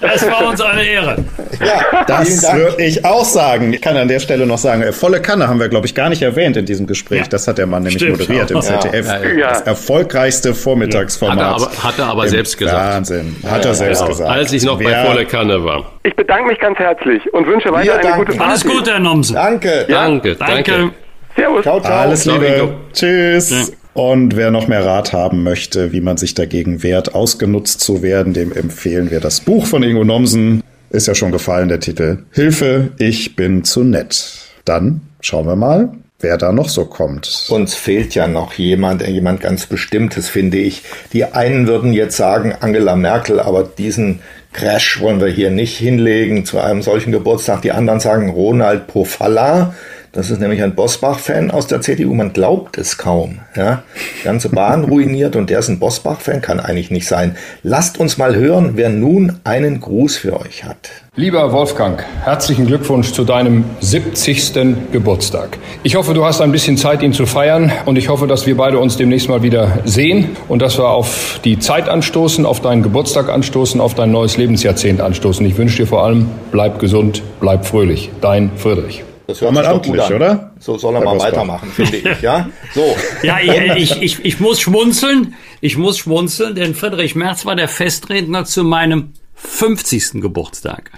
Es war uns eine Ehre. Ja, das würde ich auch sagen. Ich kann an der Stelle noch sagen, äh, volle Kanne haben wir, glaube ich, gar nicht erwähnt in diesem Gespräch. Ja. Das hat der Mann nämlich Stimmt. moderiert im ZDF. Ja. Das erfolgreichste Vormittagsformat. Hat er aber, hat er aber selbst gesagt. Wahnsinn. Hat er selbst genau. gesagt. Als ich noch Wer, bei volle Kanne war. Ich bedanke mich ganz herzlich und wünsche weiter eine gute Party. Alles Gute, Herr Nomsen. Danke. Danke. Danke. Servus. Ciao, ciao. Alles Liebe. Tschüss. Und wer noch mehr Rat haben möchte, wie man sich dagegen wehrt, ausgenutzt zu werden, dem empfehlen wir das Buch von Ingo Nomsen. Ist ja schon gefallen, der Titel. Hilfe, ich bin zu nett. Dann schauen wir mal, wer da noch so kommt. Uns fehlt ja noch jemand, jemand ganz Bestimmtes, finde ich. Die einen würden jetzt sagen Angela Merkel, aber diesen Crash wollen wir hier nicht hinlegen zu einem solchen Geburtstag. Die anderen sagen Ronald Pofalla. Das ist nämlich ein Bosbach-Fan aus der CDU. Man glaubt es kaum. Ja? Ganze Bahn ruiniert und der ist ein Bosbach-Fan, kann eigentlich nicht sein. Lasst uns mal hören, wer nun einen Gruß für euch hat. Lieber Wolfgang, herzlichen Glückwunsch zu deinem 70. Geburtstag. Ich hoffe, du hast ein bisschen Zeit, ihn zu feiern und ich hoffe, dass wir beide uns demnächst mal wieder sehen und dass wir auf die Zeit anstoßen, auf deinen Geburtstag anstoßen, auf dein neues Lebensjahrzehnt anstoßen. Ich wünsche dir vor allem, bleib gesund, bleib fröhlich. Dein Friedrich. Das hört sich doch gut an. oder? So soll er mal weitermachen, finde ich, ja? So. Ja, ich, ich, ich muss schmunzeln. Ich muss schmunzeln, denn Friedrich Merz war der Festredner zu meinem 50. Geburtstag.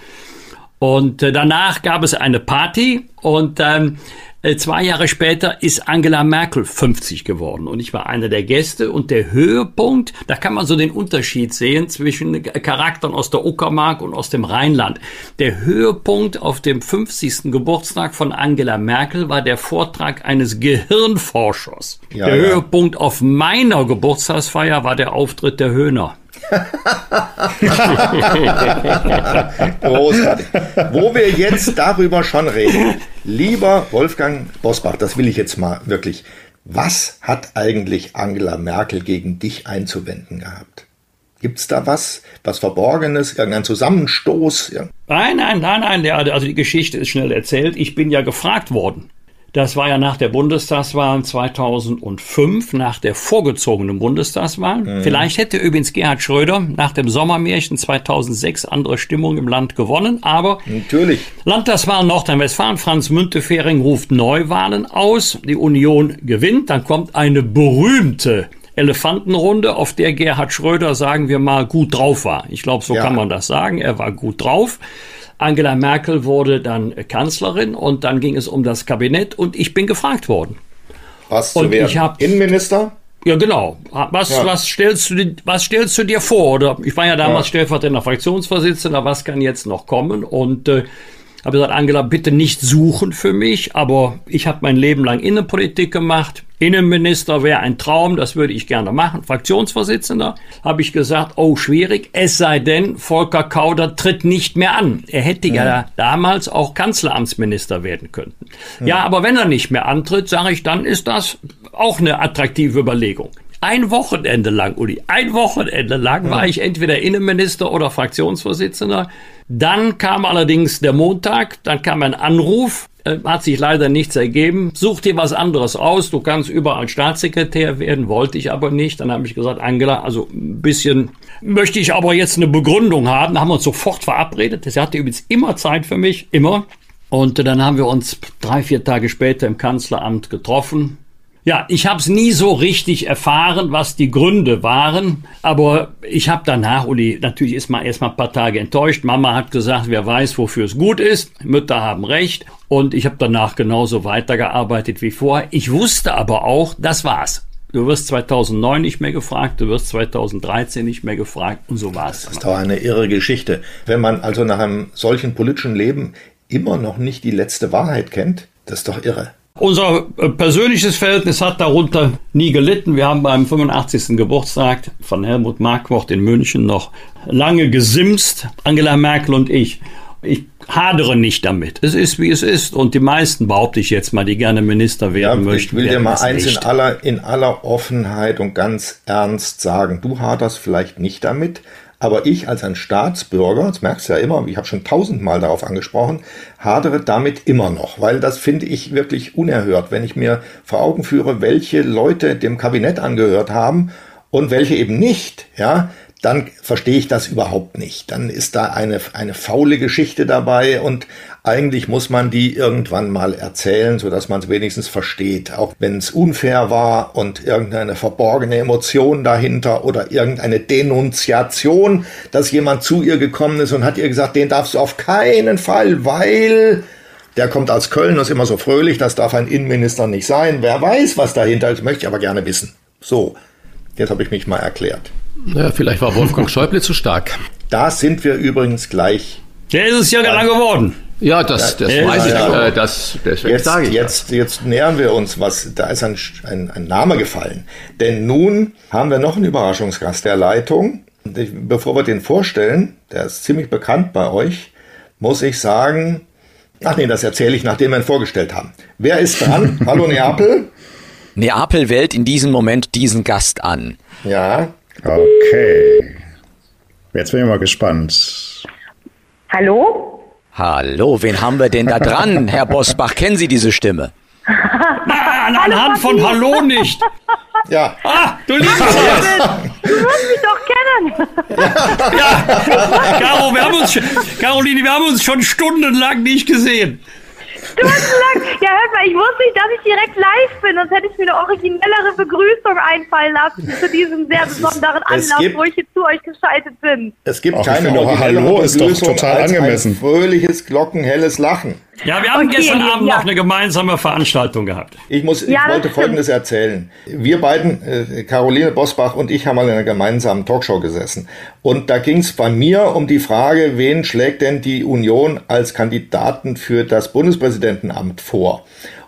Und äh, danach gab es eine Party und ähm, äh, zwei Jahre später ist Angela Merkel 50 geworden und ich war einer der Gäste und der Höhepunkt, da kann man so den Unterschied sehen zwischen Charakteren aus der Uckermark und aus dem Rheinland. Der Höhepunkt auf dem 50. Geburtstag von Angela Merkel war der Vortrag eines Gehirnforschers. Ja, der ja. Höhepunkt auf meiner Geburtstagsfeier war der Auftritt der Höhner. Großartig. Wo wir jetzt darüber schon reden, lieber Wolfgang Bosbach, das will ich jetzt mal wirklich. Was hat eigentlich Angela Merkel gegen dich einzuwenden gehabt? Gibt's da was, was Verborgenes, irgendein Zusammenstoß? Ja. Nein, nein, nein, nein, also die Geschichte ist schnell erzählt. Ich bin ja gefragt worden. Das war ja nach der Bundestagswahl 2005, nach der vorgezogenen Bundestagswahl. Mhm. Vielleicht hätte übrigens Gerhard Schröder nach dem Sommermärchen 2006 andere Stimmung im Land gewonnen, aber natürlich. Landtagswahl Nordrhein-Westfalen, Franz Müntefering ruft Neuwahlen aus, die Union gewinnt, dann kommt eine berühmte Elefantenrunde, auf der Gerhard Schröder, sagen wir mal, gut drauf war. Ich glaube, so ja. kann man das sagen. Er war gut drauf. Angela Merkel wurde dann Kanzlerin und dann ging es um das Kabinett und ich bin gefragt worden. Was und zu werden? Ich hab, Innenminister? Ja, genau. Was, ja. was, stellst du, was stellst du dir vor? Oder ich war ja damals ja. stellvertretender Fraktionsvorsitzender, was kann jetzt noch kommen? Und äh, habe gesagt, Angela, bitte nicht suchen für mich, aber ich habe mein Leben lang Innenpolitik gemacht. Innenminister wäre ein Traum, das würde ich gerne machen. Fraktionsvorsitzender habe ich gesagt, oh schwierig, es sei denn, Volker Kauder tritt nicht mehr an. Er hätte ja, ja damals auch Kanzleramtsminister werden können. Ja. ja, aber wenn er nicht mehr antritt, sage ich, dann ist das auch eine attraktive Überlegung. Ein Wochenende lang, Uli, ein Wochenende lang war ich entweder Innenminister oder Fraktionsvorsitzender. Dann kam allerdings der Montag, dann kam ein Anruf, äh, hat sich leider nichts ergeben. Such dir was anderes aus, du kannst überall Staatssekretär werden, wollte ich aber nicht. Dann habe ich gesagt, Angela, also ein bisschen möchte ich aber jetzt eine Begründung haben. Da haben wir uns sofort verabredet. Sie hatte übrigens immer Zeit für mich, immer. Und dann haben wir uns drei, vier Tage später im Kanzleramt getroffen. Ja, ich habe es nie so richtig erfahren, was die Gründe waren, aber ich habe danach, Uli, natürlich ist man erstmal ein paar Tage enttäuscht. Mama hat gesagt, wer weiß, wofür es gut ist. Mütter haben recht. Und ich habe danach genauso weitergearbeitet wie vorher. Ich wusste aber auch, das war's. Du wirst 2009 nicht mehr gefragt, du wirst 2013 nicht mehr gefragt und so war's. Das ist doch eine irre Geschichte. Wenn man also nach einem solchen politischen Leben immer noch nicht die letzte Wahrheit kennt, das ist doch irre. Unser äh, persönliches Verhältnis hat darunter nie gelitten. Wir haben beim 85. Geburtstag von Helmut Markwort in München noch lange gesimst, Angela Merkel und ich. Ich hadere nicht damit. Es ist, wie es ist. Und die meisten, behaupte ich jetzt mal, die gerne Minister werden ja, möchten. Ich will dir mal eins in aller, in aller Offenheit und ganz ernst sagen. Du haderst vielleicht nicht damit, aber ich als ein Staatsbürger, das merkst du ja immer, ich habe schon tausendmal darauf angesprochen, hadere damit immer noch, weil das finde ich wirklich unerhört, wenn ich mir vor Augen führe, welche Leute dem Kabinett angehört haben und welche eben nicht, ja, dann verstehe ich das überhaupt nicht. Dann ist da eine, eine faule Geschichte dabei und eigentlich muss man die irgendwann mal erzählen, so dass man es wenigstens versteht. Auch wenn es unfair war und irgendeine verborgene Emotion dahinter oder irgendeine Denunziation, dass jemand zu ihr gekommen ist und hat ihr gesagt, den darfst du auf keinen Fall, weil der kommt aus Köln und ist immer so fröhlich, das darf ein Innenminister nicht sein. Wer weiß, was dahinter ist, möchte ich aber gerne wissen. So, jetzt habe ich mich mal erklärt. Ja, vielleicht war Wolfgang Schäuble zu stark. Da sind wir übrigens gleich. Der ist es ja lang geworden. Ja, das, das Ja, weiß ich. ja. Äh, das, deswegen Jetzt, sage ich jetzt, jetzt nähern wir uns, was, da ist ein, ein, ein Name gefallen. Denn nun haben wir noch einen Überraschungsgast der Leitung. Ich, bevor wir den vorstellen, der ist ziemlich bekannt bei euch, muss ich sagen, ach nee, das erzähle ich, nachdem wir ihn vorgestellt haben. Wer ist dran? Hallo Neapel? Neapel wählt in diesem Moment diesen Gast an. Ja. Okay. Jetzt bin ich mal gespannt. Hallo? Hallo, wen haben wir denn da dran, Herr Bosbach? Kennen Sie diese Stimme? Nein, anhand von Hallo nicht. Ja. Ah, du liebst Du wirst mich doch kennen. Caro, wir haben uns, schon- Caroline, wir haben uns schon stundenlang nicht gesehen. Stundenlang. Ja, hört mal, ich wusste nicht, dass ich direkt live bin, sonst hätte ich mir eine originellere Begrüßung einfallen lassen zu diesem sehr besonderen Es Anlass, gibt- wo ich jetzt zu euch geschaltet bin. Es gibt Ach, keine Hallo ist doch total als angemessen. Ein fröhliches, glockenhelles Lachen. Ja, wir haben Okay, gestern Abend ja. noch eine gemeinsame Veranstaltung gehabt. Ich muss, Ja, ich das wollte stimmt. Folgendes erzählen. Wir beiden, äh, Caroline Bosbach und ich, haben mal in einer gemeinsamen Talkshow gesessen. Und da ging es bei mir um die Frage, wen schlägt denn die Union als Kandidaten für das Bundespräsidentenamt vor?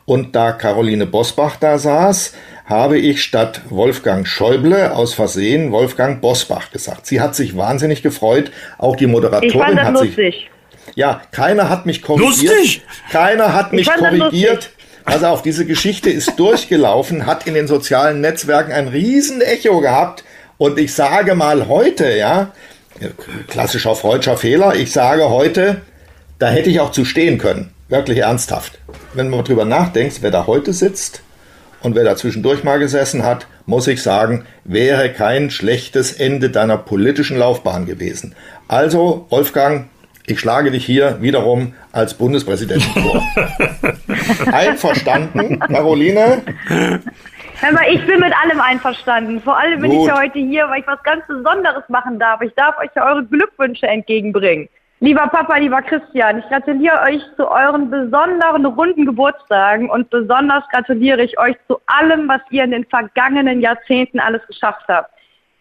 Und da Caroline Bosbach da saß, habe ich statt Wolfgang Schäuble aus Versehen Wolfgang Bosbach gesagt. Sie hat sich wahnsinnig gefreut. Auch die Moderatorin Ich fand das hat sich lustig. Ja, keiner hat mich korrigiert. Lustig? Keiner hat mich korrigiert. Also auf diese Geschichte ist durchgelaufen, hat in den sozialen Netzwerken ein riesen Echo gehabt. Und ich sage mal heute, ja, klassischer freudscher Fehler, ich sage heute, da hätte ich auch zu stehen können. Wirklich ernsthaft. Wenn man drüber nachdenkt, wer da heute sitzt und wer da zwischendurch mal gesessen hat, muss ich sagen, wäre kein schlechtes Ende deiner politischen Laufbahn gewesen. Also, Wolfgang, ich schlage dich hier wiederum als Bundespräsidenten vor. Einverstanden, Caroline? Hör mal, ich bin mit allem einverstanden. Vor allem bin Gut. ich ja heute hier, weil ich was ganz Besonderes machen darf. Ich darf euch ja eure Glückwünsche entgegenbringen. Lieber Papa, lieber Christian, ich gratuliere euch zu euren besonderen runden Geburtstagen und besonders gratuliere ich euch zu allem, was ihr in den vergangenen Jahrzehnten alles geschafft habt.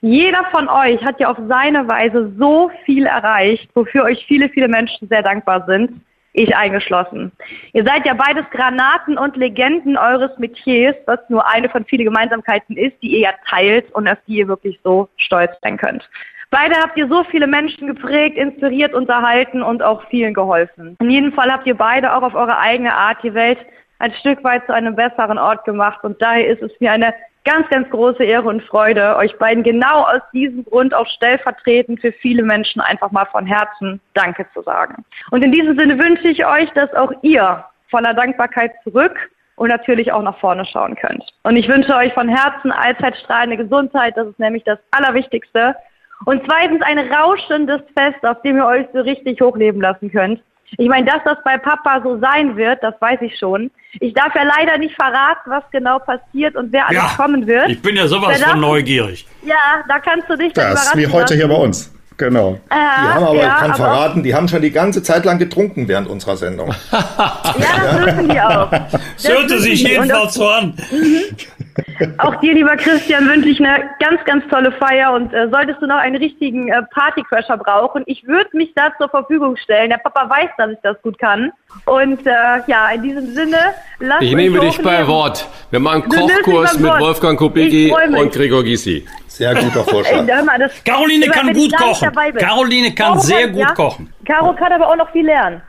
Jeder von euch hat ja auf seine Weise so viel erreicht, wofür euch viele, viele Menschen sehr dankbar sind. Ich eingeschlossen. Ihr seid ja beides Granaten und Legenden eures Metiers, was nur eine von vielen Gemeinsamkeiten ist, die ihr ja teilt und auf die ihr wirklich so stolz sein könnt. Beide habt ihr so viele Menschen geprägt, inspiriert, unterhalten und auch vielen geholfen. In jedem Fall habt ihr beide auch auf eure eigene Art die Welt ein Stück weit zu einem besseren Ort gemacht und daher ist es mir eine ganz, ganz große Ehre und Freude, euch beiden genau aus diesem Grund auch stellvertretend für viele Menschen einfach mal von Herzen Danke zu sagen. Und in diesem Sinne wünsche ich euch, dass auch ihr voller Dankbarkeit zurück und natürlich auch nach vorne schauen könnt. Und ich wünsche euch von Herzen allzeit strahlende Gesundheit, das ist nämlich das Allerwichtigste. Und zweitens ein rauschendes Fest, auf dem ihr euch so richtig hochleben lassen könnt. Ich meine, dass das bei Papa so sein wird, das weiß ich schon. Ich darf ja leider nicht verraten, was genau passiert und wer alles ja, kommen wird. Ich bin ja sowas von neugierig. Ja, da kannst du dich Das ist wie heute lassen. hier bei uns. Genau. Äh, die haben aber, ja, ich kann aber verraten, die haben schon die ganze Zeit lang getrunken während unserer Sendung. ja, das dürfen die auch. Das hörte sich jedenfalls so an. Mhm. Auch dir, lieber Christian, wünsche ich eine ganz, ganz tolle Feier und äh, solltest du noch einen richtigen äh, Partycrasher brauchen, ich würde mich da zur Verfügung stellen. Der Papa weiß, dass ich das gut kann. Und äh, ja, in diesem Sinne, lass Ich nehme dich bei Wort. Wir machen einen Kochkurs mit Wolfgang Kubicki und Gregor Gysi. Sehr guter Vorschlag. Ey, mal, Caroline kann gut kochen. Caroline kann Caro sehr kann, gut ja? kochen. Caro kann aber auch noch viel lernen.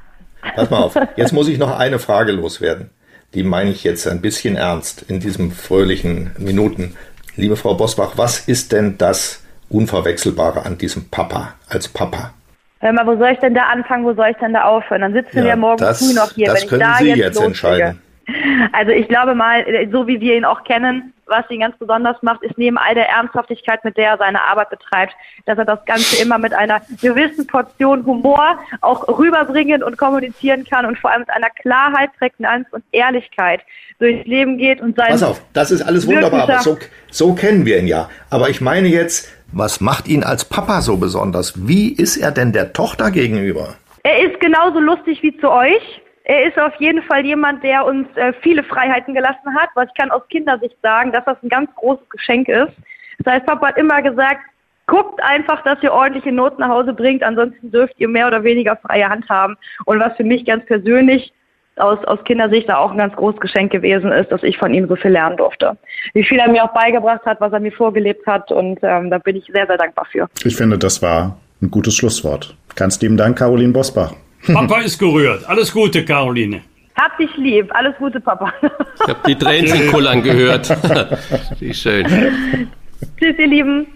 Pass mal auf. Jetzt muss ich noch eine Frage loswerden. Die meine ich jetzt ein bisschen ernst in diesen fröhlichen Minuten. Liebe Frau Bosbach, was ist denn das Unverwechselbare an diesem Papa als Papa? Hör mal, wo soll ich denn da anfangen, wo soll ich denn da aufhören? Dann sitzen ja, wir morgen das, früh noch hier. Das wenn können ich da Sie jetzt, jetzt entscheiden. Also ich glaube mal, so wie wir ihn auch kennen, was ihn ganz besonders macht, ist neben all der Ernsthaftigkeit, mit der er seine Arbeit betreibt, dass er das Ganze immer mit einer gewissen Portion Humor auch rüberbringen und kommunizieren kann und vor allem mit einer Klarheit, Prägnanz und Ehrlichkeit durchs Leben geht und sein. Pass auf, das ist alles wunderbar. So, so kennen wir ihn ja. Aber ich meine jetzt, was macht ihn als Papa so besonders? Wie ist er denn der Tochter gegenüber? Er ist genauso lustig wie zu euch. Er ist auf jeden Fall jemand, der uns äh, viele Freiheiten gelassen hat, was ich kann aus Kindersicht sagen, dass das ein ganz großes Geschenk ist. Das heißt, Papa hat immer gesagt, guckt einfach, dass ihr ordentliche Noten nach Hause bringt, ansonsten dürft ihr mehr oder weniger freie Hand haben. Und was für mich ganz persönlich aus, aus Kindersicht da auch ein ganz großes Geschenk gewesen ist, dass ich von ihm so viel lernen durfte. Wie viel er mir auch beigebracht hat, was er mir vorgelebt hat und ähm, da bin ich sehr, sehr dankbar für. Ich finde, das war ein gutes Schlusswort. Ganz lieben Dank, Caroline Bosbach. Papa ist gerührt. Alles Gute, Caroline. Hab dich lieb. Alles Gute, Papa. Ich habe die Tränchen kullern gehört. Wie schön. Tschüss, ihr Lieben.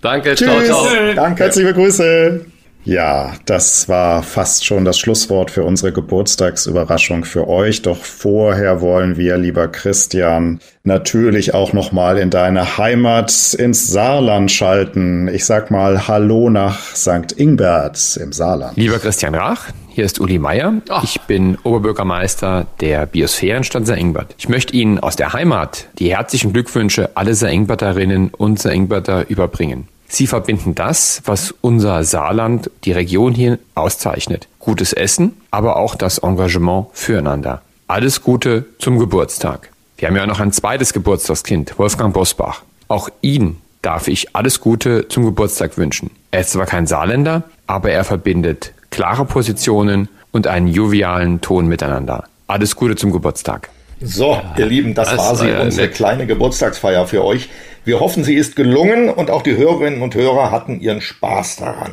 Danke, Tschüss. ciao, ciao. Danke, herzliche Grüße. Ja, das war fast schon das Schlusswort für unsere Geburtstagsüberraschung für euch. Doch vorher wollen wir, lieber Christian, natürlich auch noch mal in deine Heimat ins Saarland schalten. Ich sag mal Hallo nach St. Ingbert im Saarland. Lieber Christian Rach, hier ist Uli Meier. Ich bin Oberbürgermeister der Biosphärenstadt St. Ingbert. Ich möchte Ihnen aus der Heimat die herzlichen Glückwünsche alle St. Ingberterinnen und St. Ingberter überbringen. Sie verbinden das, was unser Saarland, die Region hier auszeichnet. Gutes Essen, aber auch das Engagement füreinander. Alles Gute zum Geburtstag. Wir haben ja noch ein zweites Geburtstagskind, Wolfgang Bosbach. Auch ihn darf ich alles Gute zum Geburtstag wünschen. Er ist zwar kein Saarländer, aber er verbindet klare Positionen und einen jovialen Ton miteinander. Alles Gute zum Geburtstag. So, ihr Lieben, das, das war sie, unsere nett. kleine Geburtstagsfeier für euch. Wir hoffen, sie ist gelungen und auch die Hörerinnen und Hörer hatten ihren Spaß daran.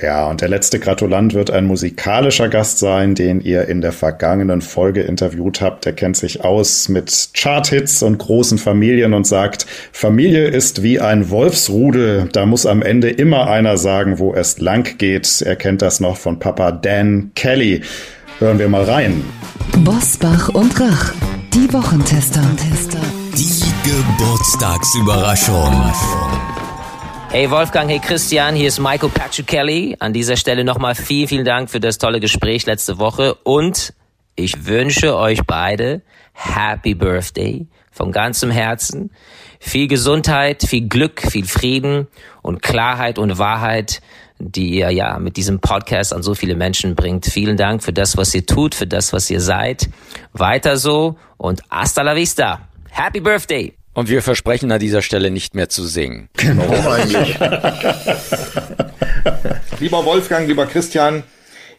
Ja, und der letzte Gratulant wird ein musikalischer Gast sein, den ihr in der vergangenen Folge interviewt habt. Der kennt sich aus mit Charthits und großen Familien und sagt, Familie ist wie ein Wolfsrudel. Da muss am Ende immer einer sagen, wo es lang geht. Er kennt das noch von Papa Dan Kelly. Hören wir mal rein. Bosbach und Rach, die Wochentester. Die Geburtstagsüberraschung. Hey Wolfgang, hey Christian, hier ist Michael Patrick Kelly. An dieser Stelle nochmal vielen, vielen Dank für das tolle Gespräch letzte Woche und ich wünsche euch beide Happy Birthday von ganzem Herzen. Viel Gesundheit, viel Glück, viel Frieden und Klarheit und Wahrheit, die ihr ja mit diesem Podcast an so viele Menschen bringt. Vielen Dank für das, was ihr tut, für das, was ihr seid. Weiter so und hasta la vista. Happy Birthday! Und wir versprechen an dieser Stelle nicht mehr zu singen. Warum eigentlich? lieber Wolfgang, lieber Christian,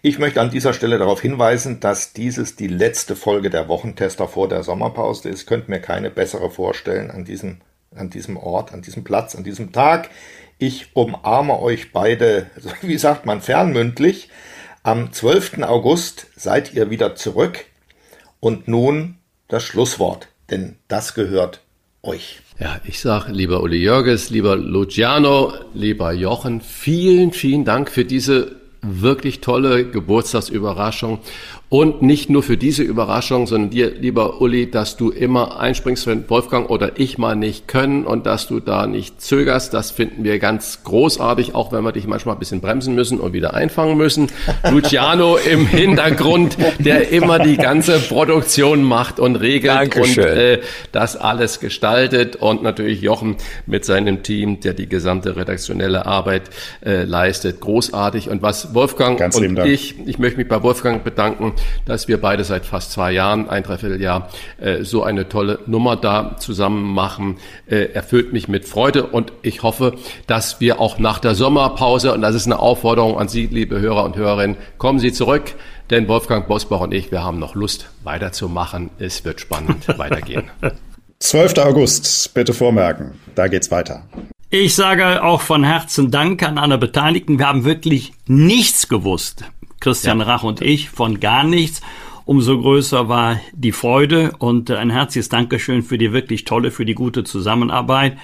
ich möchte an dieser Stelle darauf hinweisen, dass dieses die letzte Folge der Wochentester vor der Sommerpause ist. Könnt mir keine bessere vorstellen an diesem, an diesem Ort, an diesem Platz, an diesem Tag. Ich umarme euch beide, wie sagt man, fernmündlich. Am 12. August seid ihr wieder zurück. Und nun das Schlusswort denn das gehört euch. Ja, ich sage, lieber Uli Jörges, lieber Luciano, lieber Jochen, vielen, vielen Dank für diese wirklich tolle Geburtstagsüberraschung. Und nicht nur für diese Überraschung, sondern dir, lieber Uli, dass du immer einspringst, wenn Wolfgang oder ich mal nicht können und dass du da nicht zögerst. Das finden wir ganz großartig, auch wenn wir dich manchmal ein bisschen bremsen müssen und wieder einfangen müssen. Luciano im Hintergrund, der immer die ganze Produktion macht und regelt Dankeschön. und äh, das alles gestaltet. Und natürlich Jochen mit seinem Team, der die gesamte redaktionelle Arbeit äh, leistet. Großartig. Und was Wolfgang Ganz und ich, ich möchte mich bei Wolfgang bedanken, dass wir beide seit fast zwei Jahren, ein Dreivierteljahr, äh, so eine tolle Nummer da zusammen machen. Äh, erfüllt mich mit Freude und ich hoffe, dass wir auch nach der Sommerpause, und das ist eine Aufforderung an Sie, liebe Hörer und Hörerinnen, kommen Sie zurück, denn Wolfgang Bosbach und ich, wir haben noch Lust weiterzumachen. Es wird spannend weitergehen. 12. August, bitte vormerken. Da geht's weiter. Ich sage auch von Herzen Dank an alle Beteiligten. Wir haben wirklich nichts gewusst. Christian Rach und ich von gar nichts. Umso größer war die Freude und ein herzliches Dankeschön für die wirklich tolle, für die gute Zusammenarbeit.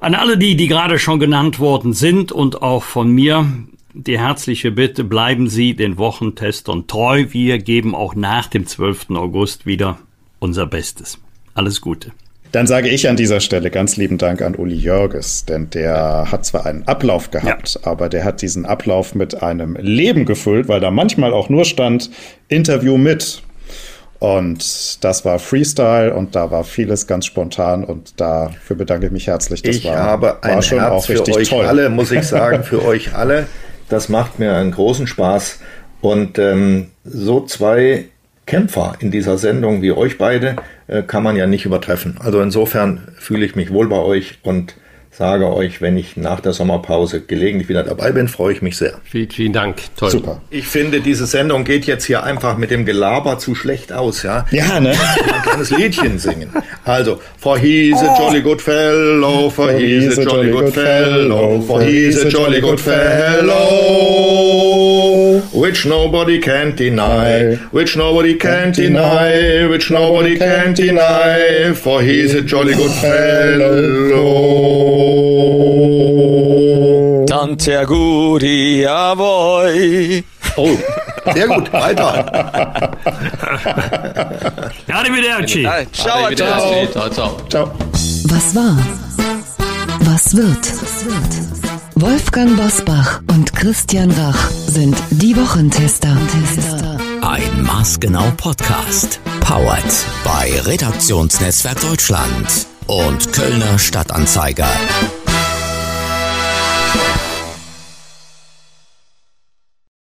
An alle die, die gerade schon genannt worden sind und auch von mir die herzliche Bitte, bleiben Sie den Wochentestern treu. Wir geben auch nach dem 12. August wieder unser Bestes. Alles Gute. Dann sage ich an dieser Stelle ganz lieben Dank an Uli Jörges, denn der hat zwar einen Ablauf gehabt, aber der hat diesen Ablauf mit einem Leben gefüllt, weil da manchmal auch nur stand Interview mit. Und das war Freestyle und da war vieles ganz spontan und dafür bedanke ich mich herzlich. Das ich war, habe ein war schon Herz auch für richtig euch toll. alle, muss ich sagen, für euch alle. Das macht mir einen großen Spaß. Und ähm, so zwei Kämpfer in dieser Sendung wie euch beide äh, kann man ja nicht übertreffen. Also insofern fühle ich mich wohl bei euch und sage euch, wenn ich nach der Sommerpause gelegentlich wieder dabei bin, freue ich mich sehr. Vielen, vielen Dank. Toll. Super. Ich finde, diese Sendung geht jetzt hier einfach mit dem Gelaber zu schlecht aus, ja? Ja, ne? Ein kleines Liedchen singen. Also, for he's a jolly good fellow, for he's a jolly good fellow, for he's a jolly good fellow, which nobody can deny, which nobody can deny, which nobody can deny, for he's a jolly good fellow. Tante Gudi, avoi. Oh, sehr gut, weiter. Arrivederci. Ciao. Ciao, ciao. Ciao. Was war? Was wird? Wolfgang Bosbach und Christian Rach sind die Wochentester. Ein Maßgenau Podcast. Powered bei Redaktionsnetzwerk Deutschland und Kölner Stadtanzeiger.